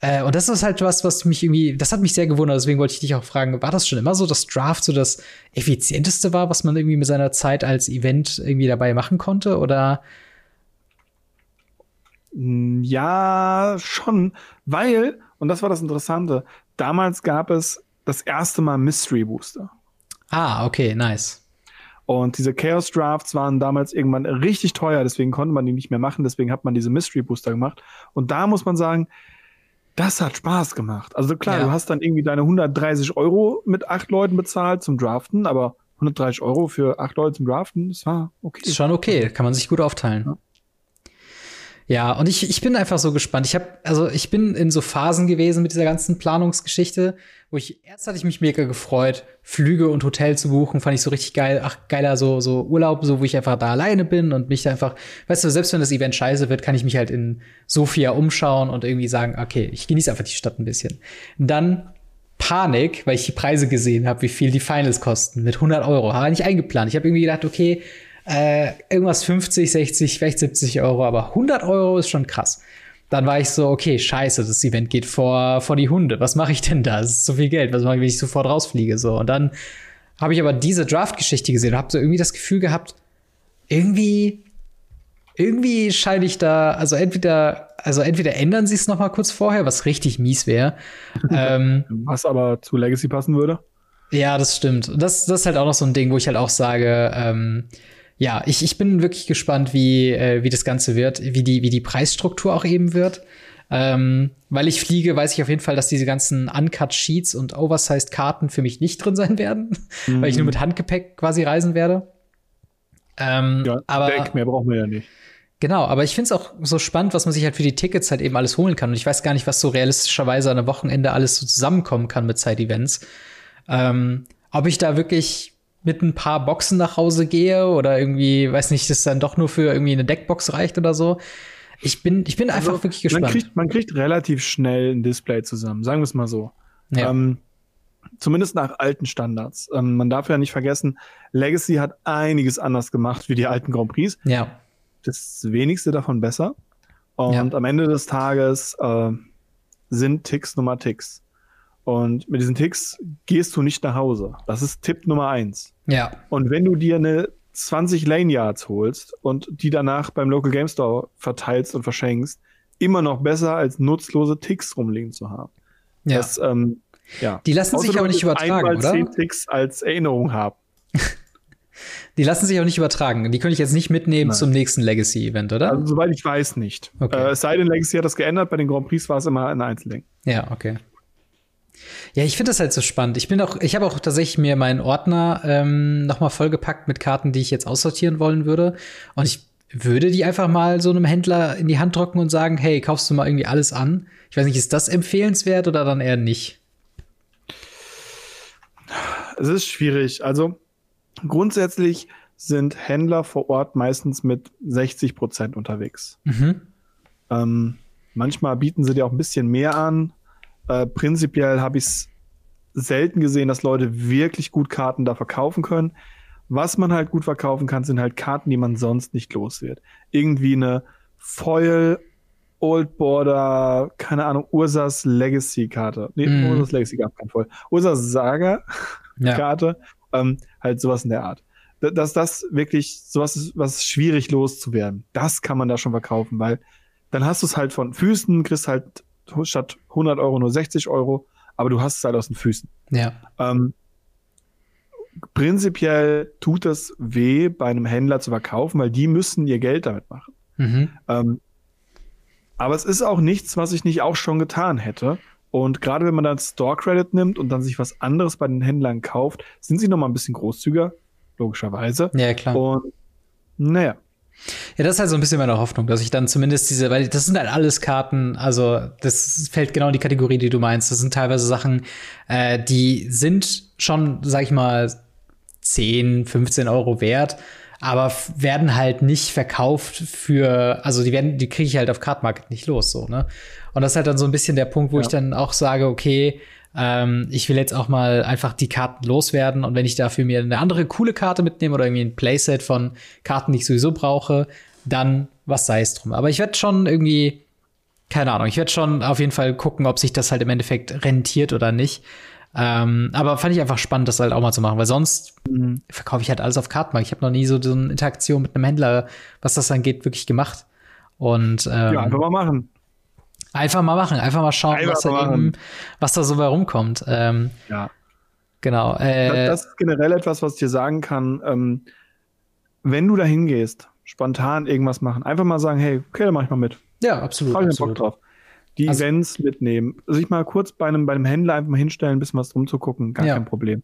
Äh, und das ist halt was, was mich irgendwie, das hat mich sehr gewundert. Deswegen wollte ich dich auch fragen, war das schon immer so, dass Draft so das effizienteste war, was man irgendwie mit seiner Zeit als Event irgendwie dabei machen konnte? Oder Ja, schon, weil, und das war das Interessante, damals gab es das erste Mal Mystery Booster. ah, okay, nice. Und diese Chaos Drafts waren damals irgendwann richtig teuer, deswegen konnte man die nicht mehr machen, deswegen hat man diese Mystery Booster gemacht. Und da muss man sagen, das hat Spaß gemacht. Also klar, Ja. du hast dann irgendwie deine 130 Euro mit acht Leuten bezahlt zum Draften, aber 130 Euro für acht Leute zum Draften, das war okay. Ist schon okay, kann man sich gut aufteilen. Ja. Ja, und ich, ich bin einfach so gespannt. Ich habe also ich bin in so Phasen gewesen mit dieser ganzen Planungsgeschichte, wo ich erst hatte ich mich mega gefreut, Flüge und Hotel zu buchen, fand ich so richtig geil. Ach, geiler so so Urlaub, so wo ich einfach da alleine bin und mich da einfach, weißt du, selbst wenn das Event scheiße wird, kann ich mich halt in Sofia umschauen und irgendwie sagen, okay, ich genieße einfach die Stadt ein bisschen. Dann Panik, weil ich die Preise gesehen habe, wie viel die Finals kosten mit 100 Euro. Habe nicht eingeplant. Ich habe irgendwie gedacht, okay, äh, irgendwas 50, 60, vielleicht 70 Euro, aber 100 Euro ist schon krass. Dann war ich so, okay, scheiße, das Event geht vor, vor die Hunde. Was mache ich denn da? Das ist so viel Geld. Was mache ich, wenn ich sofort rausfliege? So. Und dann habe ich aber diese Draft-Geschichte gesehen und habe so irgendwie das Gefühl gehabt, irgendwie, irgendwie scheine ich da, also entweder, also entweder ändern sie es noch mal kurz vorher, was richtig mies wäre. <laughs> ähm, Was aber zu Legacy passen würde. ja, das stimmt. Das, das ist halt auch noch so ein Ding, wo ich halt auch sage, ähm, ja, ich, ich bin wirklich gespannt, wie, äh, wie das Ganze wird, wie die, wie die Preisstruktur auch eben wird. Ähm, weil ich fliege, weiß ich auf jeden Fall, dass diese ganzen Uncut-Sheets und Oversized-Karten für mich nicht drin sein werden, <laughs> weil ich nur mit Handgepäck quasi reisen werde. Ähm, Ja, aber Deck, mehr brauchen wir ja nicht. Genau, aber ich finde es auch so spannend, was man sich halt für die Tickets halt eben alles holen kann. Und ich weiß gar nicht, was so realistischerweise an einem Wochenende alles so zusammenkommen kann mit Side-Events. Ähm, ob ich da wirklich mit ein paar Boxen nach Hause gehe oder irgendwie, weiß nicht, das dann doch nur für irgendwie eine Deckbox reicht oder so. Ich bin, ich bin einfach also, wirklich gespannt. Man kriegt, man kriegt relativ schnell ein Display zusammen, sagen wir es mal so. Ja. Ähm, zumindest nach alten Standards. Ähm, man darf ja nicht vergessen, Legacy hat einiges anders gemacht wie die alten Grand Prix. Ja. Das wenigste davon besser. Und ja. am Ende des Tages äh, sind Ticks Nummer Ticks. Und mit diesen Ticks gehst du nicht nach Hause. Das ist Tipp Nummer eins. Ja. Und wenn du dir eine 20 Lane Yards holst und die danach beim Local Game Store verteilst und verschenkst, immer noch besser als nutzlose Ticks rumliegen zu haben. Ja. Das, ähm, ja. Die lassen sich aber nicht übertragen, oder? 10 Ticks als Erinnerung haben. <laughs> Die lassen sich auch nicht übertragen. Die könnte ich jetzt nicht mitnehmen Nein. zum nächsten Legacy-Event, oder? Also, soweit ich weiß, nicht. Okay. Äh, es sei denn, Legacy hat das geändert. Bei den Grand Prix war es immer ein Einzelding. Ja, okay. Ja, ich finde das halt so spannend. Ich bin auch, ich habe auch tatsächlich mir meinen Ordner ähm, nochmal vollgepackt mit Karten, die ich jetzt aussortieren wollen würde. Und ich würde die einfach mal so einem Händler in die Hand drücken und sagen, hey, kaufst du mal irgendwie alles an? Ich weiß nicht, ist das empfehlenswert oder dann eher nicht? Es ist schwierig. Also grundsätzlich sind Händler vor Ort meistens mit 60 Prozent unterwegs. Mhm. Ähm, manchmal bieten sie dir auch ein bisschen mehr an. Äh, prinzipiell habe ich es selten gesehen, dass Leute wirklich gut Karten da verkaufen können. Was man halt gut verkaufen kann, sind halt Karten, die man sonst nicht los wird. Irgendwie eine Foil, Old Border, keine Ahnung, Ursas Legacy Karte. Nee, mm. Ursas Legacy gab kein Foil. Ursas Saga ja. Karte. Ähm, halt sowas in der Art. Dass das wirklich sowas ist, was schwierig loszuwerden. Das kann man da schon verkaufen, weil dann hast du es halt von Füßen, kriegst halt statt 100 Euro nur 60 Euro, aber du hast es halt aus den Füßen. Ja. Ähm, prinzipiell tut es weh, bei einem Händler zu verkaufen, weil die müssen ihr Geld damit machen. Mhm. Ähm, aber es ist auch nichts, was ich nicht auch schon getan hätte. Und gerade wenn man dann Store Credit nimmt und dann sich was anderes bei den Händlern kauft, sind sie noch mal ein bisschen großzügiger, logischerweise. Ja, klar. Und naja, ja, das ist halt so ein bisschen meine Hoffnung, dass ich dann zumindest diese, weil das sind halt alles Karten, also das fällt genau in die Kategorie, die du meinst. Das sind teilweise Sachen, äh, die sind schon, sag ich mal, 10, 15 Euro wert, aber werden halt nicht verkauft für, also die werden, die kriege ich halt auf Card Market nicht los, so, ne? Und das ist halt dann so ein bisschen der Punkt, wo ja. ich dann auch sage, okay, ähm, ich will jetzt auch mal einfach die Karten loswerden und wenn ich dafür mir eine andere coole Karte mitnehme oder irgendwie ein Playset von Karten, die ich sowieso brauche, dann was sei es drum. Aber ich werde schon irgendwie, keine Ahnung, ich werde schon auf jeden Fall gucken, ob sich das halt im Endeffekt rentiert oder nicht. Ähm, aber fand ich einfach spannend, das halt auch mal zu machen, weil sonst mhm. verkaufe ich halt alles auf Kartenmarkt. Ich habe noch nie so, so eine Interaktion mit einem Händler, was das angeht, wirklich gemacht. Und ähm, ja, einfach mal machen. Einfach mal machen, einfach mal schauen, einfach was, da eben, was da so bei rumkommt. Ähm, ja. Genau. Äh, das, das, ist generell etwas, was ich dir sagen kann. Ähm, wenn du da hingehst, spontan irgendwas machen, einfach mal sagen, hey, okay, dann mach ich mal mit. Ja, absolut. Hab ich absolut. Bock drauf. Die also, Events mitnehmen. Sich mal kurz bei einem, bei einem Händler einfach mal hinstellen, ein bisschen was drum zu gucken, gar ja. kein Problem.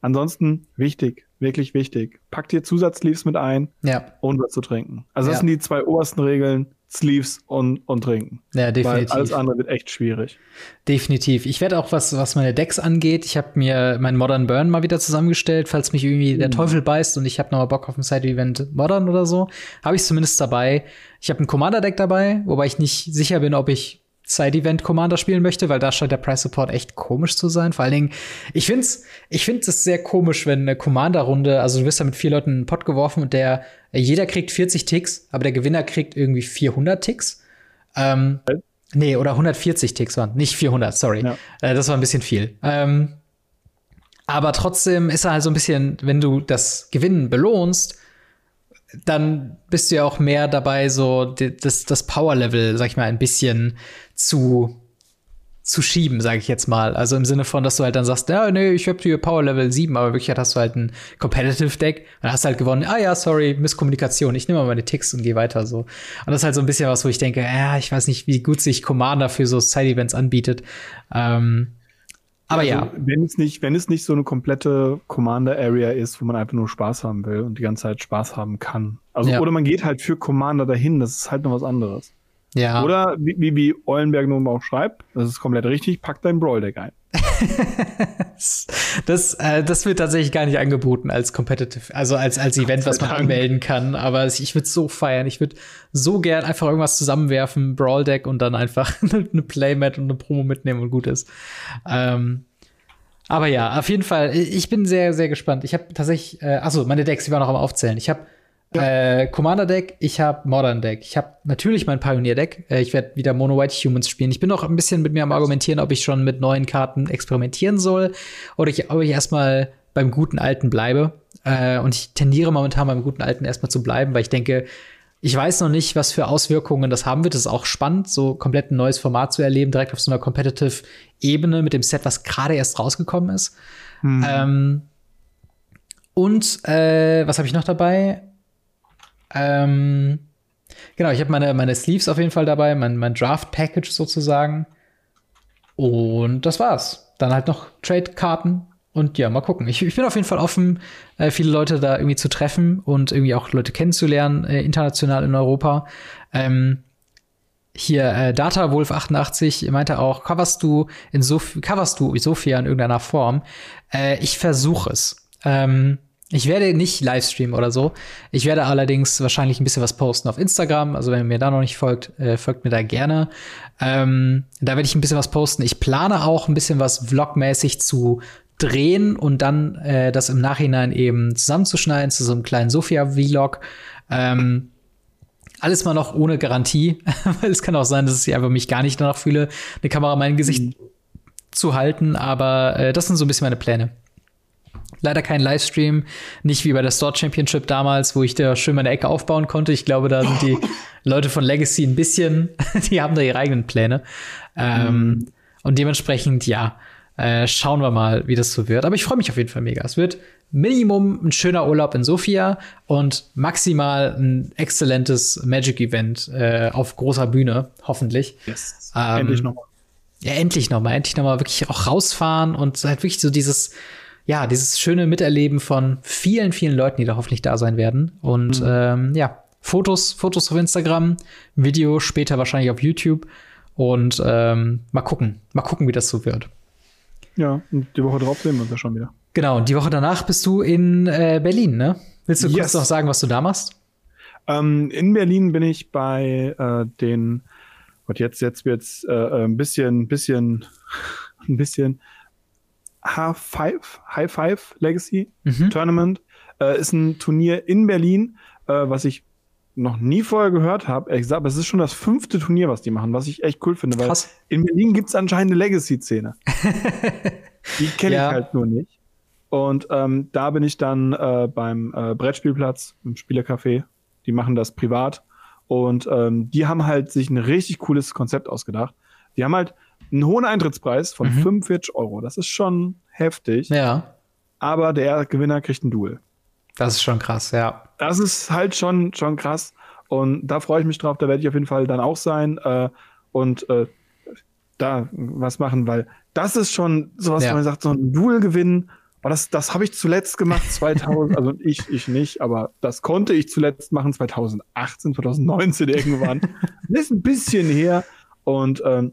Ansonsten wichtig, wirklich wichtig. Pack dir Zusatzleaves mit ein ja. und was zu trinken. Also das ja. sind die zwei obersten Regeln. Sleeves und, und trinken. Ja, definitiv. Weil alles andere wird echt schwierig. Definitiv. Ich werde auch, was, was meine Decks angeht, ich habe mir meinen Modern Burn mal wieder zusammengestellt, falls mich irgendwie mhm. der Teufel beißt und ich habe noch mal Bock auf ein Side-Event Modern oder so. Habe ich zumindest dabei. Ich habe ein Commander-Deck dabei, wobei ich nicht sicher bin, ob ich Side-Event Commander spielen möchte, weil da scheint der Price Support echt komisch zu sein. Vor allen Dingen, ich find's, ich find's sehr komisch, wenn eine Commander-Runde, also du wirst da mit vier Leuten in einen Pot geworfen und der, jeder kriegt 40 Ticks, aber der Gewinner kriegt irgendwie 400 Ticks. Ähm, nee, oder 140 Ticks waren, nicht 400, sorry. Ja. Äh, das war ein bisschen viel. Ähm, aber trotzdem ist er halt so ein bisschen, wenn du das Gewinnen belohnst, dann bist du ja auch mehr dabei, so das, das Power-Level, sag ich mal, ein bisschen zu, zu schieben, sage ich jetzt mal. Also im Sinne von, dass du halt dann sagst, ja, nee, ich hab hier Power Level 7, aber wirklich hast du halt ein Competitive Deck und hast halt gewonnen, ah ja, sorry, Misskommunikation, ich nehme mal meine Ticks und gehe weiter so. Und das ist halt so ein bisschen was, wo ich denke, ja, ich weiß nicht, wie gut sich Commander für so Side-Events anbietet. Ähm, aber also, ja. Wenn es nicht, wenn es nicht so eine komplette Commander-Area ist, wo man einfach nur Spaß haben will und die ganze Zeit Spaß haben kann. Also, ja. oder man geht halt für Commander dahin, das ist halt noch was anderes. Ja. Oder wie, wie, wie Eulenberg nun auch schreibt, das ist komplett richtig, pack dein Brawl-Deck ein. Das, äh, das wird tatsächlich gar nicht angeboten als Competitive, also als, als Event, was man anmelden kann. Aber ich würde so feiern. Ich würde so gern einfach irgendwas zusammenwerfen, Brawl Deck und dann einfach <laughs> eine Playmat und eine Promo mitnehmen und gut ist. Ähm, aber ja, auf jeden Fall, ich bin sehr, sehr gespannt. Ich habe tatsächlich, äh, achso, meine Decks, die waren noch am Aufzählen. Ich habe ja. Äh, Commander Deck, ich habe Modern Deck. Ich habe natürlich mein Pioneer Deck. Äh, ich werde wieder Mono White Humans spielen. Ich bin noch ein bisschen mit mir am argumentieren, ob ich schon mit neuen Karten experimentieren soll oder ich, ob ich erstmal beim guten Alten bleibe. Äh, und ich tendiere momentan beim guten Alten erstmal zu bleiben, weil ich denke, ich weiß noch nicht, was für Auswirkungen das haben wird. Es ist auch spannend, so komplett ein neues Format zu erleben, direkt auf so einer Competitive-Ebene mit dem Set, was gerade erst rausgekommen ist. Mhm. Ähm, und äh, was habe ich noch dabei? Ähm, genau, ich habe meine, meine Sleeves auf jeden Fall dabei, mein, mein Draft-Package sozusagen. Und das war's. Dann halt noch Trade-Karten. Und ja, mal gucken. Ich, ich bin auf jeden Fall offen, äh, viele Leute da irgendwie zu treffen und irgendwie auch Leute kennenzulernen, äh, international in Europa. Ähm, hier äh, Data Wolf 88 meinte auch, coverst du in so coverst du Sophia in irgendeiner Form? Äh, ich versuche es. Ähm, ich werde nicht Livestreamen oder so. Ich werde allerdings wahrscheinlich ein bisschen was posten auf Instagram. Also wenn ihr mir da noch nicht folgt, äh, folgt mir da gerne. Ähm, da werde ich ein bisschen was posten. Ich plane auch ein bisschen was vlogmäßig zu drehen und dann äh, das im Nachhinein eben zusammenzuschneiden zu so einem kleinen Sophia-Vlog. Ähm, alles mal noch ohne Garantie, <laughs> weil es kann auch sein, dass ich einfach mich gar nicht danach fühle, eine Kamera mein Gesicht mhm. zu halten. Aber äh, das sind so ein bisschen meine Pläne. Leider kein Livestream, nicht wie bei der Store Championship damals, wo ich da schön meine Ecke aufbauen konnte. Ich glaube, da sind die <laughs> Leute von Legacy ein bisschen, <laughs> die haben da ihre eigenen Pläne. Ähm, mhm. Und dementsprechend, ja, äh, schauen wir mal, wie das so wird. Aber ich freue mich auf jeden Fall mega. Es wird Minimum ein schöner Urlaub in Sofia und maximal ein exzellentes Magic-Event äh, auf großer Bühne, hoffentlich. Yes. Ähm, endlich nochmal. Ja, endlich nochmal. Endlich nochmal wirklich auch rausfahren und halt wirklich so dieses ja, dieses schöne Miterleben von vielen, vielen Leuten, die da hoffentlich da sein werden. Und mhm. ähm, ja, Fotos, Fotos auf Instagram, Video später wahrscheinlich auf YouTube. Und ähm, mal gucken, mal gucken, wie das so wird. Ja, und die Woche drauf sehen wir uns ja schon wieder. Genau, und die Woche danach bist du in äh, Berlin, ne? Willst du yes. kurz noch sagen, was du da machst? Ähm, in Berlin bin ich bei äh, den, und jetzt, jetzt wird's äh, äh ein bisschen, bisschen, <laughs> ein bisschen H5, High Five Legacy mhm. Tournament. Äh, ist ein Turnier in Berlin, äh, was ich noch nie vorher gehört habe. Ehrlich gesagt, aber es ist schon das fünfte Turnier, was die machen, was ich echt cool finde, weil Krass. in Berlin gibt es anscheinend eine Legacy-Szene. <laughs> die kenne ja. ich halt nur nicht. Und ähm, da bin ich dann äh, beim äh, Brettspielplatz, im Spielercafé. Die machen das privat. Und ähm, die haben halt sich ein richtig cooles Konzept ausgedacht. Die haben halt einen hohen Eintrittspreis von mhm. 45 Euro. Das ist schon heftig. Ja. Aber der Gewinner kriegt ein Duel. Das ist schon krass, ja. Das ist halt schon, schon krass. Und da freue ich mich drauf. Da werde ich auf jeden Fall dann auch sein äh, und äh, da was machen, weil das ist schon sowas, ja. wo man sagt, so ein Duel gewinnen. Aber das, das habe ich zuletzt gemacht, <laughs> 2000, also ich, ich nicht, aber das konnte ich zuletzt machen, 2018, 2019 irgendwann. das <laughs> ist ein bisschen her. Und ähm,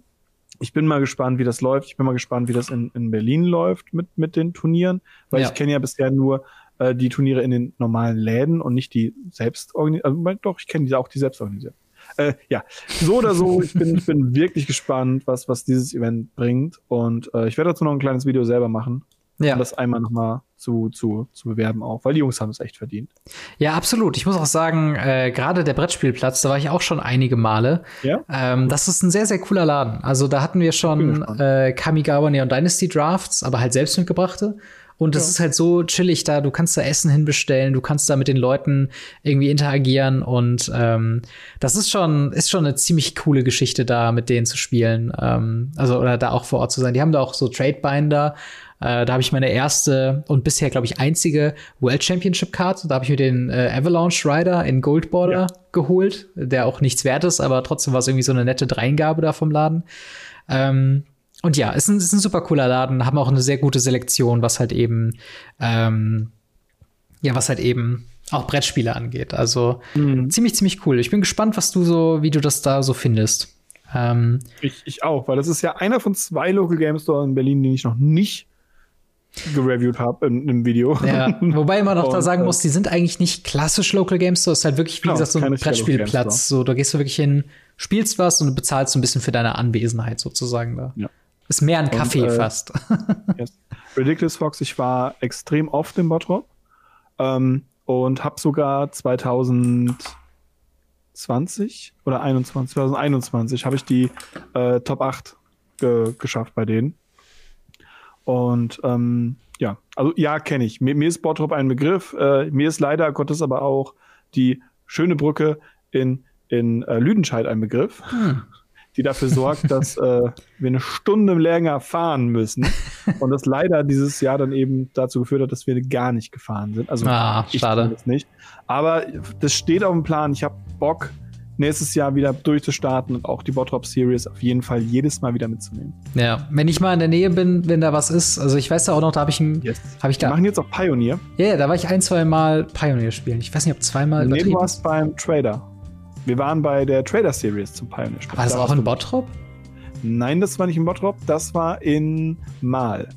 ich bin mal gespannt, wie das läuft. Ich bin mal gespannt, wie das in, in Berlin läuft mit, mit den Turnieren, weil ja. ich kenne ja bisher nur äh, die Turniere in den normalen Läden und nicht die selbst. Also, doch, ich kenne die auch die selbst organisierten. Äh, ja, so oder so, ich bin, ich bin wirklich gespannt, was, was dieses Event bringt. Und äh, ich werde dazu noch ein kleines Video selber machen ja. um das einmal nochmal zu, zu, zu bewerben auch, weil die Jungs haben es echt verdient. Ja, absolut. Ich muss auch sagen, äh, gerade der Brettspielplatz, da war ich auch schon einige Male. Ja? Ähm, das ist ein sehr, sehr cooler Laden. Also da hatten wir schon äh, Kamigawa Neon Dynasty Drafts, aber halt selbst mitgebrachte. Und das ja. ist halt so chillig da. Du kannst da Essen hinbestellen, du kannst da mit den Leuten irgendwie interagieren und ähm, das ist schon ist schon eine ziemlich coole Geschichte da mit denen zu spielen. Ähm, also oder da auch vor Ort zu sein. Die haben da auch so Trade Binder äh, da habe ich meine erste und bisher, glaube ich, einzige World Championship Card. Da habe ich mir den äh, Avalanche Rider in Gold Border ja. geholt, der auch nichts wert ist, aber trotzdem war es irgendwie so eine nette Dreingabe da vom Laden. Ähm, und ja, ist ein, ist ein super cooler Laden, haben auch eine sehr gute Selektion, was halt eben, ähm, ja, was halt eben auch Brettspiele angeht. Also mhm. ziemlich, ziemlich cool. Ich bin gespannt, was du so, wie du das da so findest. Ähm, ich, ich auch, weil das ist ja einer von zwei Local Game Store in Berlin, den ich noch nicht gereviewt habe in einem Video. Ja, <laughs> wobei man auch da sagen äh, muss, die sind eigentlich nicht klassisch Local Game Store, ist halt wirklich, wie genau, gesagt, so ein Brettspielplatz. So, da gehst du wirklich hin, spielst was und bezahlst so ein bisschen für deine Anwesenheit sozusagen da. Ja. Ist mehr ein Kaffee und, äh, fast. <laughs> yes. Ridiculous Fox, ich war extrem oft im Bottrop ähm, und habe sogar 2020 oder 21, 2021 habe ich die äh, Top 8 ge geschafft bei denen. Und ähm, ja, also ja, kenne ich. Mir, mir, ist Bottrop ein Begriff. Äh, mir ist leider Gottes aber auch die schöne Brücke in, in äh, Lüdenscheid ein Begriff. Hm die dafür sorgt, <laughs> dass äh, wir eine Stunde länger fahren müssen. <laughs> Und das leider dieses Jahr dann eben dazu geführt hat, dass wir gar nicht gefahren sind. Also ah, ich schade. nicht. Aber das steht auf dem Plan. Ich habe Bock, nächstes Jahr wieder durchzustarten und auch die Bottrop Series auf jeden Fall jedes Mal wieder mitzunehmen. Ja, wenn ich mal in der Nähe bin, wenn da was ist, also ich weiß da auch noch, da habe ich ein, yes. habe ich da. Wir machen jetzt auch Pioneer. Ja, yeah, da war ich ein, zwei Mal Pioneer spielen. Ich weiß nicht, ob zweimal. Nee, du warst beim Trader. Wir waren bei der Trader Series zum Pioneer. War das da auch in Bottrop? Nein, das war nicht in Bottrop, das war in Mal.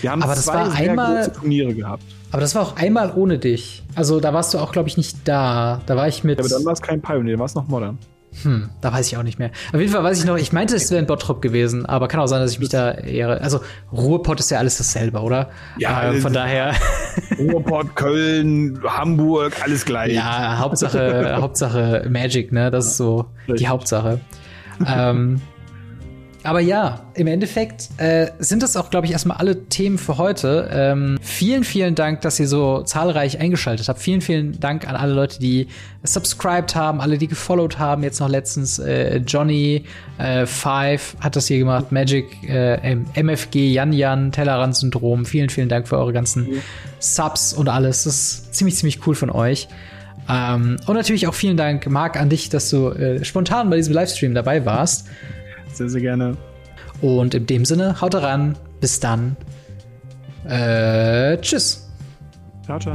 Wir haben aber das zwei war sehr einmal, große Turniere gehabt. Aber das war auch einmal ohne dich. Also da warst du auch, glaube ich, nicht da. Da war ich mit. Ja, aber dann war es kein Pioneer, da war es noch Modern. Hm, da weiß ich auch nicht mehr. Auf jeden Fall weiß ich noch, ich meinte, es wäre in Bottrop gewesen, aber kann auch sein, dass ich mich da ehre. Also Ruhrpott ist ja alles dasselbe, oder? Ja, äh, von daher. <laughs> Ruhrpott, Köln, Hamburg, alles gleich. Ja, Hauptsache, Hauptsache Magic, ne? Das ist so die Hauptsache. ähm, <laughs> aber ja, im Endeffekt äh, sind das auch, glaube ich, erstmal alle Themen für heute. Ähm, vielen, vielen Dank, dass ihr so zahlreich eingeschaltet habt. Vielen, vielen Dank an alle Leute, die subscribed haben, alle, die gefollowt haben. Jetzt noch letztens äh, Johnny äh, Five hat das hier gemacht, Magic, äh, MFG, Jan Jan, Tellerrand-Syndrom. Vielen, vielen Dank für eure ganzen. Subs und alles. Das ist ziemlich, ziemlich cool von euch. Ähm, und natürlich auch vielen Dank, Marc, an dich, dass du äh, spontan bei diesem Livestream dabei warst. Sehr, sehr gerne. Und in dem Sinne, haut ran. Bis dann. Äh, tschüss. Ciao, ciao.